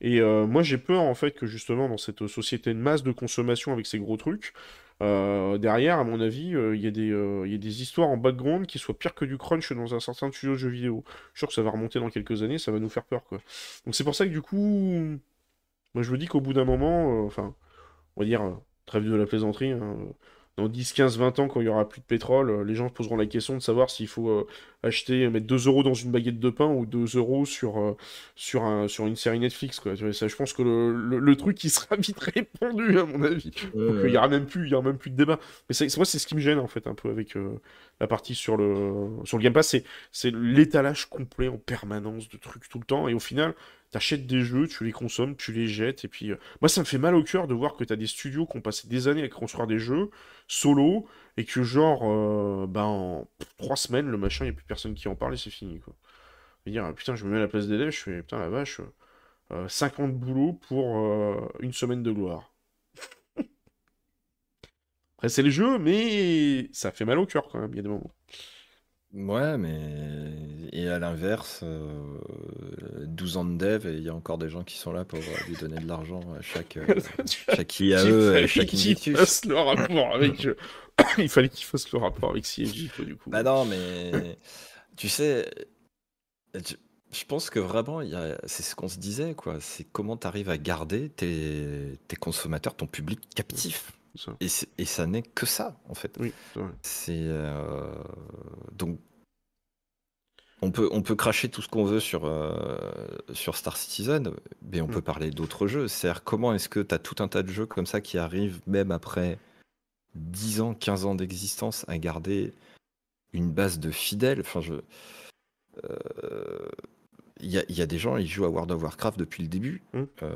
Et euh, moi, j'ai peur en fait que justement dans cette société de masse de consommation avec ces gros trucs, euh, derrière, à mon avis, euh, il y, a des histoires en background qui soient pires que du crunch dans un certain studio de jeux vidéo. Je suis sûr que ça va remonter dans quelques années, ça va nous faire peur quoi. Donc c'est pour ça que du coup, moi je me dis qu'au bout d'un moment, enfin, on va dire, trêve de la plaisanterie, hein, dans 10, 15, 20 ans, quand il y aura plus de pétrole, euh, les gens se poseront la question de savoir s'il faut euh, acheter, mettre 2 euros dans une baguette de pain ou 2 euros sur, euh, sur, un, sur une série Netflix, quoi. Ça, je pense que le, le, truc, il sera vite répondu, à mon avis. Donc, il y aura même plus, il y aura même plus de débat. Mais c'est, moi, c'est ce qui me gêne, en fait, un peu avec euh, la partie sur le, sur le Game Pass, c'est, c'est l'étalage complet en permanence de trucs tout le temps, et au final, t'achètes des jeux, tu les consommes, tu les jettes, et puis euh, moi ça me fait mal au cœur de voir que t'as des studios qui ont passé des années à construire des jeux solo, et que genre, euh, ben, en trois semaines, le machin, il n'y a plus personne qui en parle et c'est fini, quoi. Je veux dire, putain, je me mets à la place des devs, je fais, putain, la vache, 50 euh, boulots pour une semaine de gloire. Après, c'est les jeux, mais ça fait mal au cœur quand même, il y a des moments.
Ouais, mais et à l'inverse, 12 euh, ans de dev et il y a encore des gens qui sont là pour euh, lui donner de l'argent à chaque, euh, chaque IAE, à chaque
qu'il fasse le rapport avec. il fallait qu'il fasse le rapport avec CSG, du coup.
Bah non, mais tu sais, je pense que vraiment, c'est ce qu'on se disait, quoi. C'est comment tu arrives à garder tes, tes consommateurs, ton public captif. Et, et, ça n'est que ça, en fait.
Oui,
c'est euh, donc on peut, on peut cracher tout ce qu'on veut sur, euh, sur Star Citizen, mais on mm. peut parler d'autres jeux. C'est-à-dire, comment est-ce que tu as tout un tas de jeux comme ça qui arrivent, même après 10 ans, 15 ans d'existence, à garder une base de fidèles? Enfin, je. Euh, il y, a des gens, ils jouent à World of Warcraft depuis le début, mmh. euh,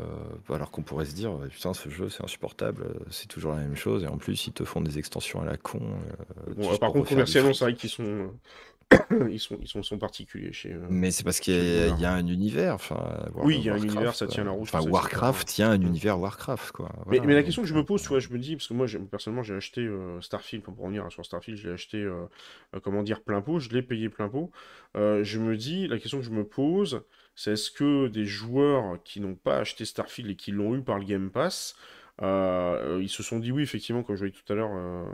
alors qu'on pourrait se dire, putain, ce jeu, c'est insupportable, c'est toujours la même chose, et en plus, ils te font des extensions à la con.
Euh, par contre, commercialement, c'est vrai qu'ils sont, ils sont, ils sont, sont particuliers chez. Euh,
mais c'est parce qu'il y, a un univers. Enfin,
oui, il y a un univers, ça tient la route.
Enfin, Warcraft tient un univers Warcraft, quoi.
mais, mais, la question que je me pose, tu vois, je me dis, parce que moi, personnellement, j'ai acheté Starfield, pour revenir sur Starfield, j'ai acheté, comment dire, plein pot, je l'ai payé plein pot. je me dis, la question que je me pose, c'est est-ce que des joueurs qui n'ont pas acheté Starfield et qui l'ont eu par le Game Pass, euh, ils se sont dit oui, effectivement, comme je voyais tout à l'heure, euh,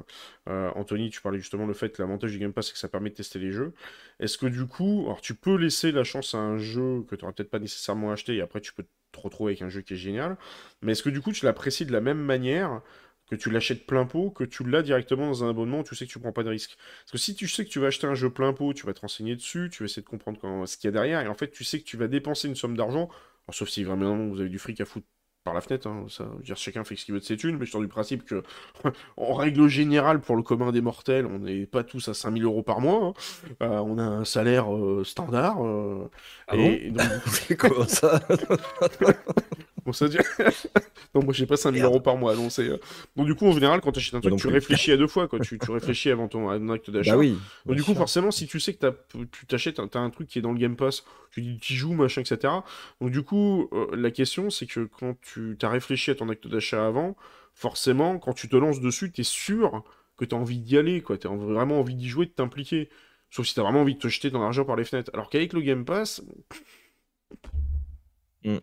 euh, Anthony, tu parlais justement le fait que l'avantage du Game Pass, c'est que ça permet de tester les jeux. Est-ce que du coup, alors tu peux laisser la chance à un jeu que tu n'aurais peut-être pas nécessairement acheté et après tu peux te retrouver avec un jeu qui est génial, mais est-ce que du coup tu l'apprécies de la même manière que tu l'achètes plein pot, que tu l'as directement dans un abonnement, tu sais que tu prends pas de risque. Parce que si tu sais que tu vas acheter un jeu plein pot, tu vas te renseigner dessus, tu vas essayer de comprendre ce qu'il y a derrière, et en fait tu sais que tu vas dépenser une somme d'argent, sauf si vraiment vous avez du fric à foutre par la fenêtre, hein, ça veut dire chacun fait ce qu'il veut de ses thunes, mais je sors du principe que, en règle générale, pour le commun des mortels, on n'est pas tous à 5000 euros par mois, hein. euh, on a un salaire euh, standard. Euh,
ah et, donc... comment ça?
Bon, ça dire... non, moi j'ai pas 5000 euros par mois. Donc, c'est... donc du coup, en général, quand tu achètes un truc, tu réfléchis à deux fois. Quoi. Tu, tu réfléchis avant ton acte d'achat.
Bah oui.
Donc du coup, forcément, si tu sais que tu t'achètes, t'as un truc qui est dans le Game Pass, tu dis tu joues, machin, etc. Donc du coup, la question, c'est que quand tu tu as réfléchi à ton acte d'achat avant, forcément, quand tu te lances dessus, tu es sûr que tu as envie d'y aller, quoi. Tu as vraiment envie d'y jouer, de t'impliquer. Sauf si tu as vraiment envie de te jeter dans l'argent par les fenêtres. Alors qu'avec le Game Pass. Mm.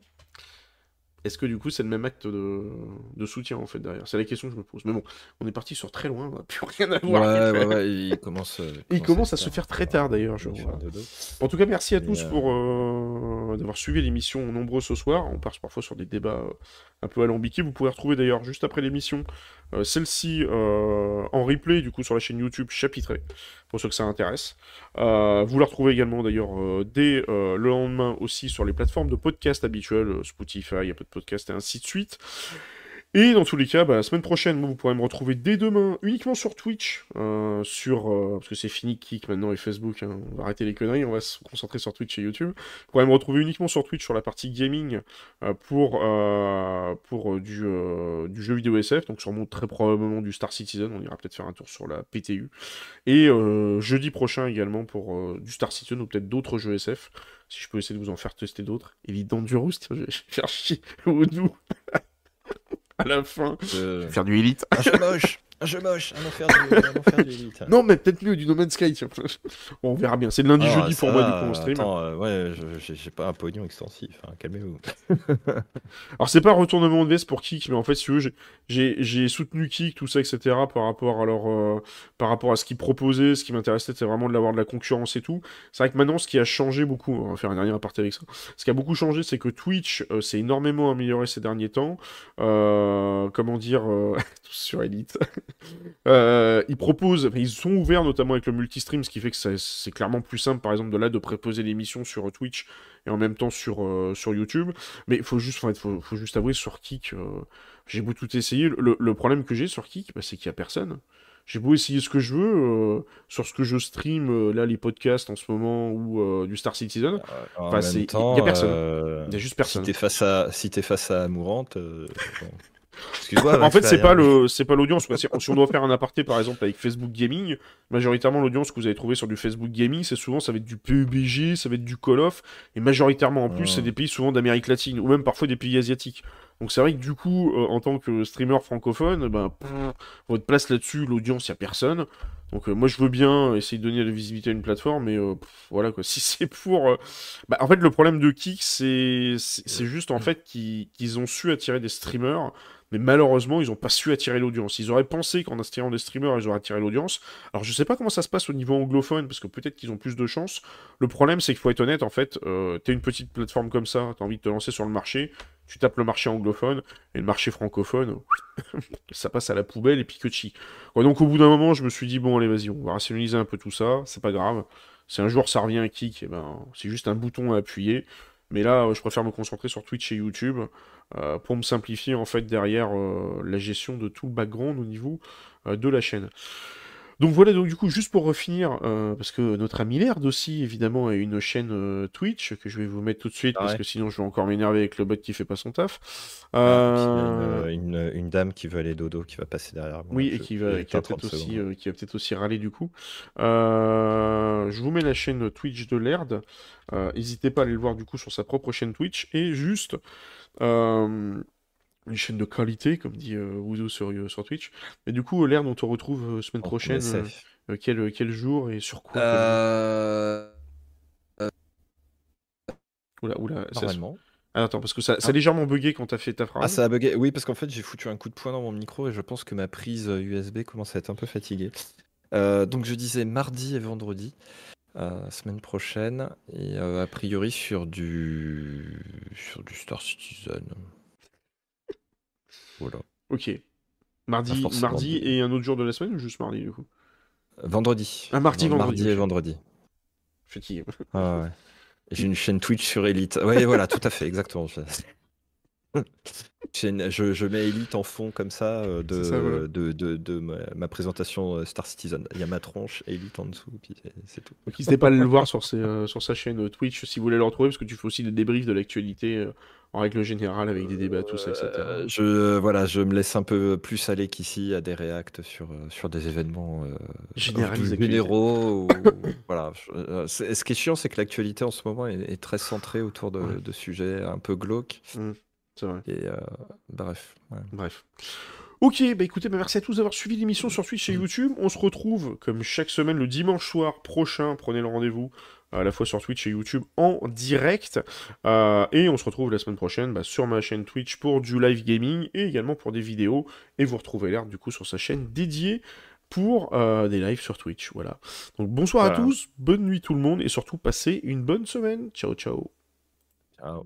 Est-ce que du coup c'est le même acte de, soutien en fait derrière? C'est la question que je me pose. Mais bon, on est parti sur très loin, on n'a plus rien à voir.
Ouais, ouais, ouais, il commence, euh,
il commence à, se faire très tard d'ailleurs, En tout cas, merci à tous pour euh, d'avoir suivi l'émission nombreux ce soir. On part parfois sur des débats euh, un peu alambiqués. Vous pouvez retrouver d'ailleurs juste après l'émission celle-ci en replay du coup sur la chaîne YouTube chapitrée pour ceux que ça intéresse. Euh, vous la retrouvez également d'ailleurs euh, dès euh, le lendemain aussi sur les plateformes de podcast habituelles, Spotify, il y a de podcasts et ainsi de suite. Et dans tous les cas, bah, la semaine prochaine, vous pourrez me retrouver dès demain uniquement sur Twitch, euh, sur euh, parce que c'est fini Kik maintenant et Facebook. Hein. on va arrêter les conneries, on va se concentrer sur Twitch et YouTube. Vous pourrez me retrouver uniquement sur Twitch sur la partie gaming euh, pour pour du, du jeu vidéo SF, donc sûrement très probablement du Star Citizen. On ira peut-être faire un tour sur la PTU. Et jeudi prochain également pour du Star Citizen ou peut-être d'autres jeux SF. Si je peux essayer de vous en faire tester d'autres. Évidemment du Roost, je vais faire chier nous. à la fin.
Euh...
Faire du Elite.
Un jeu moche, un enfer du, un enfer du Elite.
Non, mais peut-être mieux du No Man's Sky. bon, on verra bien. C'est lundi, ah, jeudi pour moi, du coup, en stream.
Attends, euh, ouais, j'ai pas un pognon extensif. Hein, Calmez-vous.
Alors, c'est pas un retournement de veste pour Kik, mais en fait, si tu veux, j'ai soutenu Kik, tout ça, etc. par rapport à, leur, euh, par rapport à ce qu'ils proposaient. Ce qui m'intéressait, c'était vraiment de l'avoir de la concurrence et tout. C'est vrai que maintenant, ce qui a changé beaucoup, on va faire un dernier aparté avec ça. Ce qui a beaucoup changé, c'est que Twitch euh, s'est énormément amélioré ces derniers temps. Euh, comment dire, sur Elite. Euh, ils proposent, ils sont ouverts notamment avec le multistream, ce qui fait que c'est clairement plus simple, par exemple, de là de préposer l'émission sur Twitch et en même temps sur, euh, sur YouTube. Mais il faut juste, faut, faut juste avouer, sur Kik, euh, j'ai beau tout essayer. Le, le problème que j'ai sur Kik, bah, c'est qu'il n'y a personne. J'ai beau essayer ce que je veux, sur ce que je stream, là, les podcasts en ce moment, ou du Star Citizen,
En
Enfin, c'est-
même
y
temps,
a personne. il n'y a juste personne.
Si t'es face à, si t'es face à Mourante, bon. excuse-moi.
en fait, c'est pas le, c'est pas l'audience. Si on doit faire un aparté, par exemple, avec Facebook Gaming, majoritairement l'audience que vous allez trouver sur du Facebook Gaming, c'est souvent ça va être du PUBG, ça va être du Call of, et majoritairement en plus,
Ouais.
c'est des pays souvent d'Amérique latine ou même parfois des pays asiatiques. Donc c'est vrai que du coup, euh, en tant que streamer francophone, ben pff, votre place là-dessus, l'audience, il y a personne. Donc euh, moi je veux bien essayer de donner de la visibilité à une plateforme, mais euh, pff, voilà quoi. Si c'est pour, bah, en fait le problème de Kik, c'est juste en fait qu'ils ont su attirer des streamers mais malheureusement, ils n'ont pas su attirer l'audience. Ils auraient pensé qu'en attirant des streamers, ils auraient attiré l'audience. Alors, je sais pas comment ça se passe au niveau anglophone, parce que peut-être qu'ils ont plus de chance. Le problème, c'est qu'il faut être honnête, en fait, t'es une petite plateforme comme ça, t'as envie de te lancer sur le marché, tu tapes le marché anglophone, et le marché francophone, ça passe à la poubelle, et puis que donc, au bout d'un moment, je me suis dit, bon, allez, vas-y, on va rationaliser un peu tout ça, c'est pas grave. Si un jour ça revient à kick, eh ben, c'est juste un bouton à appuyer. Mais là, je préfère me concentrer sur Twitch et YouTube euh, pour me simplifier en fait derrière euh, la gestion de tout le background au niveau euh, de la chaîne. Donc voilà, donc du coup, juste pour refinir, euh, parce que notre ami Laird aussi, évidemment, a une chaîne euh, Twitch que je vais vous mettre tout de suite,
Ah
parce que sinon je vais encore m'énerver avec le bot qui fait pas son taf.
Ah, puis
Euh,
une, une- une dame qui veut aller dodo qui va passer derrière moi.
oui, et
Je-
qui va, qui peut-être
30
aussi, râler du coup. Je vous mets la chaîne Twitch de Laird. N'hésitez pas à aller le voir du coup sur sa propre chaîne Twitch. Et juste une chaîne de qualité, comme dit euh, Wuzo sur, euh, sur Twitch. Et du coup, Laird, on te retrouve euh, semaine prochaine. euh, euh, quel, quel jour et sur quoi
Euh,
Oula, oula,
Normalement.
Ah, attends, parce que ça, ça a
Ah.
légèrement bugué quand t'as fait ta phrase.
Ah, ça a bugué. Oui, parce qu'en fait, j'ai foutu un coup de poing dans mon micro et je pense que ma prise euh, USB commence à être un peu fatiguée. Euh, donc, je disais mardi et vendredi, euh, semaine prochaine, et euh, a priori sur du sur du Star Citizen. Voilà.
Ok. Mardi, mardi et un autre jour de la semaine ou juste mardi du coup
Vendredi.
Ah, mardi,
Vend-
vendredi,
Mardi et vendredi.
Fatigué.
Ah ouais. J'ai une chaîne Twitch sur Elite. Oui, voilà, tout à fait, exactement. Je, Chaîne- je, je mets Elite en fond comme ça euh, de,
C'est ça, voilà.
de, de, de ma, ma présentation euh, Star Citizen. Il y a ma tronche, Elite en dessous, puis c'est- tout.
N'hésitez pas à le voir sur, ses, euh, sur sa chaîne Twitch si vous voulez le retrouver, parce que tu fais aussi des débriefs de l'actualité euh, en règle générale avec des débats, tout ça, etc.
Euh, je, voilà, je me laisse un peu plus aller qu'ici à des réacts sur, euh, sur des événements euh, généraux. ou- voilà. Je- euh, ce qui est chiant, c'est que l'actualité en ce moment est, est très centrée autour de,
Ouais.
de sujets un peu glauques.
C'est vrai.
Et euh, bref. ouais.
Bref. Ok, bah écoutez, bah merci à tous d'avoir suivi l'émission sur Twitch et YouTube. On se retrouve, comme chaque semaine, le dimanche soir prochain. Prenez le rendez-vous à la fois sur Twitch et YouTube en direct. Euh, et on se retrouve la semaine prochaine bah, sur ma chaîne Twitch pour du live gaming et également pour des vidéos. Et vous retrouvez l'air du coup sur sa chaîne dédiée pour euh, des lives sur Twitch. Voilà. Donc bonsoir à tous, bonne nuit tout le monde et surtout passez une bonne semaine. Ciao ciao.
Ciao.